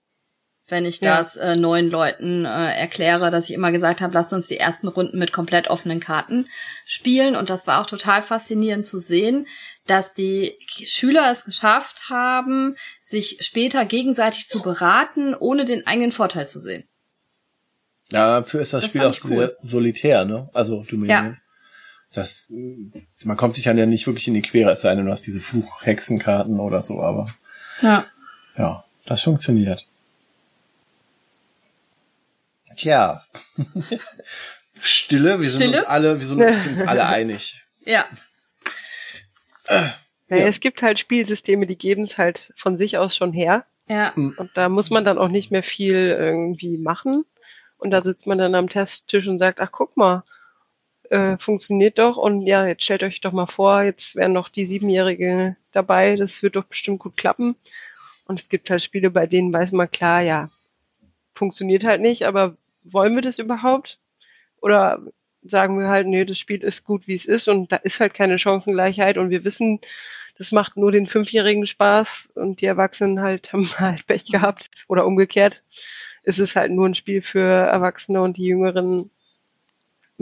S1: Wenn ich
S3: Ja.
S1: das äh, neuen Leuten äh, erkläre, dass ich immer gesagt habe, lasst uns die ersten Runden mit komplett offenen Karten spielen. Und das war auch total faszinierend zu sehen, dass die Schüler es geschafft haben, sich später gegenseitig zu beraten, ohne den eigenen Vorteil zu sehen.
S2: Ja, dafür ist das,
S1: Das
S2: Spiel auch
S1: cool.
S2: sehr solitär, ne? Also Dominion.
S1: Ja.
S2: Das, äh, man kommt sich dann ja nicht wirklich in die Quere, es sei denn, du hast diese Fluchhexenkarten oder so, aber
S1: Ja.
S2: ja, das funktioniert. Tja. Stille, wir sind
S1: Stille?
S2: uns alle, wir sind uns alle einig.
S1: Ja.
S3: naja,
S2: Ja.
S3: es gibt halt Spielsysteme, die geben es halt von sich aus schon her.
S1: Ja.
S3: Und da muss man dann auch nicht mehr viel irgendwie machen. Und da sitzt man dann am Testtisch und sagt, ach guck mal, äh, funktioniert doch. Und ja, jetzt stellt euch doch mal vor, jetzt wären noch die Siebenjährige dabei, das wird doch bestimmt gut klappen. Und es gibt halt Spiele, bei denen weiß man klar, ja, funktioniert halt nicht, aber wollen wir das überhaupt? Oder sagen wir halt, nee, das Spiel ist gut, wie es ist und da ist halt keine Chancengleichheit und wir wissen, das macht nur den Fünfjährigen Spaß und die Erwachsenen halt haben halt Pech gehabt oder umgekehrt. Es ist halt nur ein Spiel für Erwachsene und die Jüngeren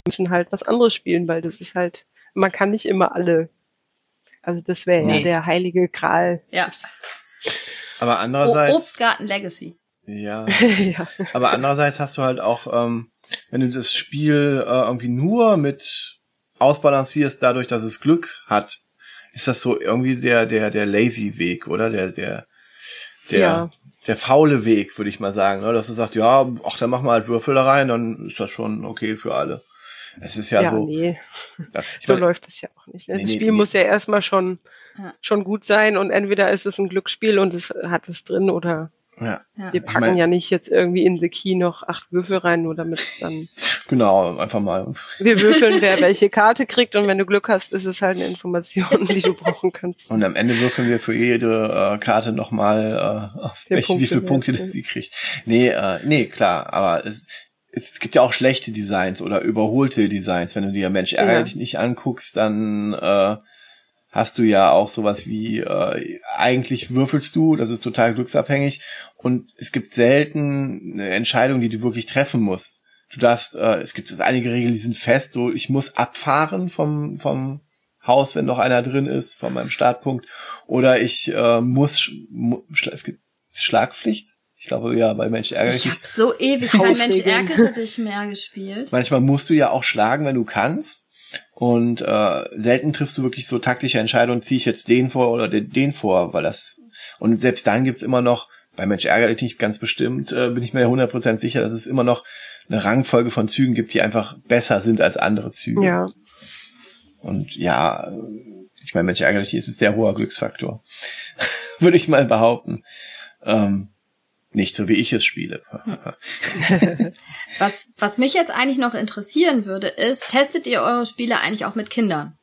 S3: müssen halt was anderes spielen, weil das ist halt, man kann nicht immer alle. Also das wäre
S1: Nee.
S3: ja der heilige Gral.
S1: Ja.
S2: Aber
S1: O
S2: andererseits,
S1: Obstgarten Legacy.
S2: Ja,
S3: ja.
S2: aber andererseits hast du halt auch, ähm, wenn du das Spiel äh, irgendwie nur mit ausbalancierst, dadurch, dass es Glück hat, ist das so irgendwie der, der, der lazy Weg, oder? Der, der, der,
S3: Ja.
S2: der faule Weg, würde ich mal sagen, ne? dass du sagst, ja, ach, dann machen wir halt Würfel da rein, dann ist das schon okay für alle. Es ist ja,
S3: Ja,
S2: so.
S3: nee,
S2: Ja, ich
S3: so
S2: mein,
S3: läuft es ja auch nicht. Ne?
S2: Nee,
S3: Das
S2: nee,
S3: Spiel
S2: nee.
S3: muss ja erstmal schon,
S1: Ja.
S3: schon gut sein und entweder ist es ein Glücksspiel und es hat es drin oder
S2: ja,
S1: Ja.
S3: wir
S2: Ich
S3: packen
S2: mein-
S3: ja nicht jetzt irgendwie in The Key noch acht Würfel rein, nur damit es dann
S2: genau, einfach mal.
S3: wir würfeln, wer welche Karte kriegt und wenn du Glück hast, ist es halt eine Information, die du brauchen kannst.
S2: Und am Ende würfeln wir für jede äh, Karte nochmal, äh, auf
S3: Wie
S2: welche, wie
S3: Punkte
S2: viele Punkte das sie kriegt. Nee, äh, nee, klar, aber es, es gibt ja auch schlechte Designs oder überholte Designs. Wenn du dir Mensch ärgere
S3: Ja.
S2: dich nicht anguckst, dann äh, hast du ja auch sowas wie, äh, eigentlich würfelst du, das ist total glücksabhängig und es gibt selten eine Entscheidung, die du wirklich treffen musst. Du darfst, äh, es gibt einige Regeln, die sind fest, so ich muss abfahren vom, vom Haus, wenn noch einer drin ist, von meinem Startpunkt. Oder ich äh, muss, mu, es gibt Schlagpflicht. Ich glaube, ja, bei Mensch ärgere
S1: Ich
S2: dich.
S1: habe so ewig kein Mensch ärgere dich mehr gespielt.
S2: Manchmal musst du ja auch schlagen, wenn du kannst. Und äh, selten triffst du wirklich so taktische Entscheidungen, ziehe ich jetzt den vor oder den, den vor, weil das. Und selbst dann gibt's immer noch, bei Mensch ärgere dich nicht ganz bestimmt, äh, bin ich mir 100% sicher, dass es immer noch eine Rangfolge von Zügen gibt, die einfach besser sind als andere Züge.
S3: Ja,
S2: Und ja, ich meine, Mensch ärgere dich ist ein sehr hoher Glücksfaktor. Würde ich mal behaupten. Ähm, nicht so wie ich es spiele.
S1: Was, was mich jetzt eigentlich noch interessieren würde, ist, testet ihr eure Spiele eigentlich auch mit Kindern?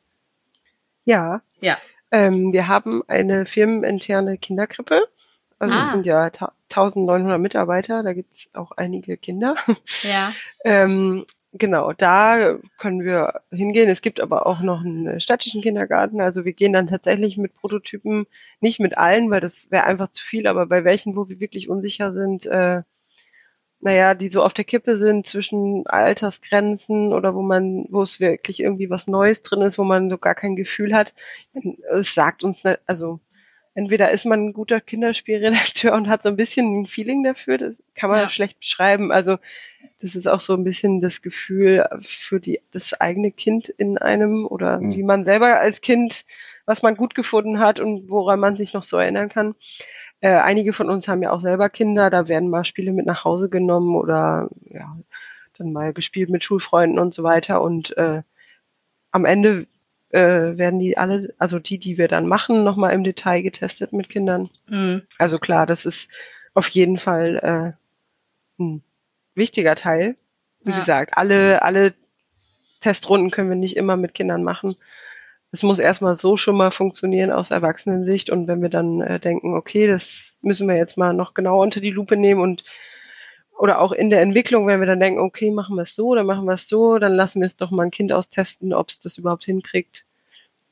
S3: ja.
S1: Ja.
S3: Ähm, wir haben eine firmeninterne Kinderkrippe. Also es
S1: Ah.
S3: sind ja ta 1900 Mitarbeiter, da gibt's auch einige Kinder.
S1: Ja.
S3: Ähm, genau, da können wir hingehen. Es gibt aber auch noch einen städtischen Kindergarten. Also wir gehen dann tatsächlich mit Prototypen, nicht mit allen, weil das wäre einfach zu viel, aber bei welchen, wo wir wirklich unsicher sind, äh, naja, die so auf der Kippe sind zwischen Altersgrenzen oder wo man, wo es wirklich irgendwie was Neues drin ist, wo man so gar kein Gefühl hat. Es sagt uns, nicht, also entweder ist man ein guter Kinderspielredakteur und hat so ein bisschen ein Feeling dafür, das kann man ja. schlecht beschreiben. Also das ist auch so ein bisschen das Gefühl für die, das eigene Kind in einem oder mhm. wie man selber als Kind, was man gut gefunden hat und woran man sich noch so erinnern kann. Äh, einige von uns haben ja auch selber Kinder, da werden mal Spiele mit nach Hause genommen oder ja, dann mal gespielt mit Schulfreunden und so weiter. Und äh, am Ende äh, werden die alle, also die, die wir dann machen, nochmal im Detail getestet mit Kindern. Mhm. Also klar, das ist auf jeden Fall äh, ein wichtiger Teil. Wie ja. gesagt, alle, alle Testrunden können wir nicht immer mit Kindern machen es muss erstmal so schon mal funktionieren aus Erwachsenensicht und wenn wir dann äh, denken, okay, das müssen wir jetzt mal noch genau unter die Lupe nehmen und oder auch in der Entwicklung, wenn wir dann denken, okay, machen wir es so, dann machen wir es so, dann lassen wir es doch mal ein Kind austesten, ob es das überhaupt hinkriegt.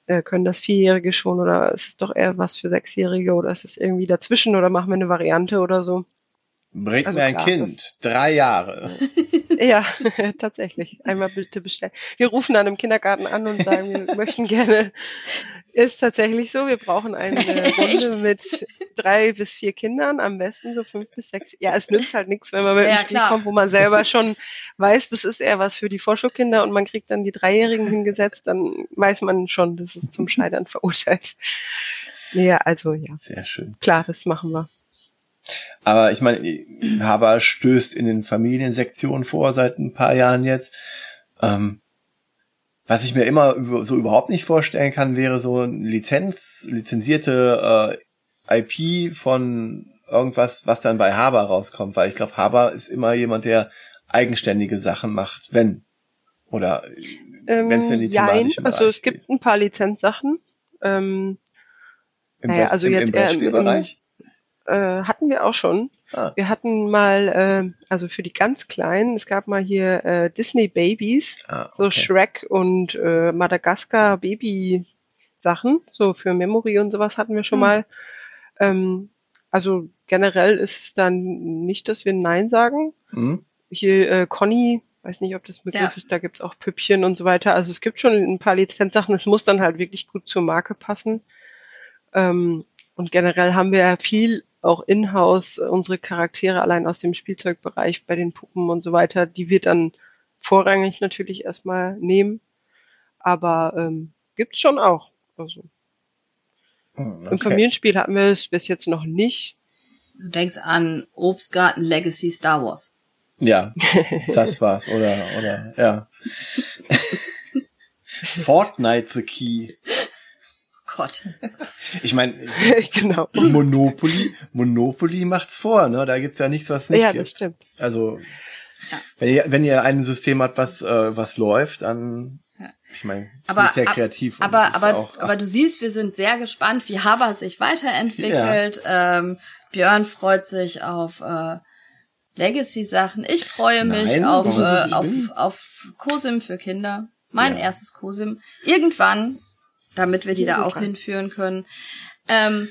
S3: Äh, können das Vierjährige schon oder ist es doch eher was für Sechsjährige oder ist es irgendwie dazwischen oder machen wir eine Variante oder so?
S2: Bringt also mir ein klar, Kind, drei Jahre.
S3: Ja, tatsächlich. Einmal bitte bestellen. Wir rufen dann im Kindergarten an und sagen, wir möchten gerne. Ist tatsächlich so, wir brauchen eine Runde mit drei bis vier Kindern, am besten so fünf bis sechs. Ja, es nützt halt nichts, wenn man mit ja, einem Spiel klar. kommt, wo man selber schon weiß, das ist eher was für die Vorschulkinder und man kriegt dann die Dreijährigen hingesetzt, dann weiß man schon, das ist zum Scheitern verurteilt. Ja, also ja.
S2: Sehr schön.
S3: Klar, das machen wir.
S2: Aber ich meine, Haber stößt in den Familiensektionen vor seit ein paar Jahren jetzt. Ähm, was ich mir immer so überhaupt nicht vorstellen kann, wäre so ein Lizenz, lizenzierte äh, IP von irgendwas, was dann bei Haber rauskommt, weil ich glaube, Haber ist immer jemand, der eigenständige Sachen macht, wenn oder
S3: ähm, wenn es in die thematische Also es gibt ein paar Lizenzsachen. Ähm,
S2: Im, naja, also im, jetzt im Brettspielbereich?
S3: Äh, hatten wir auch schon. Ah. Wir hatten mal, äh, also für die ganz Kleinen, es gab mal hier äh, Disney Babies, ah, okay. so Shrek und äh, Madagaskar Baby Sachen, so für Memory und sowas hatten wir schon hm. mal. Ähm, also generell ist es dann nicht, dass wir Nein sagen. Hm. Hier äh, Conny, weiß nicht, ob das Begriff ja. ist, da gibt's auch Püppchen und so weiter. Also es gibt schon ein paar Lizenzsachen, es muss dann halt wirklich gut zur Marke passen. Ähm, und generell haben wir ja viel auch in-house unsere Charaktere allein aus dem Spielzeugbereich bei den Puppen und so weiter, die wird dann vorrangig natürlich erstmal nehmen. Aber ähm, gibt's schon auch. Also hm, okay. im Familienspiel hatten wir es bis jetzt noch nicht.
S1: Du denkst an Obstgarten Legacy Star Wars.
S2: Ja, das war's, oder, oder, ja. Fortnite the Key.
S1: Gott.
S2: Ich meine, genau. Monopoly, Monopoly macht's vor, ne? Da gibt's ja nichts, was nicht ja, gibt. Das stimmt. Also ja. wenn ihr wenn ihr ein System habt, was äh, was läuft, dann ja. ich meine,
S1: aber
S2: sehr kreativ.
S1: Aber aber auch, aber du siehst, wir sind sehr gespannt, wie Haber sich weiterentwickelt. Ja. Ähm, Björn freut sich auf äh, Legacy-Sachen. Ich freue mich Nein, auf, äh, auf, auf Cosim für Kinder. Mein ja. erstes Cosim. Irgendwann damit wir die da auch hinführen können. Ähm,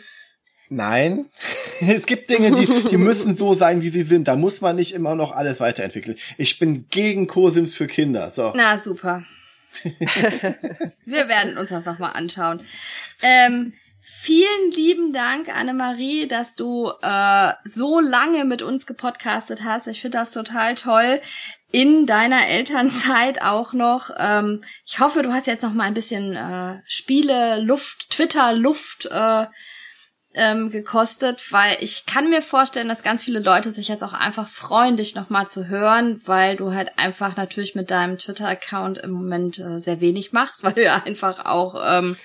S2: Nein, es gibt Dinge, die, die müssen so sein, wie sie sind. Da muss man nicht immer noch alles weiterentwickeln. Ich bin gegen Cosims für Kinder. So.
S1: Na super. wir werden uns das nochmal anschauen. Ähm, vielen lieben Dank, Annemarie, dass du äh, so lange mit uns gepodcastet hast. Ich finde das total toll in deiner Elternzeit auch noch. Ähm, ich hoffe, du hast jetzt noch mal ein bisschen äh, Spiele, Luft, Twitter, Luft äh, ähm, gekostet, weil ich kann mir vorstellen, dass ganz viele Leute sich jetzt auch einfach freuen, dich noch mal zu hören, weil du halt einfach natürlich mit deinem Twitter-Account im Moment äh, sehr wenig machst, weil du ja einfach auch ähm,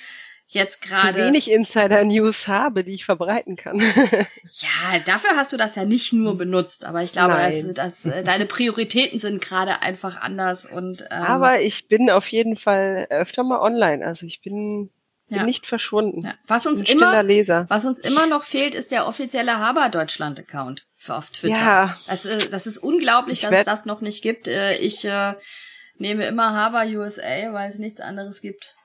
S1: jetzt gerade
S3: wenig Insider-News habe, die ich verbreiten kann.
S1: ja, dafür hast du das ja nicht nur benutzt, aber ich glaube, dass, dass äh, deine Prioritäten sind gerade einfach anders und
S3: ähm, aber ich bin auf jeden Fall öfter mal online, also ich bin ja. nicht verschwunden. Ja.
S1: Was uns immer, Leser. was uns immer noch fehlt, ist der offizielle Haber Deutschland Account auf Twitter. Ja. Das, äh, das ist unglaublich, ich dass es das noch nicht gibt. Äh, ich äh, nehme immer Haber USA, weil es nichts anderes gibt.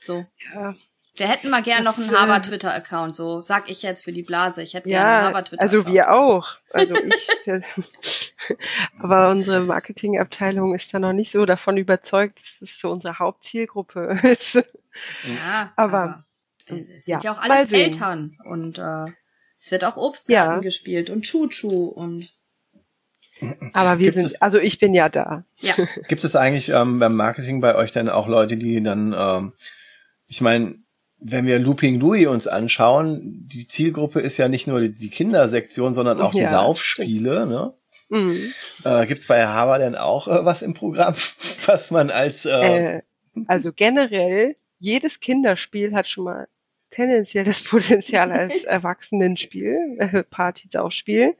S1: So.
S3: Ja,
S1: Wir hätten mal gern noch einen
S3: äh,
S1: Haber-Twitter-Account, so sag ich jetzt für die Blase. Ich hätte gerne einen
S3: Ja,
S1: Haber-Twitter-Account.
S3: also wir auch. Also ich. aber unsere Marketingabteilung ist da noch nicht so davon überzeugt, dass das so unsere Hauptzielgruppe ist.
S1: Ja,
S3: Aber,
S1: aber es sind
S3: ja,
S1: ja, auch alles. Eltern und äh, es wird auch Obstgarten
S3: Ja.
S1: gespielt und Chuchu und
S3: Aber wir
S2: Gibt
S3: sind,
S2: es-
S3: also ich bin ja da.
S1: ja.
S2: Gibt es eigentlich ähm, beim Marketing bei euch dann auch Leute, die dann, ähm, ich meine, wenn wir Looping Louis uns anschauen, die Zielgruppe ist ja nicht nur die, die Kindersektion, sondern auch die
S3: Ja,
S2: Saufspiele. Ne?
S3: Mhm.
S2: Äh, Gibt es bei Haber denn auch äh, was im Programm, was man als äh,
S3: Äh, also generell, jedes Kinderspiel hat schon mal tendenziell das Potenzial als Erwachsenenspiel, äh, Party-Saufspiel.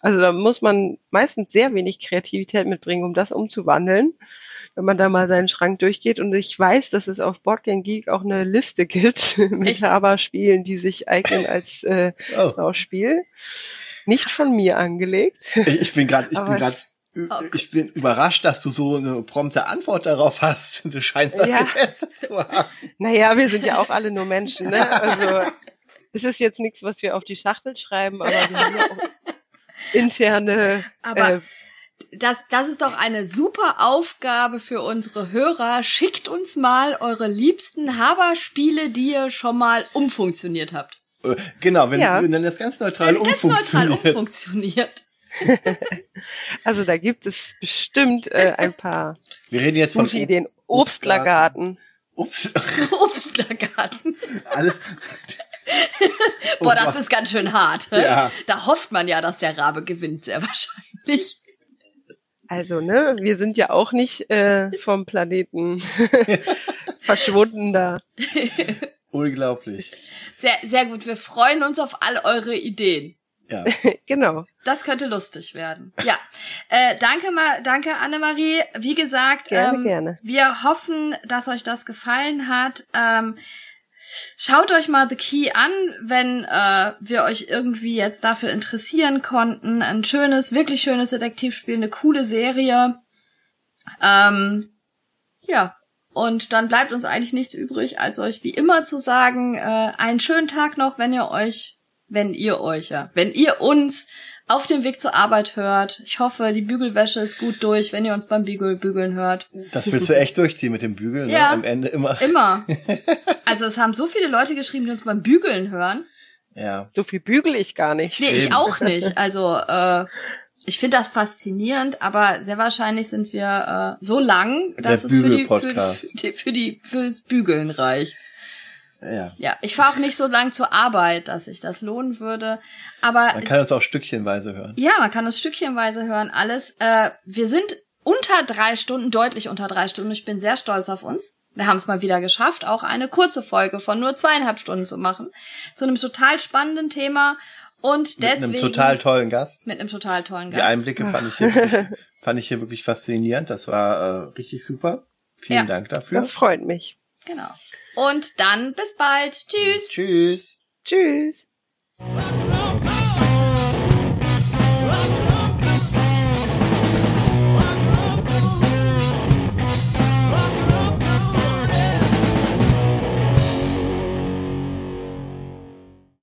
S3: Also da muss man meistens sehr wenig Kreativität mitbringen, um das umzuwandeln, wenn man da mal seinen Schrank durchgeht. Und ich weiß, dass es auf Boardgame Geek auch eine Liste gibt mit? Haberspielen, die sich eignen als äh,
S2: oh,
S3: Saufspiel. Nicht von mir angelegt.
S2: ich, bin gerade, ich bin gerade, ich bin überrascht, dass du so eine prompte Antwort darauf hast. Du scheinst das
S3: Ja.
S2: getestet zu haben.
S3: Naja, wir sind ja auch alle nur Menschen, ne? Also es ist jetzt nichts, was wir auf die Schachtel schreiben, aber wir haben ja auch interne
S1: Aber
S3: äh,
S1: das, das ist doch eine super Aufgabe für unsere Hörer. Schickt uns mal eure liebsten Haber-Spiele, die ihr schon mal umfunktioniert habt.
S2: Äh, Genau, wenn,
S3: Ja.
S2: wenn dann das ganz neutral
S1: Ganz neutral
S2: umfunktioniert.
S1: umfunktioniert.
S3: also da gibt es bestimmt äh, ein paar
S2: Wir reden jetzt von
S3: gute Ideen. Obstlergarten.
S2: Ups,
S1: Obstlergarten.
S2: alles.
S1: Boah, das ist ganz schön hart.
S2: Ja.
S1: Da hofft man ja, dass der Rabe gewinnt, sehr wahrscheinlich.
S3: Also, ne, wir sind ja auch nicht äh, vom Planeten verschwunden da.
S2: Unglaublich.
S1: Sehr, sehr gut. Wir freuen uns auf all eure Ideen.
S2: Ja.
S3: genau.
S1: Das könnte lustig werden. Ja, äh, danke mal, danke Annemarie. Wie gesagt,
S3: Gerne,
S1: ähm,
S3: gerne.
S1: wir hoffen, dass euch das gefallen hat. Ähm, schaut euch mal The Key an, wenn äh, wir euch irgendwie jetzt dafür interessieren konnten. Ein schönes, wirklich schönes Detektivspiel, eine coole Serie. Ähm, ja. Und dann bleibt uns eigentlich nichts übrig, als euch wie immer zu sagen, äh, einen schönen Tag noch, wenn ihr euch, wenn ihr euch, ja, wenn ihr uns auf dem Weg zur Arbeit hört. Ich hoffe, die Bügelwäsche ist gut durch, wenn ihr uns beim Bügel bügeln hört.
S2: Das willst du echt durchziehen mit dem Bügeln,
S1: Ja.
S2: ne? Am Ende immer.
S1: Immer. Also es haben so viele Leute geschrieben, die uns beim Bügeln hören.
S2: Ja.
S3: So viel bügel ich gar nicht.
S1: Nee, ich
S2: Eben.
S1: auch nicht. Also äh, ich finde das faszinierend, aber sehr wahrscheinlich sind wir äh, so lang, dass
S2: Der
S1: es für die, für, für die fürs Bügeln reicht.
S2: Ja.
S1: Ja, ich fahre auch nicht so lang zur Arbeit, dass sich das lohnen würde. Aber
S2: Man kann uns auch stückchenweise hören.
S1: ja, man kann es stückchenweise hören, alles. Äh, wir sind unter drei Stunden, deutlich unter drei Stunden. Ich bin sehr stolz auf uns. Wir haben es mal wieder geschafft, auch eine kurze Folge von nur zweieinhalb Stunden zu machen. Zu einem total spannenden Thema. Und deswegen.
S2: Mit einem total tollen Gast.
S1: mit einem total tollen
S2: Die
S1: Gast.
S2: Einblicke fand ich hier wirklich, fand ich hier wirklich faszinierend. Das war äh, richtig super. Vielen
S1: Ja.
S2: Dank dafür.
S3: Das freut mich.
S1: Genau. Und dann bis bald. Tschüss.
S2: Tschüss.
S3: Tschüss.